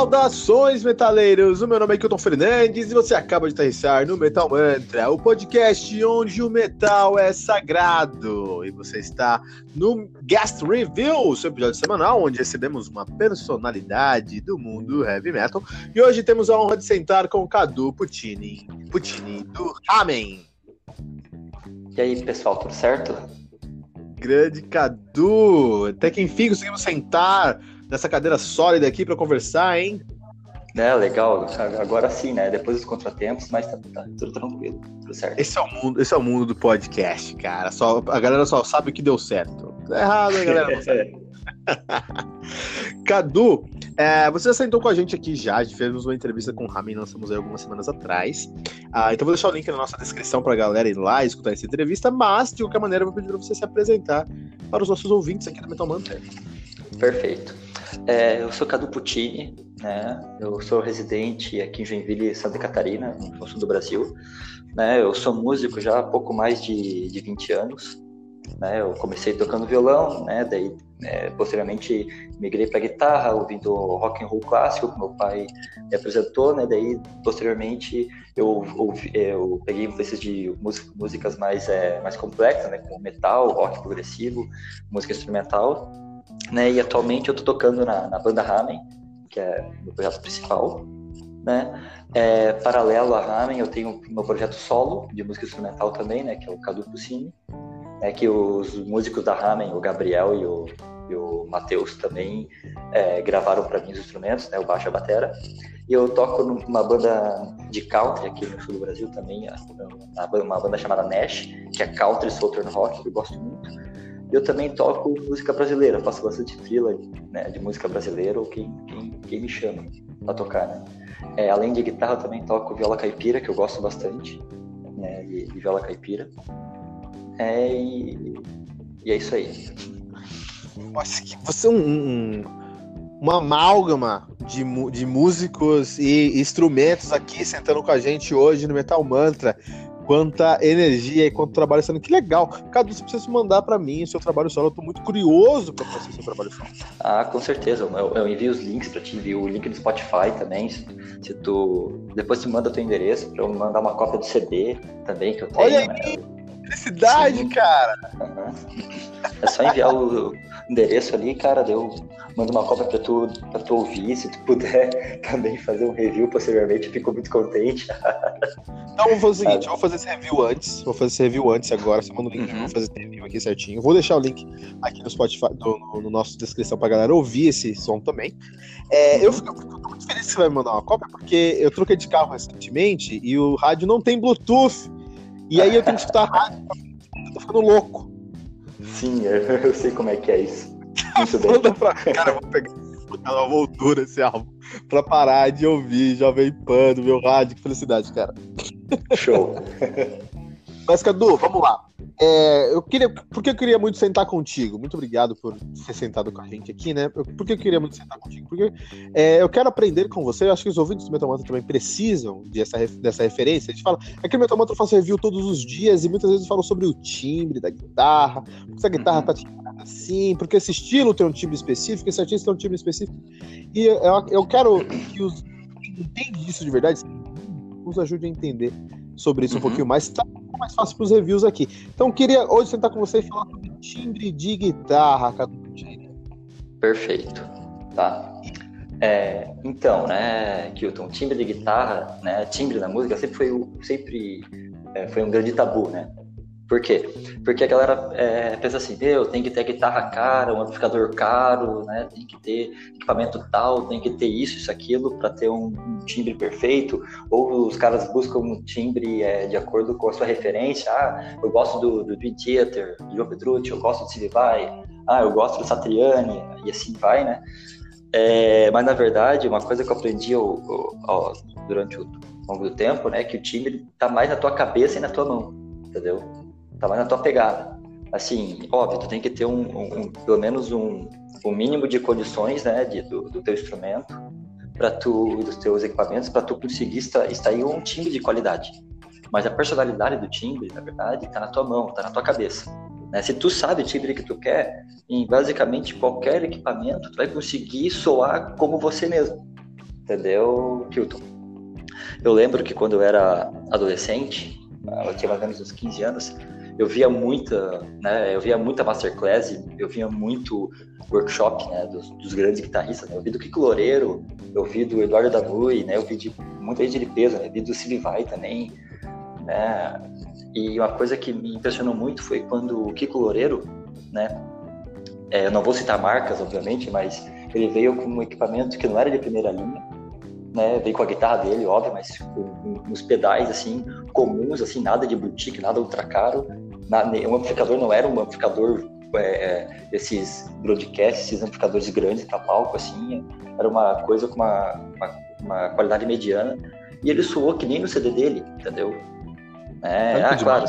Saudações, metaleiros! O meu nome é Kilton Fernandes e você acaba de aterrissar no Metal Mantra, o podcast onde o metal é sagrado. E você está no Guest Review, seu episódio semanal, onde recebemos uma personalidade do mundo heavy metal. E hoje temos a honra de sentar com o Cadu Puccini, Puccini do Ramen. E aí, pessoal, tudo certo? Grande Cadu! Até que enfim conseguimos sentar nessa cadeira sólida aqui para conversar, hein? É, legal. Agora sim, né? Depois dos contratempos, mas tá, tá, tudo tranquilo, tudo certo. Esse é o mundo, esse é o mundo do podcast, cara. Só, a galera só sabe o que deu certo. Tá errado, a galera. [LAUGHS] Cadu, é, você já sentou com a gente aqui já, fez uma entrevista com o Ramin, lançamos aí algumas semanas atrás. Ah, então vou deixar o link na nossa descrição para a galera ir lá escutar essa entrevista, mas de qualquer maneira eu vou pedir para você se apresentar para os nossos ouvintes aqui do Metal Mantra. Perfeito. É, eu sou Cadu Puccini, né? Eu sou residente aqui em Joinville, Santa Catarina, no sul do Brasil. Né? Eu sou músico já há pouco mais de, de 20 anos. Né? Eu comecei tocando violão, né? Daí, é, posteriormente, migrei para guitarra, ouvindo rock and roll clássico, que meu pai me apresentou, né? Daí, posteriormente, eu, ouvi, eu peguei influências de músicas mais, é, mais complexas, né? Como metal, rock progressivo, música instrumental né? E atualmente eu tô tocando na, na banda Ramen, que é o meu projeto principal, né? É, paralelo a Ramen, eu tenho meu projeto solo de música instrumental também, né? Que é o Cadu Puccini, né? Que os músicos da Ramen, o Gabriel e o, e o Matheus também é, gravaram para mim os instrumentos, né? O baixo e a batera. E eu toco numa banda de country aqui no sul do Brasil também, uma banda chamada Nash, que é country southern rock, que eu gosto muito. Eu também toco música brasileira, faço bastante fila né, de música brasileira ou quem, quem, quem me chama para tocar, né? É, além de guitarra, também toco viola caipira, que eu gosto bastante, né, de, de viola caipira. É, e, e, é isso aí. Nossa, você é um, uma amálgama de, de músicos e instrumentos aqui sentando com a gente hoje no Metal Mantra quanta energia e quanto trabalho sendo. Que legal. Cadu, você precisa mandar para mim o seu trabalho solo. Eu tô muito curioso para conhecer o seu trabalho solo. Ah, com certeza. Eu, eu envio os links para ti, envio o link do Spotify também. Se, se tu. Depois tu manda o teu endereço para eu mandar uma cópia do CD também que eu tenho. Olha né? Felicidade, cara! É só enviar o endereço ali, cara, eu mando uma cópia para tu, pra tu ouvir, se tu puder [LAUGHS] também fazer um review posteriormente, eu fico muito contente. Então vou fazer o seguinte, eu vou fazer esse review antes, vou fazer esse review antes agora, você manda o link, uhum. vou fazer esse review aqui certinho. Vou deixar o link aqui no Spotify, no, no, no nosso descrição pra galera ouvir esse som também. É, uhum. eu, fico, eu fico muito feliz que você vai me mandar uma cópia, porque eu troquei de carro recentemente e o rádio não tem Bluetooth. E aí eu tenho que escutar a rádio, eu tô ficando louco. Sim, [LAUGHS] eu sei como é que é isso. Muito bem. Manda pra... Cara, eu vou pegar uma voltura esse álbum pra parar de ouvir Jovem Pan no meu rádio. Que felicidade, cara. Show. [LAUGHS] Mas, Cadu, vamos lá. É, eu queria, porque eu queria muito sentar contigo. Muito obrigado por ser sentado com a gente aqui, né? Por que eu queria muito sentar contigo? Porque é, eu quero aprender com você. Eu acho que os ouvintes do Metamantra também precisam dessa, dessa referência. A gente fala, é que o Metamantra eu faço review todos os dias e muitas vezes falo sobre o timbre da guitarra, porque essa guitarra tá assim, porque esse estilo tem um timbre específico, esse artista tem um timbre específico. E eu, eu quero que os entendem disso de verdade nos ajude a entender sobre isso uhum. um pouquinho mais. Tá mais fácil para os reviews aqui. Então, queria hoje sentar com você e falar sobre timbre de guitarra, Cadu. Perfeito. Tá. É, então, né, Kilton, timbre de guitarra, né, timbre na música sempre foi, sempre, é, foi um grande tabu, né? Por quê? Porque a galera é, pensa assim, meu, tem que ter guitarra cara, um amplificador caro, né? Tem que ter equipamento tal, tem que ter isso, isso, aquilo para ter um, um, timbre perfeito. Ou os caras buscam um timbre é, de acordo com a sua referência. Ah, eu gosto do, do Dream Theater, do João Petrucci, eu gosto do Stevie Vai, ah, eu gosto do Satriani, e assim vai, né? É, mas na verdade, uma coisa que eu aprendi durante o longo do tempo, né, que o timbre está mais na tua cabeça e na tua mão, entendeu? Mais na tua pegada. Assim, óbvio, tu tem que ter um, um, um pelo menos um, um mínimo de condições, né, de, do, do teu instrumento, para tu dos teus equipamentos, para tu conseguir extrair um timbre de qualidade. Mas a personalidade do timbre, na verdade, está na tua mão, está na tua cabeça. Né? Se tu sabe o timbre que tu quer, em basicamente qualquer equipamento, tu vai conseguir soar como você mesmo. Entendeu, Kilton? Eu lembro que quando eu era adolescente, eu tinha mais ou menos uns 15 anos, eu via muita, né, eu via muita masterclass, eu via muito workshop, né, dos, dos grandes guitarristas, né? eu vi do Kiko Loureiro, eu vi do Eduardo Danui, né, eu vi de muita gente de peso, né, eu vi do Silvio Vai também, né, e uma coisa que me impressionou muito foi quando o Kiko Loureiro, né, é, eu não vou citar marcas, obviamente, mas ele veio com um equipamento que não era de primeira linha, né? Veio com a guitarra dele, óbvio, mas com uns pedais assim comuns, assim nada de boutique, nada ultra caro, na, o amplificador não era um amplificador é, é esses broadcasts, esses amplificadores grandes para palco, assim, era uma coisa com uma, uma, uma, qualidade mediana, e ele soou que nem no CD dele, entendeu? É, ah, claro.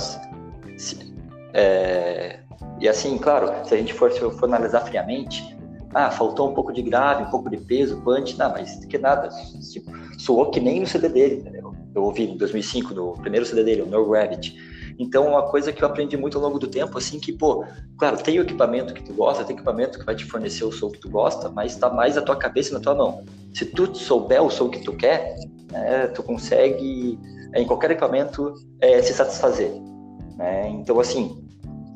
Se, é, e assim, claro, se a gente for, for analisar friamente, ah, faltou um pouco de grave, um pouco de peso, punch, não, mas que nada, tipo, soou que nem no CD dele, entendeu? Eu ouvi em 2005, no primeiro CD dele, o No Gravity, então, uma coisa que eu aprendi muito ao longo do tempo, assim, que, pô, claro, tem o equipamento que tu gosta, tem equipamento que vai te fornecer o som que tu gosta, mas tá mais na tua cabeça e na tua mão. Se tu souber o som que tu quer, né, tu consegue, em qualquer equipamento, é, se satisfazer. Né? Então, assim,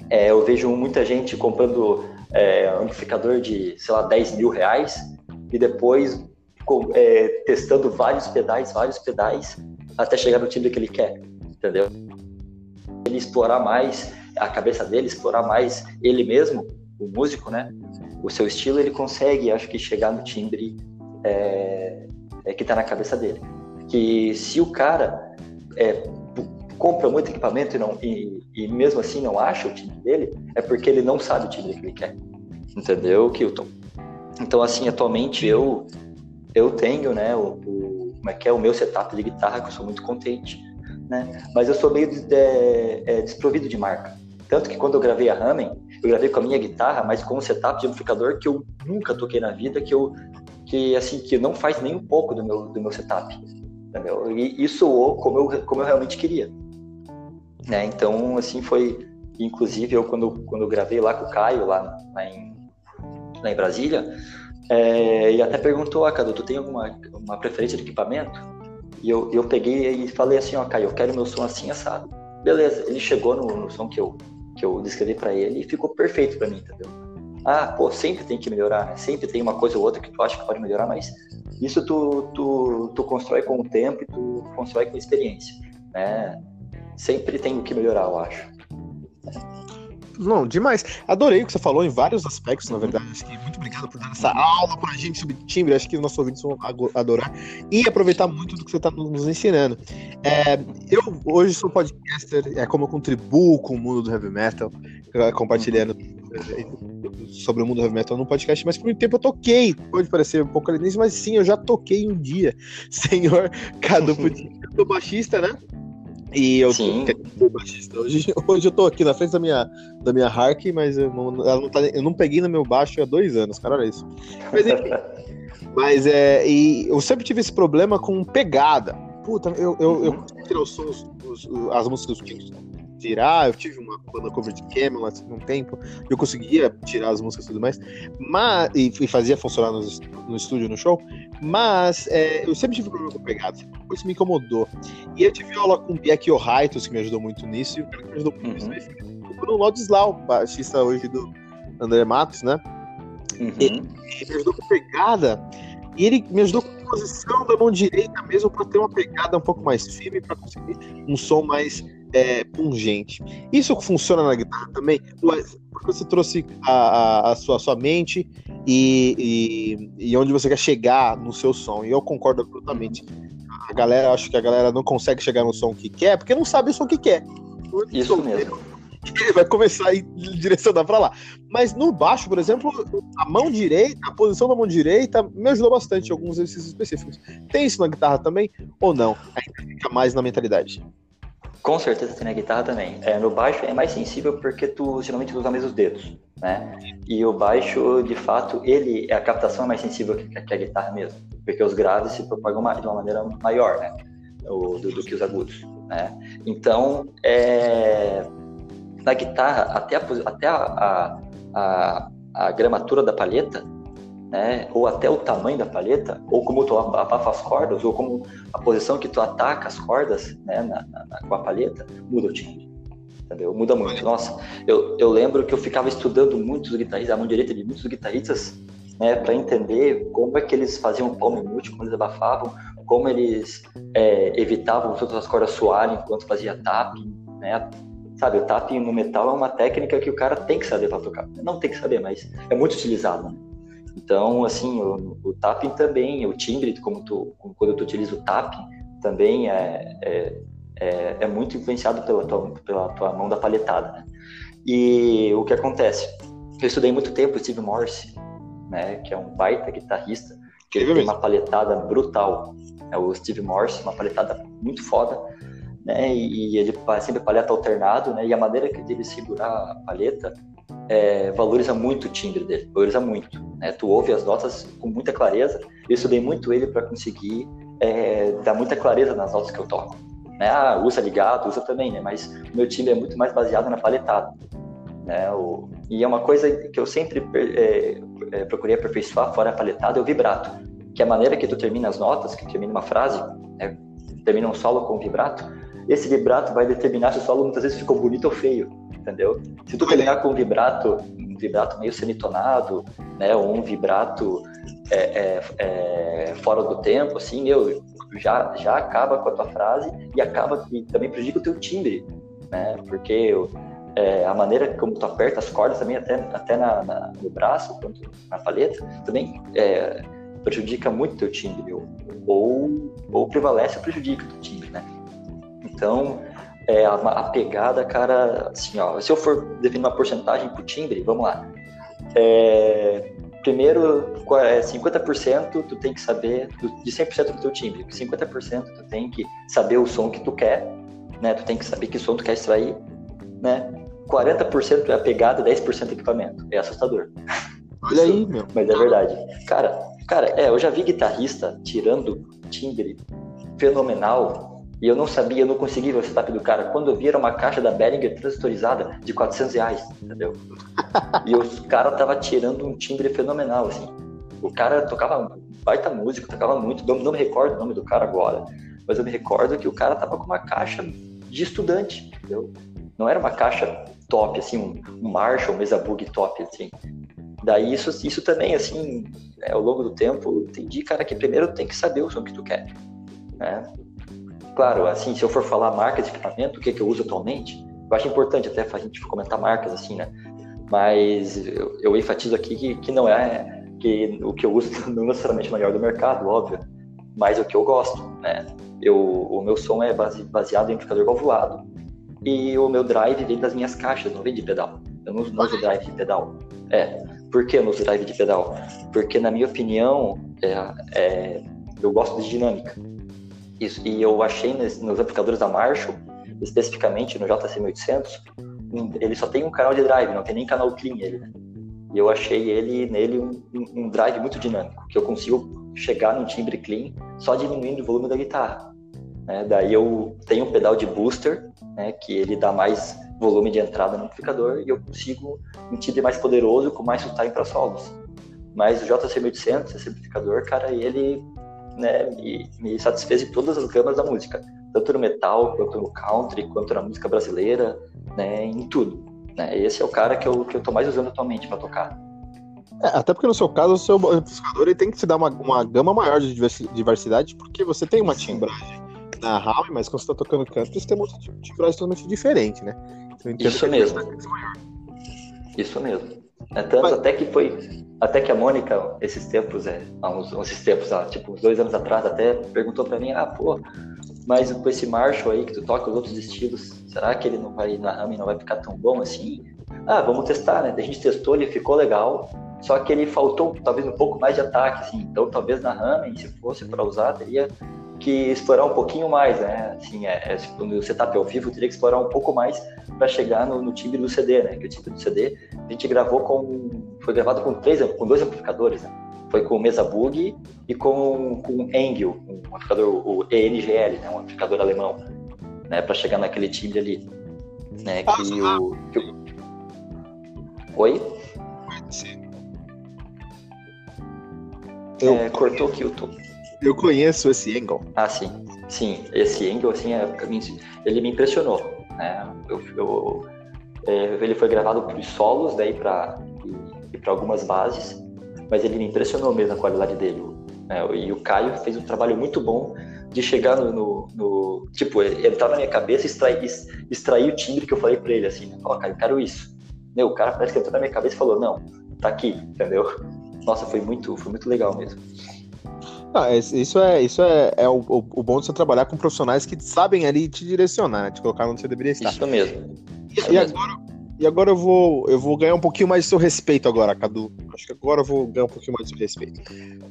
é, eu vejo muita gente comprando é, amplificador de, sei lá, 10 mil reais e depois com, é, testando vários pedais, vários pedais, até chegar no timbre que ele quer, entendeu? Ele explorar mais a cabeça dele, explorar mais ele mesmo, o músico, né? O seu estilo, ele consegue, acho que, chegar no timbre é, é, que está na cabeça dele. Que se o cara é, compra muito equipamento e, não, e, e, mesmo assim não acha o timbre dele, é porque ele não sabe o timbre que ele quer. Entendeu, Kilton? Então, assim, atualmente eu eu tenho, né, o, o, como é que é, o meu setup de guitarra, que eu sou muito contente né? Mas eu sou meio de, de, é, desprovido de marca. Tanto que quando eu gravei a Ramen, eu gravei com a minha guitarra, mas com um setup de amplificador que eu nunca toquei na vida, que eu que assim que não faz nem um pouco do meu do meu setup, entendeu? E isso soou como eu como eu realmente queria, né? Então assim foi, inclusive eu quando quando eu gravei lá com o Caio lá, lá em lá em Brasília, é, e até perguntou, ah, Cadu, tu tem alguma uma preferência de equipamento? E eu, eu peguei e falei assim, ó, Caio, eu quero meu som assim assado. Beleza, ele chegou no, no som que eu que eu descrevi para ele e ficou perfeito para mim, entendeu? Ah, pô, sempre tem que melhorar, né? Sempre tem uma coisa ou outra que tu acha que pode melhorar, mas isso tu, tu, tu constrói com o tempo e tu constrói com experiência, né? Sempre tem o que melhorar, eu acho. Não, demais. Adorei o que você falou em vários aspectos, na verdade. Acho que muito obrigado por dar essa aula pra gente sobre timbre. Acho que os nossos ouvintes vão adorar e aproveitar muito do que você está nos ensinando. É, eu hoje sou podcaster, é como eu contribuo com o mundo do heavy metal, compartilhando sobre o mundo do heavy metal no podcast, mas por muito tempo eu toquei. Pode parecer um pouco alienígena, mas sim, eu já toquei um dia. [LAUGHS] Senhor Cadu eu sou baixista, né? E eu Sim. Hoje, [LAUGHS] hoje eu tô aqui na frente da minha, da minha Hark, mas eu não, não tá, eu não peguei no meu baixo há dois anos, cara, olha isso. Mas enfim. [LAUGHS] mas é. E eu sempre tive esse problema com pegada. Puta, eu, eu, eu tirar os sons, os, as músicas tirar. Eu tive uma banda cover de Camelot um tempo, eu conseguia tirar as músicas e tudo mais, mas, e, e fazia funcionar no, no estúdio, no show, mas é, eu sempre tive problema com pegada. Isso me incomodou. E eu tive aula com o Biek Ohaitos, que me ajudou muito nisso, e o cara que me ajudou muito Uhum. nisso foi o Bruno Lodislau, baixista hoje do André Matos, né? Uhum. Ele me ajudou com pegada. E ele me ajudou com a posição da mão direita mesmo para ter uma pegada um pouco mais firme, para conseguir um som mais é, pungente. Isso funciona na guitarra também? Porque você trouxe a, a, a sua, a sua mente e, e, e onde você quer chegar no seu som. E eu concordo absolutamente. A galera, acho que a galera não consegue chegar no som que quer, porque não sabe o som que quer. Isso mesmo. Ele vai começar a ir direcionar pra lá. Mas no baixo, por exemplo, a mão direita, a posição da mão direita me ajudou bastante em alguns exercícios específicos. Tem isso na guitarra também ou não? Ainda fica mais na mentalidade. Com certeza tem na guitarra também. É, no baixo é mais sensível porque tu geralmente usa mais os dedos, né? E o baixo, de fato, ele a captação é mais sensível que, que a guitarra mesmo, porque os graves se propagam de uma maneira maior, né? O- do, do que os agudos, né? Então, é, na guitarra, até a, até a, a, a gramatura da palheta, né? Ou até o tamanho da palheta, ou como tu abafa as cordas, ou como a posição que tu ataca as cordas né, na, na- na- com a palheta, muda o timbre. Entendeu? Muda muito. Nossa, eu, eu lembro que eu ficava estudando muitos guitarristas, a mão direita de muitos guitarristas, né, para entender como é que eles faziam palm mute, como eles abafavam, como eles é, evitavam as outras cordas soarem enquanto fazia tapping, né? Sabe, o tapping no metal é uma técnica que o cara tem que saber para tocar. Não tem que saber, mas é muito utilizado. Né? Então, assim, o, o tapping também, o timbre, como tu, quando tu utiliza o tapping, também é, é, é, é muito influenciado pela tua, pela tua mão da palhetada, né? E o que acontece? Eu estudei muito tempo o Steve Morse, né, que é um baita guitarrista, que ele tem uma palhetada brutal. É o Steve Morse, uma palhetada muito foda, né, e ele sempre palheta alternado, né, e a maneira que ele segurar a palheta é, valoriza muito o timbre dele, valoriza muito. Né? Tu ouve as notas com muita clareza. Eu estudei muito ele para conseguir é, dar muita clareza nas notas que eu toco. Né? Ah, usa ligado, usa também, né? Mas o meu timbre é muito mais baseado na palhetada. Né? O, e é uma coisa que eu sempre é, é, procurei aperfeiçoar fora a palhetada, é o vibrato. Que é a maneira que tu termina as notas, que termina uma frase, né? termina um solo com vibrato, esse vibrato vai determinar se o solo muitas vezes ficou bonito ou feio, entendeu? Se tu terminar com um vibrato, um vibrato meio semitonado, né, ou um vibrato é, é, é, fora do tempo, assim, meu, já, já acaba com a tua frase e acaba e também prejudica o teu timbre, né? Porque é, a maneira como tu aperta as cordas também, até, até na, na no braço, quanto na palheta, também é, prejudica muito o teu timbre, ou, ou prevalece ou prejudica o teu timbre, né? Então, é, a, a, pegada, cara, assim, ó, se eu for definir uma porcentagem pro timbre, vamos lá. É, primeiro, 50% tu tem que saber, de 100% do teu timbre, 50% tu tem que saber o som que tu quer, né? Tu tem que saber que som tu quer extrair, né? 40% é a pegada, 10% é equipamento. É assustador. Olha aí, meu. Mas é verdade. Cara, Cara, é, eu já vi guitarrista tirando timbre fenomenal e eu não sabia, eu não conseguia ver o setup do cara. Quando eu vi, era uma caixa da Behringer transistorizada de 400 reais, entendeu? e o cara tava tirando um timbre fenomenal, assim. O cara tocava baita música, tocava muito, não, não me recordo o nome do cara agora, mas eu me recordo que o cara tava com uma caixa de estudante, entendeu? Não era uma caixa top, assim, um, Marshall, Mesa Bug top, assim. Daí isso, isso também, assim, é, ao longo do tempo, eu entendi, cara, que primeiro tem que saber o som que tu quer, né? Claro, assim, se eu for falar marcas de equipamento, o que, que eu uso atualmente, eu acho importante até a gente comentar marcas, assim, né? Mas eu, eu enfatizo aqui que, que não é que o que eu uso [LAUGHS] não é necessariamente o melhor do mercado, óbvio, mas o que eu gosto, né? Eu, o meu som é base, baseado em amplificador valvulado e o meu drive vem das minhas caixas, não vem de pedal. Eu não, não uso drive de pedal. É, por que eu não uso drive de pedal? Porque, na minha opinião, é, é, eu gosto de dinâmica. Isso, e eu achei nos, nos amplificadores da Marshall, especificamente no JC1800, ele só tem um canal de drive, não tem nem canal clean ele, né? E eu achei ele nele um, um, drive muito dinâmico, que eu consigo chegar num timbre clean só diminuindo o volume da guitarra. Né? Daí eu tenho um pedal de booster, né, que ele dá mais volume de entrada no amplificador e eu consigo um timbre mais poderoso com mais sotaque para solos. Mas o JC1800, esse amplificador, cara, ele né, me, me satisfez em todas as gamas da música, tanto no metal, quanto no country, quanto na música brasileira, né, em tudo. Né? Esse é o cara que eu, que eu tô mais usando atualmente para tocar. É, até porque no seu caso, o seu amplificador ele tem que te dar uma, uma gama maior de diversidade, porque você tem uma timbragem na RAM, mas quando você tá tocando canto, você tem uma timbragem totalmente diferente, né? Então, Isso mesmo. Isso mesmo. É tanto mas... até que foi. Até que a Mônica, esses tempos, é, há uns, esses tempos, há, tipo, uns dois anos atrás, até perguntou para mim, ah, pô, mas com esse Marshall aí que tu toca os outros estilos, será que ele não vai na RAM não vai ficar tão bom assim? Ah, vamos testar, né? A gente testou, ele ficou legal, só que ele faltou talvez um pouco mais de ataque, assim. Então, talvez na RAM, se fosse para usar, teria que explorar um pouquinho mais, né? Assim, é, é, no setup ao vivo, teria que explorar um pouco mais para chegar no, no timbre do CD, né? Que o timbre do CD a gente gravou com, foi gravado com três, com dois amplificadores, né? foi com o Mesa Bug e com, com o Engel, um amplificador, o ENGL, né, um amplificador alemão, né, para chegar naquele timbre ali. Né, que, o, que o... Oi? Eu... É, cortou aqui o tom. Eu conheço esse Engel. Ah, sim. Sim, esse Engel, assim, é, ele me impressionou. Né? Eu, eu, é, ele foi gravado para os solos, daí para e, e para algumas bases mas ele me impressionou mesmo a qualidade dele. É, e o Caio fez um trabalho muito bom de chegar no. no, no tipo, tava na minha cabeça e extrair, extrair o timbre que eu falei pra ele, assim, ó, oh, Caio, quero isso. Meu, o cara parece que entrou na minha cabeça e falou, não, tá aqui, entendeu? Nossa, foi muito, foi muito legal mesmo. Ah, isso é, isso é, é o, o, bom de você trabalhar com profissionais que sabem ali te direcionar, né? te colocar onde você deveria estar. Isso mesmo. Isso e, mesmo. agora, e agora eu vou, eu vou ganhar um pouquinho mais de seu respeito agora, Cadu. Acho que agora eu vou ganhar um pouquinho mais de seu respeito.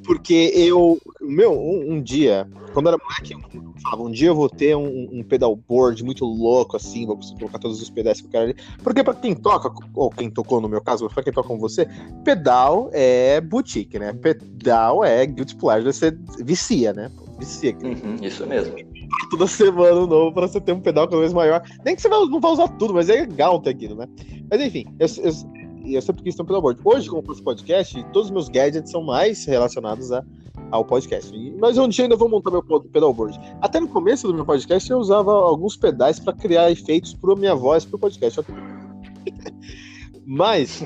Porque eu, meu, um, um dia, quando eu era moleque, eu falava, um dia eu vou ter um, um pedalboard muito louco, assim, vou conseguir colocar todos os pedais que eu quero ali. Porque pra quem toca, ou quem tocou no meu caso, pra quem toca com você, pedal é boutique, né? Pedal é guilty pleasure, você vicia, né? Vicia. Uhum, isso mesmo [LAUGHS] toda semana um novo pra você ter um pedal cada vez maior. Nem que você não vai usar tudo, mas é legal ter aquilo, né? Mas enfim, eu, eu, eu sempre quis ter um pedalboard. Hoje, como eu podcast, todos os meus gadgets são mais relacionados a, ao podcast. Mas um dia ainda vou montar meu pedalboard. Até no começo do meu podcast, eu usava alguns pedais para criar efeitos para minha voz pro podcast. [LAUGHS] Mas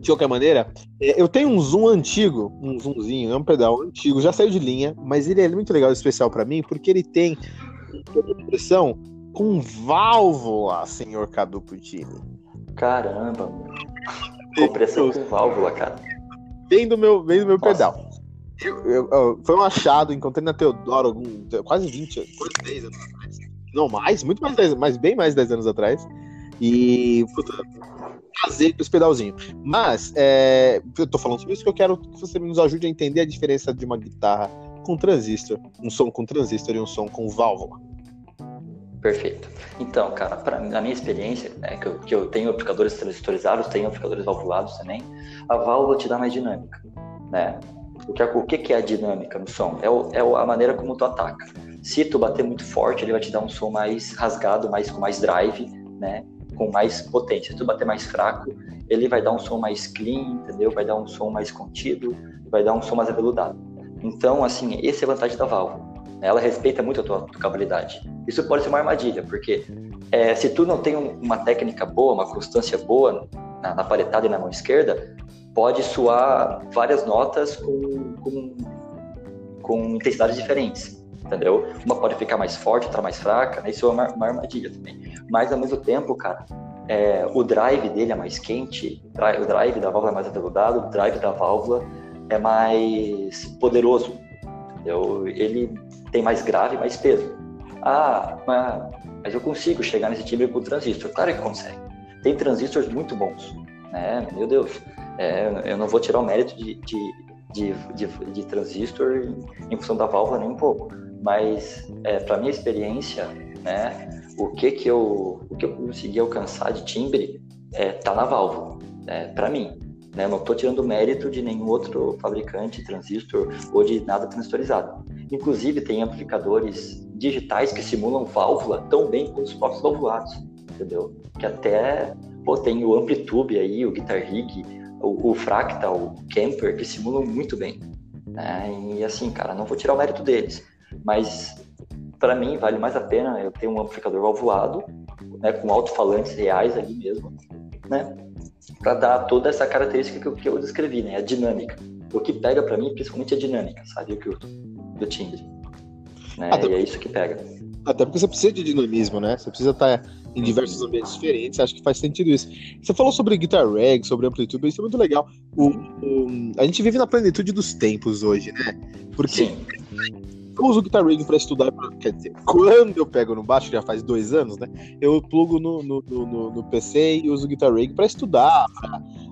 de qualquer maneira, é, eu tenho um zoom antigo, um zoomzinho, é um pedal antigo, já saiu de linha, mas ele é muito legal, especial para mim, porque ele tem pressão com válvula, senhor Cadu Puccini. Caramba, [LAUGHS] compressão com válvula, cara. Vem do meu, vem do meu pedal. Eu, eu, eu, foi um achado, encontrei na Teodoro algum, quase 20, quase 10 anos atrás. Não, mais, muito mais 10, mais bem mais 10 anos atrás. E puta, fazer esse pedalzinho. Mas, é, eu tô falando sobre isso porque eu quero que você nos ajude a entender a diferença de uma guitarra com transistor, um som com transistor e um som com válvula. Perfeito. Então, cara, pra, na minha experiência, né, que, eu, que eu tenho amplificadores transistorizados, tenho amplificadores valvulados também, a válvula te dá mais dinâmica, né? O que, o que é a dinâmica no som? É, o, é a maneira como tu ataca. Se tu bater muito forte, ele vai te dar um som mais rasgado, mais com mais drive, né? Com mais potência. Se tu bater mais fraco, ele vai dar um som mais clean, entendeu? Vai dar um som mais contido, vai dar um som mais aveludado. Então, assim, essa é a vantagem da válvula. Ela respeita muito a tua tocabilidade. Isso pode ser uma armadilha, porque é, se tu não tem uma técnica boa, uma constância boa na, na paletada e na mão esquerda, pode soar várias notas com, com, com intensidades diferentes, entendeu? Uma pode ficar mais forte, outra mais fraca, né? isso é uma, uma armadilha também. Mas ao mesmo tempo, cara, é, o drive dele é mais quente, o drive da válvula é mais aveludado, o drive da válvula é mais poderoso, entendeu? Ele tem mais grave, mais peso. Ah, mas eu consigo chegar nesse timbre com transistor. Claro que consegue. Tem transistores muito bons, né? Meu Deus, é, eu não vou tirar o mérito de, de, de, de, de transistor em, função da válvula nem um pouco. Mas, é, para minha experiência, né, o que que eu, o que eu consegui alcançar de timbre é, tá na válvula, é, para mim. Né? Não estou tirando mérito de nenhum outro fabricante transistor ou de nada transistorizado. Inclusive, tem amplificadores digitais que simulam válvula tão bem quanto os próprios valvulados, entendeu? Que até pô, tem o Amplitube aí, o Guitar Rig, o, o Fractal, o Kemper, que simulam muito bem. Né? E assim, cara, não vou tirar o mérito deles, mas para mim vale mais a pena eu ter um amplificador valvulado, né, com alto-falantes reais ali mesmo, né, para dar toda essa característica que eu, que eu descrevi, né, a dinâmica. O que pega para mim, principalmente a dinâmica, sabe, o que do timbre. Né? Até, e é isso que pega. Até porque você precisa de dinamismo, né? Você precisa estar em diversos ambientes diferentes, acho que faz sentido isso. Você falou sobre guitar reg, sobre amplitude, isso é muito legal. O, o, a gente vive na plenitude dos tempos hoje, né? Porque Sim. Eu uso guitar rig para estudar, pra, quer dizer, quando eu pego no baixo, já faz dois anos, né? Eu plugo no, no, no, no PC e uso guitar rig para estudar,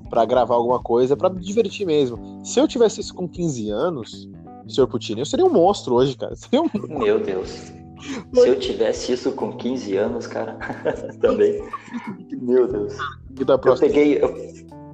para gravar alguma coisa, para me divertir mesmo. Se eu tivesse isso com 15 anos, Sr. Putin, eu seria um monstro hoje, cara. Um... Meu Deus. Se eu tivesse isso com 15 anos, cara, [LAUGHS] também. Meu Deus. Eu peguei, eu,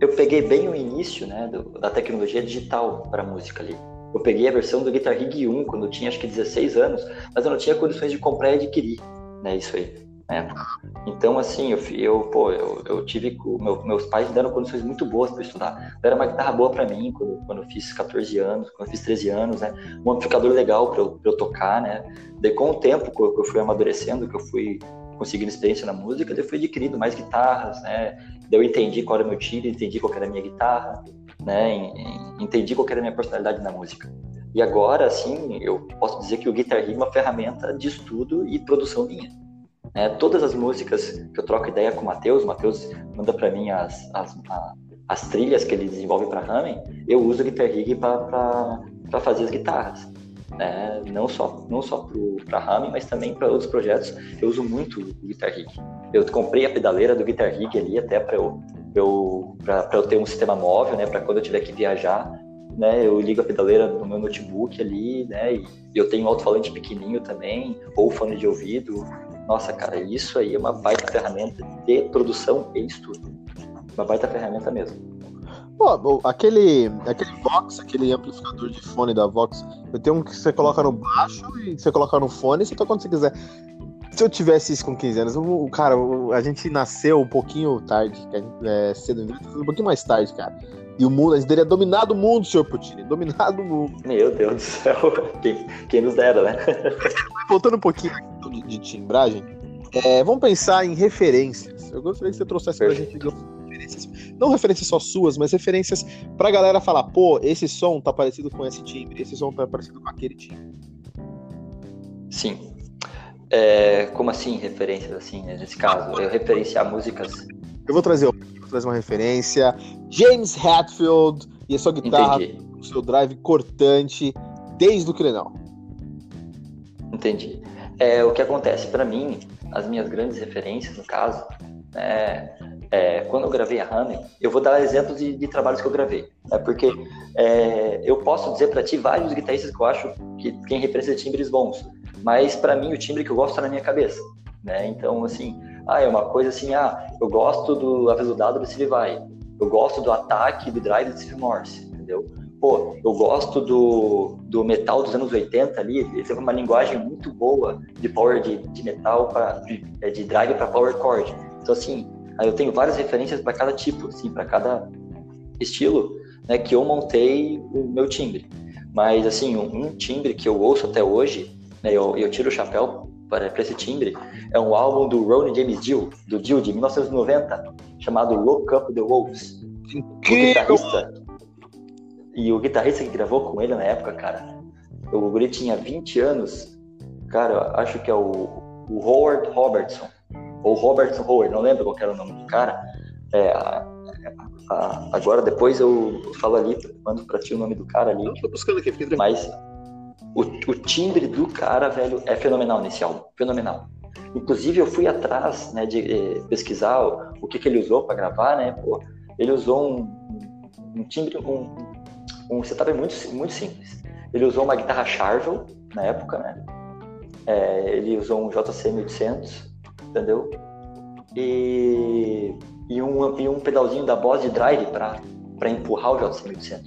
eu, peguei bem o início né, do, da tecnologia digital para música ali. Eu peguei a versão do Guitar Rig 1 quando eu tinha acho que 16 anos, mas eu não tinha condições de comprar e adquirir, né, isso aí época. Então, assim, eu, eu pô, eu, eu tive. Meu, meus pais deram condições muito boas para estudar. Era uma guitarra boa para mim quando, quando eu fiz 14 anos, quando eu fiz 13 anos, né? Um amplificador legal para eu, eu tocar, né? Daí, com o tempo que eu fui amadurecendo, que eu fui conseguindo experiência na música, eu fui adquirindo mais guitarras, né? Daí eu entendi qual era o meu tiro, entendi qual era a minha guitarra, né? Entendi qual era a minha personalidade na música. E agora, assim, eu posso dizer que o Guitar Hero é uma ferramenta de estudo e produção minha. É, todas as músicas que eu troco ideia com o Matheus, o Matheus manda para mim as, as, a, as trilhas que ele desenvolve para Ramen, eu uso o Guitar Rig para fazer as guitarras. É, não só não só para Ramen, mas também para outros projetos. Eu uso muito o Guitar Rig. Eu comprei a pedaleira do Guitar Rig ali até para eu, eu, eu ter um sistema móvel, né, para quando eu tiver que viajar, né, eu ligo a pedaleira no meu notebook ali, né, e eu tenho um alto-falante pequenininho também, ou fone de ouvido, nossa, cara, isso aí é uma baita ferramenta de produção e estudo. Uma baita ferramenta mesmo. Pô, aquele, aquele Vox, aquele amplificador de fone da Vox, eu tenho um que você coloca no baixo e você coloca no fone e você toca quando você quiser. Se eu tivesse isso com 15 anos, o, cara, a gente nasceu um pouquinho tarde, é, cedo, um pouquinho mais tarde, cara. E o mundo, a gente teria dominado o mundo, senhor Putin. Dominado o mundo. Meu Deus do céu. Quem, quem nos dera, né? [LAUGHS] Voltando um pouquinho de, de timbragem, é, vamos pensar em referências. Eu gostaria que você trouxesse pra gente referências. Não referências só suas, mas referências pra galera falar, pô, esse som tá parecido com esse timbre, esse som tá parecido com aquele timbre. Sim. É, como assim, referências assim, nesse caso? Eu referenciar músicas. Eu vou trazer trazer uma referência. James Hetfield e a sua guitarra, o seu drive cortante desde o Crenal. Entendi. É, o que acontece para mim, as minhas grandes referências, no caso, é, é, quando eu gravei a Hammer, eu vou dar exemplos de, de trabalhos que eu gravei, né, porque é, eu posso dizer para ti vários guitarristas que eu acho que quem representa timbres bons, mas para mim o timbre que eu gosto está na minha cabeça, né? Então, assim, ah, é uma coisa assim, ah, eu gosto do aveludado do Steve Vai, eu gosto do ataque do drive do Steve Morse, entendeu? pô, eu gosto do, do metal dos anos 80 ali, ele teve uma linguagem muito boa de power de, de metal, pra, de, é, de drive para power chord. Então, assim, eu tenho várias referências para cada tipo, assim, para cada estilo, né, que eu montei o meu timbre. Mas, assim, um, um timbre que eu ouço até hoje, eu, eu tiro o chapéu para, para esse timbre, é um álbum do Ronnie James Dio, do Dio, de 1990, chamado Look Up the Wolves. Incrível! E o guitarrista que gravou com ele na época, cara, o guri tinha 20 anos, cara, acho que é o, o Howard Robertson, ou Robertson Howard, não lembro qual era o nome do cara. É, a, a, agora, depois eu falo ali, mando pra ti o nome do cara ali. Eu tô buscando aqui, fiquei Mas o, o timbre do cara, velho, é fenomenal nesse álbum, fenomenal. Inclusive, eu fui atrás né, de eh, pesquisar o, o que, que ele usou para gravar, né? Pô, ele usou um, um timbre, um, um setup muito, muito simples. Ele usou uma guitarra Charvel na época, né? É, ele usou um JC 1100, entendeu? E, e, um, e um pedalzinho da Boss de drive para empurrar o JC 1100,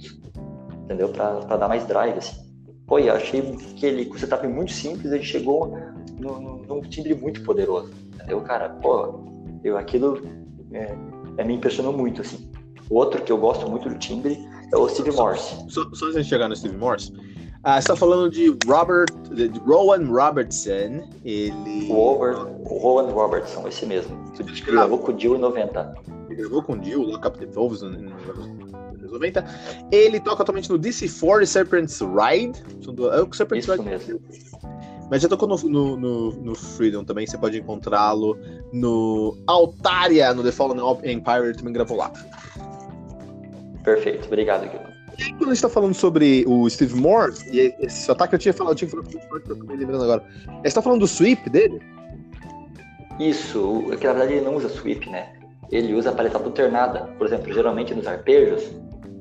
entendeu? Para dar mais drive, assim. Pô, eu achei que ele, com um setup muito simples, ele chegou num, num timbre muito poderoso, entendeu, cara? Pô, eu, aquilo é, é, me impressionou muito, assim. Outro que eu gosto muito do timbre é o Steve Morse. Só, só antes de chegar no Steve Morse, ah, você tá falando de Robert, de Rowan Robertson, ele... O, Over, o Rowan Robertson, esse mesmo. Ele gravou com o Dio em 90. Gravou com o Dio, Lock Up the Wolves, nos anos 90. Ele toca atualmente no DC4 e Serpent's Ride. É o Serpent's Isso Ride. mesmo. Mas já tocou no, no, no, no Freedom também, você pode encontrá-lo no Altaria, no The Fallen Empire, ele também gravou lá. Perfeito, obrigado, Guilherme. E quando a gente tá falando sobre o Steve Moore, e esse ataque eu tinha falado, eu tinha falado eu tô me lembrando agora. Você tá falando do sweep dele? Isso, é que na verdade ele não usa sweep, né? Ele usa a paletada alternada. Por exemplo, geralmente nos arpejos,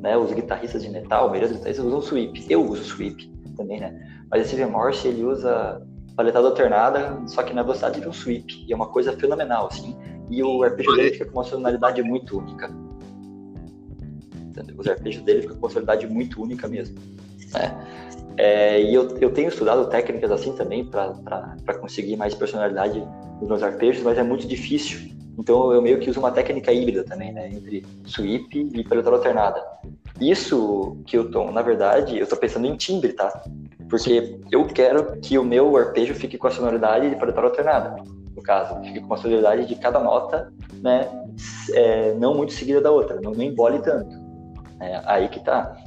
né, os guitarristas de metal, a maioria dos guitarristas usam sweep. Eu uso sweep também, né? Mas o Steve Morse, ele usa paletada alternada, só que na velocidade de um sweep. E é uma coisa fenomenal, assim. E o arpejo dele fica com uma sonoridade muito única. Os arpejos dele ficam com uma sonoridade muito única mesmo. Né? É, e eu, eu tenho estudado técnicas assim também para conseguir mais personalidade nos meus arpejos, mas é muito difícil. Então eu meio que uso uma técnica híbrida também, né? Entre sweep e paletada alternada. Isso tô, na verdade, eu tô pensando em timbre, tá? Porque eu quero que o meu arpejo fique com a sonoridade de paletada alternada, no caso, fique com a sonoridade de cada nota, né? É, não muito seguida da outra, não, não embole tanto. É, aí que tá.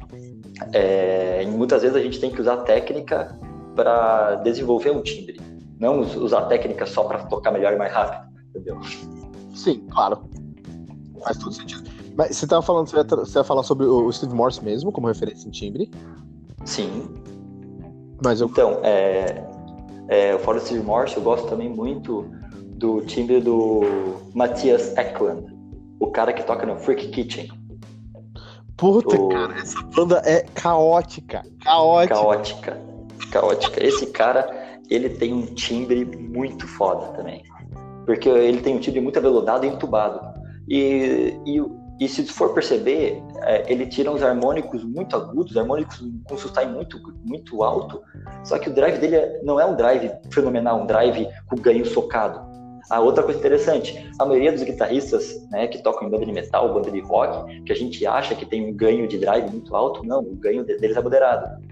É, muitas vezes a gente tem que usar técnica para desenvolver um timbre, não usar técnica só para tocar melhor e mais rápido, entendeu? Sim, claro. Faz todo sentido. Mas você estava falando, você ia, falar sobre o Steve Morse mesmo, como referência em timbre? Sim. Mas eu... Então, é, é, fora do Steve Morse, eu gosto também muito do timbre do Matthias Eklund, o cara que toca no Freak Kitchen. Puta, o... cara, essa banda é caótica. Caótica. Caótica. Caótica. Esse cara, ele tem um timbre muito foda também. Porque ele tem um timbre muito aveludado e entubado. E, e, e se for perceber, é, ele tira uns harmônicos muito agudos, harmônicos com sustain muito, muito alto. Só que o drive dele não é um drive fenomenal, um drive com ganho socado. A outra coisa interessante, a maioria dos guitarristas né, que tocam em banda de metal, banda de rock, que a gente acha que tem um ganho de drive muito alto, não, o ganho deles é moderado.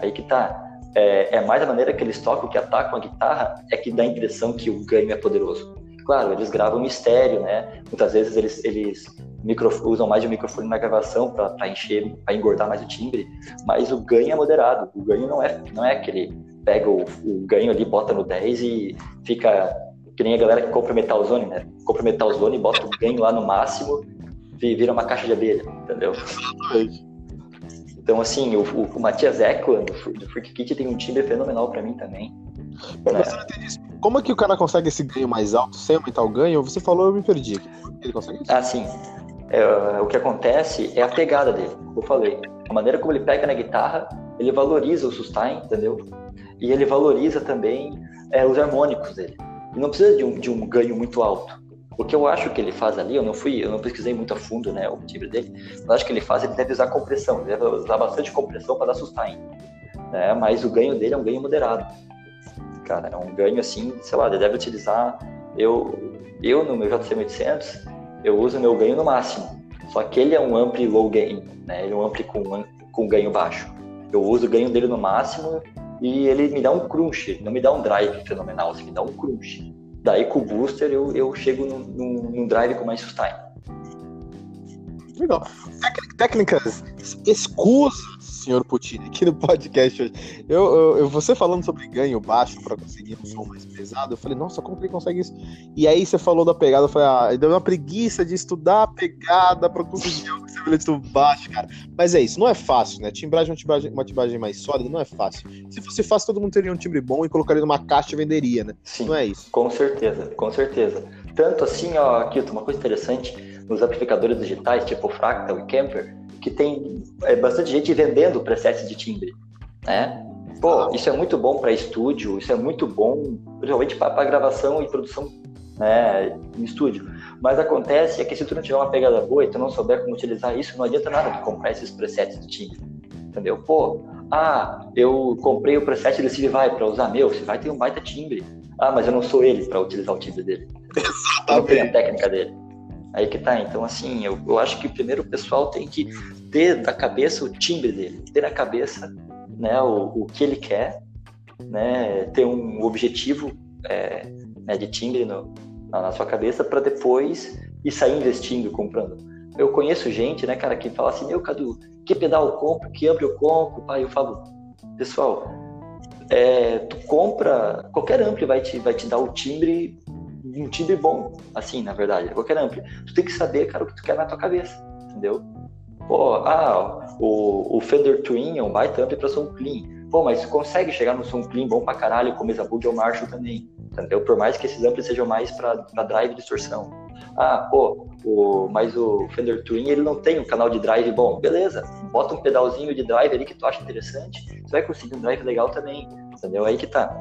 Aí que tá. É, é mais a maneira que eles tocam, que atacam a guitarra, é que dá a impressão que o ganho é poderoso. Claro, eles gravam em estéreo, né? Muitas vezes eles, eles micro, usam mais de um microfone na gravação para encher, para engordar mais o timbre, mas o ganho é moderado. O ganho não é, não é aquele pega o, o ganho ali, bota no 10 e fica que nem a galera que compra Metalzone, né? Compra Metalzone, bota o ganho lá no máximo e vira uma caixa de abelha, entendeu? Então, assim, o, o, o Matias Eklund, do Freak Kit, tem um timbre fenomenal para mim também. Né? Como é que o cara consegue esse ganho mais alto sem aumentar o ganho? Você falou, eu me perdi. Ele consegue isso? Ah, sim. É, o que acontece é a pegada dele, como eu falei. A maneira como ele pega na guitarra, ele valoriza o sustain, entendeu? E ele valoriza também é, os harmônicos dele. E não precisa de um, de um ganho muito alto. O que eu acho que ele faz ali, eu não fui, eu não pesquisei muito a fundo, né, o timbre dele, mas acho que ele faz, ele deve usar compressão, ele deve usar bastante compressão para dar sustain, né, mas o ganho dele é um ganho moderado, cara, é um ganho assim, sei lá, ele deve utilizar, eu, eu no meu JC 800, eu uso meu ganho no máximo, só que ele é um ampli low gain, né, ele é um ampli com, com ganho baixo, eu uso o ganho dele no máximo e ele me dá um crunch, não me dá um drive fenomenal, assim, me dá um crunch. Daí com o booster eu, eu chego num, num drive com mais sustain. Legal. Técnicas escusas, senhor Putin, aqui no podcast hoje. Eu, eu, você falando sobre ganho baixo para conseguir um som mais pesado, eu falei, nossa, como que ele consegue isso? E aí você falou da pegada, eu falei, ah, deu uma preguiça de estudar a pegada para conseguir um semelhante baixo, cara. Mas é isso, não é fácil, né? Timbragem é uma uma timbagem mais sólida, não é fácil. Se fosse fácil, todo mundo teria um timbre bom e colocaria numa caixa e venderia, né? Sim, não é isso. Com certeza, com certeza. Tanto assim, ó, Kilton, uma coisa interessante, nos amplificadores digitais, tipo Fractal e Kemper, que tem é, bastante gente vendendo presets de timbre, né? Pô, isso é muito bom para estúdio, isso é muito bom, principalmente para gravação e produção né, em estúdio. Mas acontece é que se tu não tiver uma pegada boa e tu não souber como utilizar isso, não adianta nada tu comprar esses presets de timbre, entendeu? Pô, ah, eu comprei o preset do Steve Vai para usar meu, Steve Vai tem um baita timbre. Ah, mas eu não sou ele para utilizar o timbre dele. Eu não tenho a técnica dele. Aí que tá. Então, assim, eu, eu acho que primeiro o pessoal tem que ter na cabeça o timbre dele, ter na cabeça né, o, o que ele quer, né, ter um objetivo é, né, de timbre no, na, sua cabeça para depois ir sair investindo, comprando. Eu conheço gente, né, cara, que fala assim, meu, Cadu, que pedal eu compro, que amplo eu compro? Pai, eu falo, pessoal, é, tu compra, qualquer ampli vai te, vai te dar o timbre um timbre bom, assim, na verdade, qualquer ampli. Tu tem que saber, cara, o que tu quer na tua cabeça, entendeu? Pô, ah, o, o Fender Twin é um baita ampli para som clean. Pô, mas tu consegue chegar no som clean bom pra caralho com Mesa Bug ou Marshall também, entendeu? Por mais que esses amplis sejam mais para drive e distorção. Ah, pô, o, mas o Fender Twin ele não tem um canal de drive bom. Beleza, bota um pedalzinho de drive ali que tu acha interessante, você vai conseguir um drive legal também, entendeu? Aí que tá.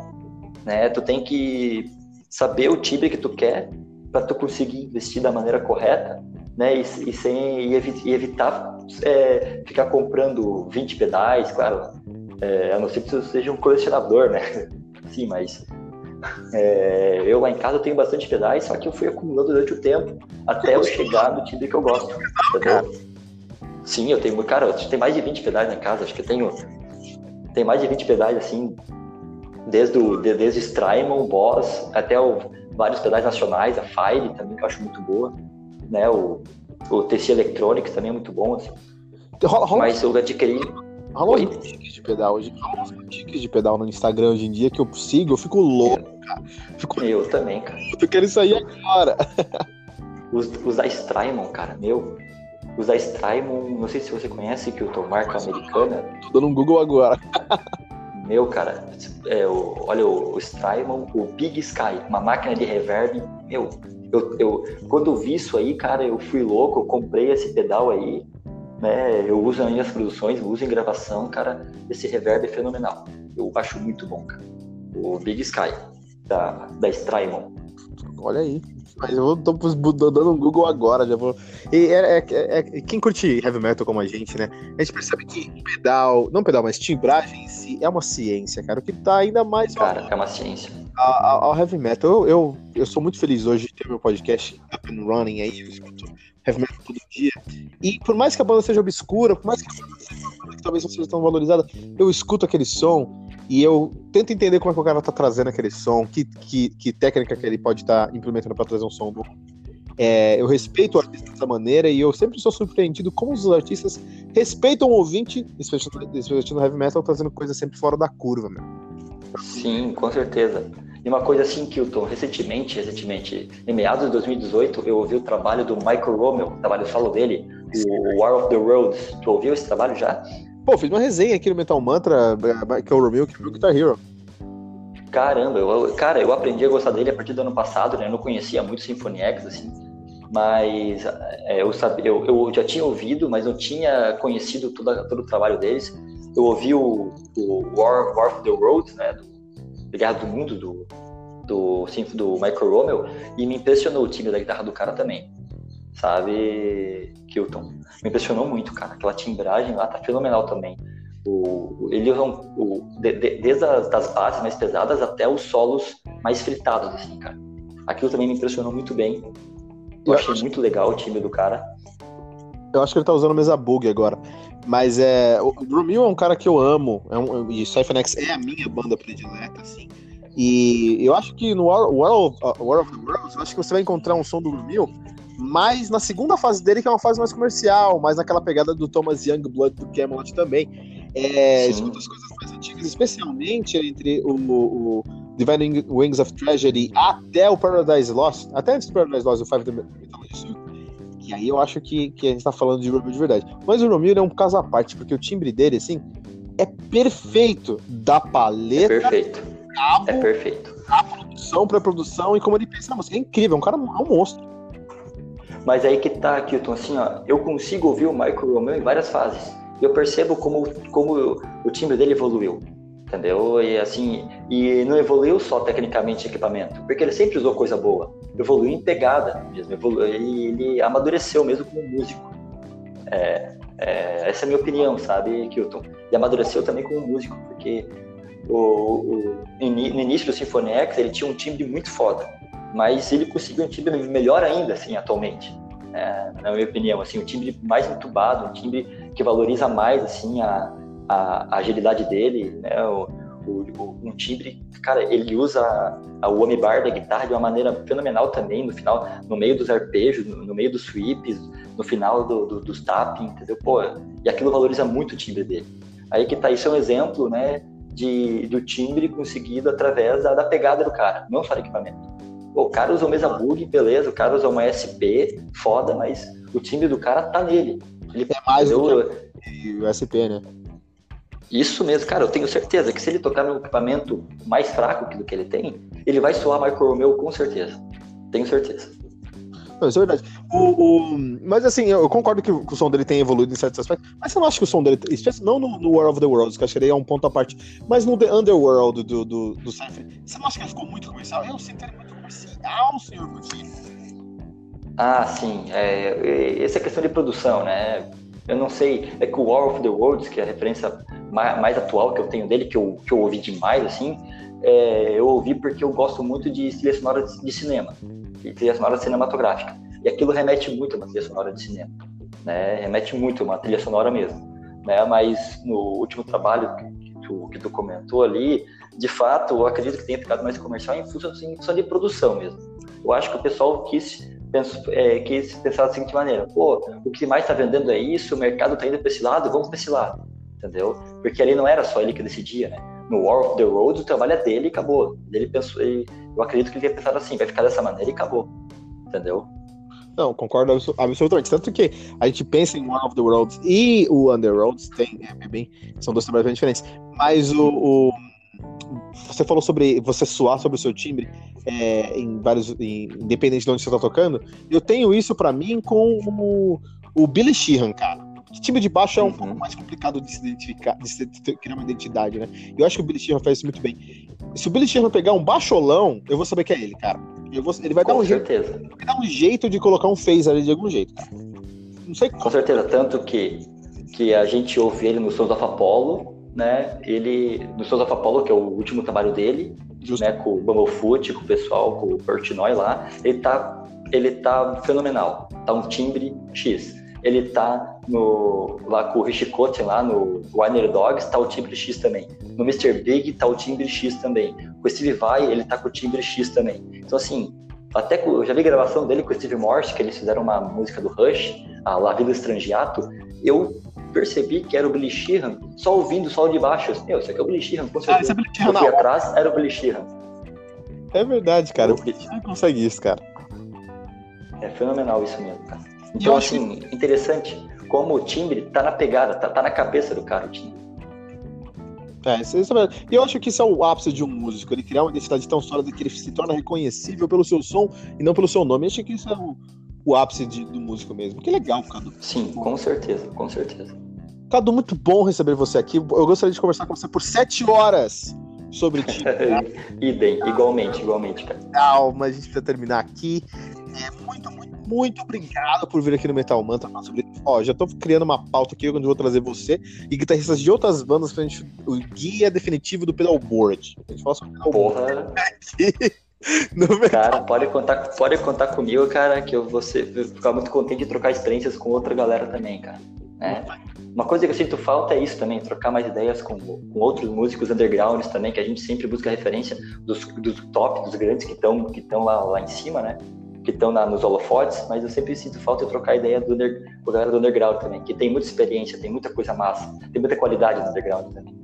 Né? Tu tem que saber o timbre que tu quer para tu conseguir investir da maneira correta, né? E, e sem e, evi, e evitar é, ficar comprando 20 pedais, claro. É, a não ser que você seja um colecionador, né? [LAUGHS] Sim, mas é, eu lá em casa tenho bastante pedais, só que eu fui acumulando durante o tempo até eu chegar no timbre que eu gosto. Entendeu? Sim, eu tenho, cara, eu tenho mais de 20 pedais na casa, acho que eu tenho tem mais de 20 pedais assim, desde o desde Strymon, Boss, até o, vários pedais nacionais, a Fire também, que eu acho muito boa, né? O, o TC Electronics também é muito bom, assim. Rola, rola, Mas eu adquiri. rola uns boutiques de pedal hoje. Rola uns boutiques de pedal no Instagram hoje em dia que eu sigo, eu fico louco, cara. Fico, Eu também, cara. eu quero aí agora. [LAUGHS] Os, os da Strymon, cara, meu. Os da Strymon, não sei se você conhece, que eu tô marca americana. Tô dando um Google agora. [LAUGHS] Meu, cara, é, o, olha o, o Strymon, o Big Sky, uma máquina de reverb. Meu, eu, eu, quando eu vi isso aí, cara, eu fui louco, eu comprei esse pedal aí, né? Eu uso nas minhas produções, uso em gravação, cara. Esse reverb é fenomenal. Eu acho muito bom, cara. O Big Sky, da, da Strymon. Olha aí. Mas eu tô tô dando um Google agora, já vou. E é, é- é- é- quem curte heavy metal como a gente, né? A gente percebe que pedal, não pedal, mas timbragem em si é uma ciência, cara. O que tá ainda mais Cara, é uma ciência. a- a- ao heavy metal. Eu, eu, eu sou muito feliz hoje de ter meu podcast up and running aí. Eu escuto heavy metal todo dia. E por mais que a banda seja obscura, por mais que a banda seja uma banda que talvez não seja tão valorizada, eu escuto aquele som e eu tento entender como é que o cara tá trazendo aquele som, que, que, que técnica que ele pode estar implementando para trazer um som novo. É, eu respeito o artista dessa maneira e eu sempre sou surpreendido como os artistas respeitam o ouvinte, especialmente no heavy metal, trazendo coisa sempre fora da curva, meu. Sim, com certeza. E uma coisa assim, Kilton, recentemente, recentemente, em meados de 2018, eu ouvi o trabalho do Michael Rommel, o trabalho solo dele, o War of the Roads. Tu ouviu esse trabalho já? Pô, fiz uma resenha aqui no Metal Mantra, que é o Romeo, que é o Guitar Hero. Caramba, eu, cara, eu aprendi a gostar dele a partir do ano passado, né? Eu não conhecia muito Symphony X, assim, mas é, eu, sabia, eu, eu já tinha ouvido, mas não tinha conhecido toda, todo o trabalho deles. Eu ouvi o, o War, War of the Roads, né? Do, Guerra do Mundo, do, do, do Michael Rommel e me impressionou o time da guitarra do cara também. Sabe, Kilton? Me impressionou muito, cara. Aquela timbragem lá tá fenomenal também. O, ele usa o, de, de, desde as das bases mais pesadas até os solos mais fritados, assim, cara. Aquilo também me impressionou muito bem. Eu, achei muito legal o time do cara. Eu acho que ele tá usando mesa bug agora. Mas é. O Romeo é um cara que eu amo. É um, e Cyphonex é a minha banda predileta, assim. E eu acho que no War, War, of, uh, War of the Worlds, eu acho que você vai encontrar um som do Romeo mais na segunda fase dele, que é uma fase mais comercial, mais naquela pegada do Thomas Youngblood do Camelot também. É, escuta as coisas mais antigas, especialmente entre o, o Divine Wings of Treasury até o Paradise Lost, até antes do Paradise Lost, o Five Mythology Suit, e aí eu acho que, que a gente tá falando de Romeo de verdade. Mas o Romeo é um caso à parte, porque o timbre dele, assim, é perfeito da paleta. É perfeito. Cabo, é perfeito. A produção, pré-produção e como ele pensa na música. É incrível, é um cara é um monstro. Mas aí que tá, Kilton, assim, ó, eu consigo ouvir o Michael Romeo em várias fases. Eu percebo como, como o timbre dele evoluiu entendeu? E assim, e não evoluiu só tecnicamente equipamento, porque ele sempre usou coisa boa. Evoluiu em pegada mesmo, evoluiu, ele, ele amadureceu mesmo como músico. É, é, essa é a minha opinião, sabe, Kilton? E amadureceu também como músico, porque o, o, no início do Symphony X ele tinha um timbre muito foda, mas ele conseguiu um timbre melhor ainda, assim, atualmente. É, na minha opinião, assim, um timbre mais entubado, um timbre que valoriza mais, assim, a, a, a agilidade dele, né? O, o, um timbre, cara, ele usa a, o homem bar da guitarra de uma maneira fenomenal também, no final, no meio dos arpejos, no, no meio dos sweeps, no final do, do, dos tapping, entendeu? Pô, e aquilo valoriza muito o timbre dele. Aí que tá, isso é um exemplo, né, de, do timbre conseguido através da, da pegada do cara, não só do equipamento. O cara usa o mesa bug, beleza, o cara usa uma SP, foda, mas o timbre do cara tá nele. Ele é mais do que o SP, né? Isso mesmo, cara, eu tenho certeza que se ele tocar no equipamento mais fraco do que ele tem, ele vai soar Michael Romeo com certeza. Tenho certeza. Não, isso é verdade. O, o... Mas assim, eu concordo que o som dele tem evoluído em certos aspectos, mas você não acha que o som dele, não no, no War of the Worlds, que acho que é um ponto à parte, mas no The Underworld do, do, do Cypher, você não acha que ele ficou muito comercial? Eu sinto ele muito comercial, senhor Coutinho. Ah, sim. É, essa questão de produção, né? Eu não sei, é que o War of the Worlds, que é a referência mais, atual que eu tenho dele, que eu, que eu ouvi demais, assim, é, eu ouvi porque eu gosto muito de trilha de, de cinema, de trilha sonora cinematográfica. E aquilo remete muito a uma trilha sonora de cinema, né? Remete muito a uma trilha sonora mesmo, né? Mas no último trabalho que tu, que tu comentou ali, de fato, eu acredito que tenha ficado mais comercial em função, assim, em função de produção mesmo. Eu acho que o pessoal quis penso, é, quis pensar da seguinte maneira: pô, o que mais está vendendo é isso, o mercado está indo para esse lado, vamos para esse lado entendeu? Porque ali não era só ele que decidia, né? No War of the Roads, o trabalho é dele e acabou. Ele pensou, ele, eu acredito que ele tenha pensado assim, vai ficar dessa maneira e acabou, entendeu? Não, concordo absolutamente. Tanto que a gente pensa em War of the Worlds e o Underworlds, tem, é, bem, são dois trabalhos bem diferentes. Mas o, o, você falou sobre você suar sobre o seu timbre é, em vários, em, independente de onde você está tocando. Eu tenho isso para mim com o, o Billy Sheehan, cara time de baixo é um uhum. pouco mais complicado de se identificar, de se criar uma identidade, né? Eu acho que o Billy Sheehan faz isso muito bem. Se o Billy Sheehan pegar um baixolão, eu vou saber que é ele, cara. Vou, ele vai Com dar um certeza. jeito. Vai dar um jeito de colocar um phase ali de algum jeito, cara. Não sei Com certeza, tanto que, que a gente ouve ele no Sons of Apollo, né? Ele. No Sons of Apollo, que é o último trabalho dele, Justo. né? Com o Bumblefoot, com o pessoal, com o Portnoy lá, ele tá, ele tá fenomenal. Tá um timbre X ele tá no, lá com o Rich Cotten, lá no Warner Dogs, tá o timbre X também. No Mr. Big tá o timbre X também. Com o Steve Vai, ele tá com o timbre X também. Então, assim, até com, eu já vi gravação dele com o Steve Morse, que eles fizeram uma música do Rush, a La Vida Estrangiato, eu percebi que era o Billy Sheehan, só ouvindo o sol de baixo. Meu, isso aqui é o Billy Sheehan, com certeza. Ah, esse é Billy Sheehan, eu fui atrás, era o Billy Sheehan. É verdade, cara. O Billy Sheehan consegue isso, cara. É fenomenal isso mesmo, cara. Então, assim, interessante como o timbre tá na pegada, tá, tá na cabeça do cara o timbre. É, isso, isso é E eu acho que isso é o ápice de um músico, ele criar uma identidade tão sólida que ele se torna reconhecível pelo seu som e não pelo seu nome. Eu acho que isso é o, o ápice de, do músico mesmo. Que legal, Cadu. Sim, com certeza, com certeza. Cadu, muito bom receber você aqui. Eu gostaria de conversar com você por sete horas sobre ti. [LAUGHS] Idem, igualmente, igualmente, cara. Calma, a gente precisa terminar aqui. É, muito, muito, muito obrigado por vir aqui no Metal Mantra falar sobre isso. Ó, já tô criando uma pauta aqui onde eu vou trazer você e guitarristas de outras bandas pra gente. O guia definitivo do pedalboard. A gente fala sobre Porra. Cara, pode contar, pode contar comigo, cara, que eu vou ser, ficar muito contente de trocar experiências com outra galera também, cara. Né? Uma coisa que eu sinto falta é isso também, trocar mais ideias com, com outros músicos undergrounds também, que a gente sempre busca referência dos, dos top, dos grandes que estão que lá, lá em cima, né? Que estão nos holofotes, mas eu sempre sinto falta de trocar ideia do under, com a galera do underground também, que tem muita experiência, tem muita coisa massa, tem muita qualidade no underground também.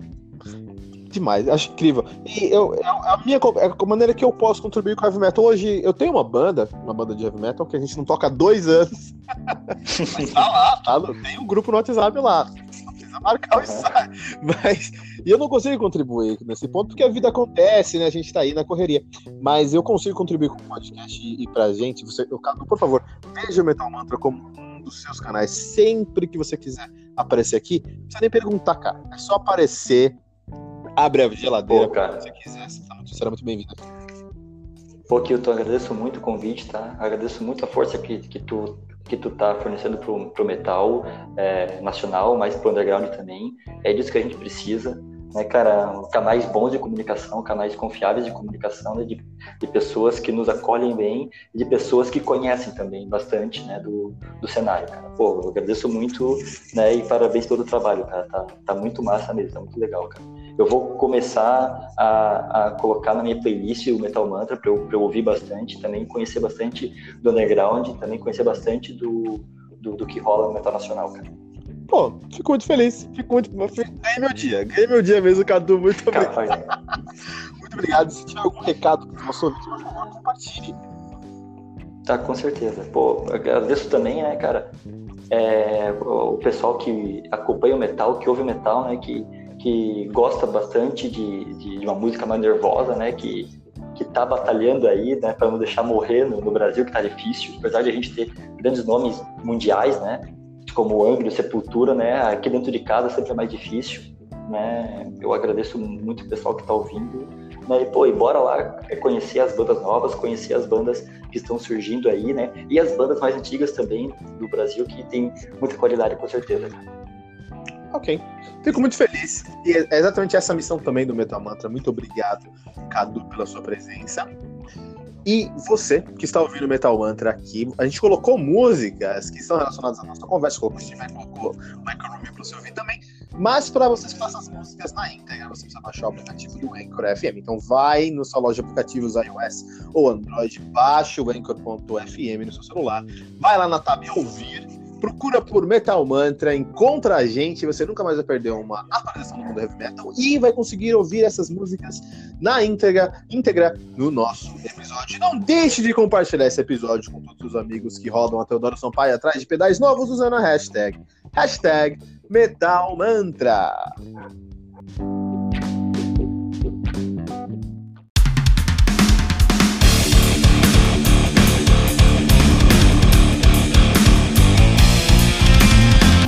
Demais, acho incrível. E eu, eu, a minha a maneira que eu posso contribuir com o heavy metal hoje, eu tenho uma banda, uma banda de heavy metal que a gente não toca há dois anos. [LAUGHS] Mas tá lá, tá? Tem um grupo no WhatsApp lá. Marcar o ensaio. [LAUGHS] Mas e eu não consigo contribuir nesse ponto, porque a vida acontece, né? A gente tá aí na correria. Mas eu consigo contribuir com o podcast e, e pra gente. Você, eu, por favor, veja o Metal Mantra como um dos seus canais. Sempre que você quiser aparecer aqui, não precisa nem perguntar, cara. É só aparecer, abre a geladeira Pô, cara. se você quiser. Você tá muito, será muito bem-vindo. Pô, Kilton, agradeço muito o convite, tá? Agradeço muito a força que, que tu que tu tá fornecendo pro, pro metal é, nacional, mas pro underground também. É disso que a gente precisa né, cara, canais bons de comunicação, canais confiáveis de comunicação, né, de, de pessoas que nos acolhem bem, de pessoas que conhecem também bastante, né, do, do cenário, cara. Pô, eu agradeço muito, né, e parabéns pelo trabalho, cara. Tá, tá muito massa mesmo, tá muito legal, cara. Eu vou começar a, a colocar na minha playlist o Metal Mantra para eu, eu ouvir bastante, também conhecer bastante do underground, também conhecer bastante do, do, do que rola no metal nacional, cara. Pô, fico muito feliz. Fico muito. Ganhei meu dia. Ganhei meu dia mesmo, Cadu. Muito obrigado. muito obrigado. Se tiver algum recado para o nosso ouvinte, por favor, compartilhe. Tá, com certeza. Pô, agradeço também, né, cara, é, o pessoal que acompanha o metal, que ouve o metal, né, que, que gosta bastante de, de, de uma música mais nervosa, né, que, que tá batalhando aí, né, para não deixar morrer no, no, Brasil, que tá difícil, apesar de a gente ter grandes nomes mundiais, né, como Angra, Sepultura, né? Aqui dentro de casa sempre é mais difícil, né? Eu agradeço muito o pessoal que está ouvindo, né? E, pô, e bora lá conhecer as bandas novas, conhecer as bandas que estão surgindo aí, né? E as bandas mais antigas também do Brasil que tem muita qualidade, com certeza. Ok. Fico muito feliz. E é exatamente essa missão também do Metal Mantra. Muito obrigado, Cadu, pela sua presença. E você que está ouvindo Metal Mantra aqui, a gente colocou músicas que estão relacionadas à nossa conversa, colocou o Steve, colocou o Rubin para você ouvir também. Mas para vocês façam as músicas na íntegra, você precisa baixar o aplicativo do Anchor FM. Então vai no sua loja de aplicativos iOS ou Android, baixa o Anchor.fm no seu celular, vai lá na tab ouvir procura por Metal Mantra, encontra a gente, você nunca mais vai perder uma atualização do mundo heavy metal e vai conseguir ouvir essas músicas na íntegra, íntegra no nosso episódio. Não deixe de compartilhar esse episódio com todos os amigos que rodam a Teodoro Sampaio atrás de pedais novos usando a hashtag, hashtag Metal Mantra.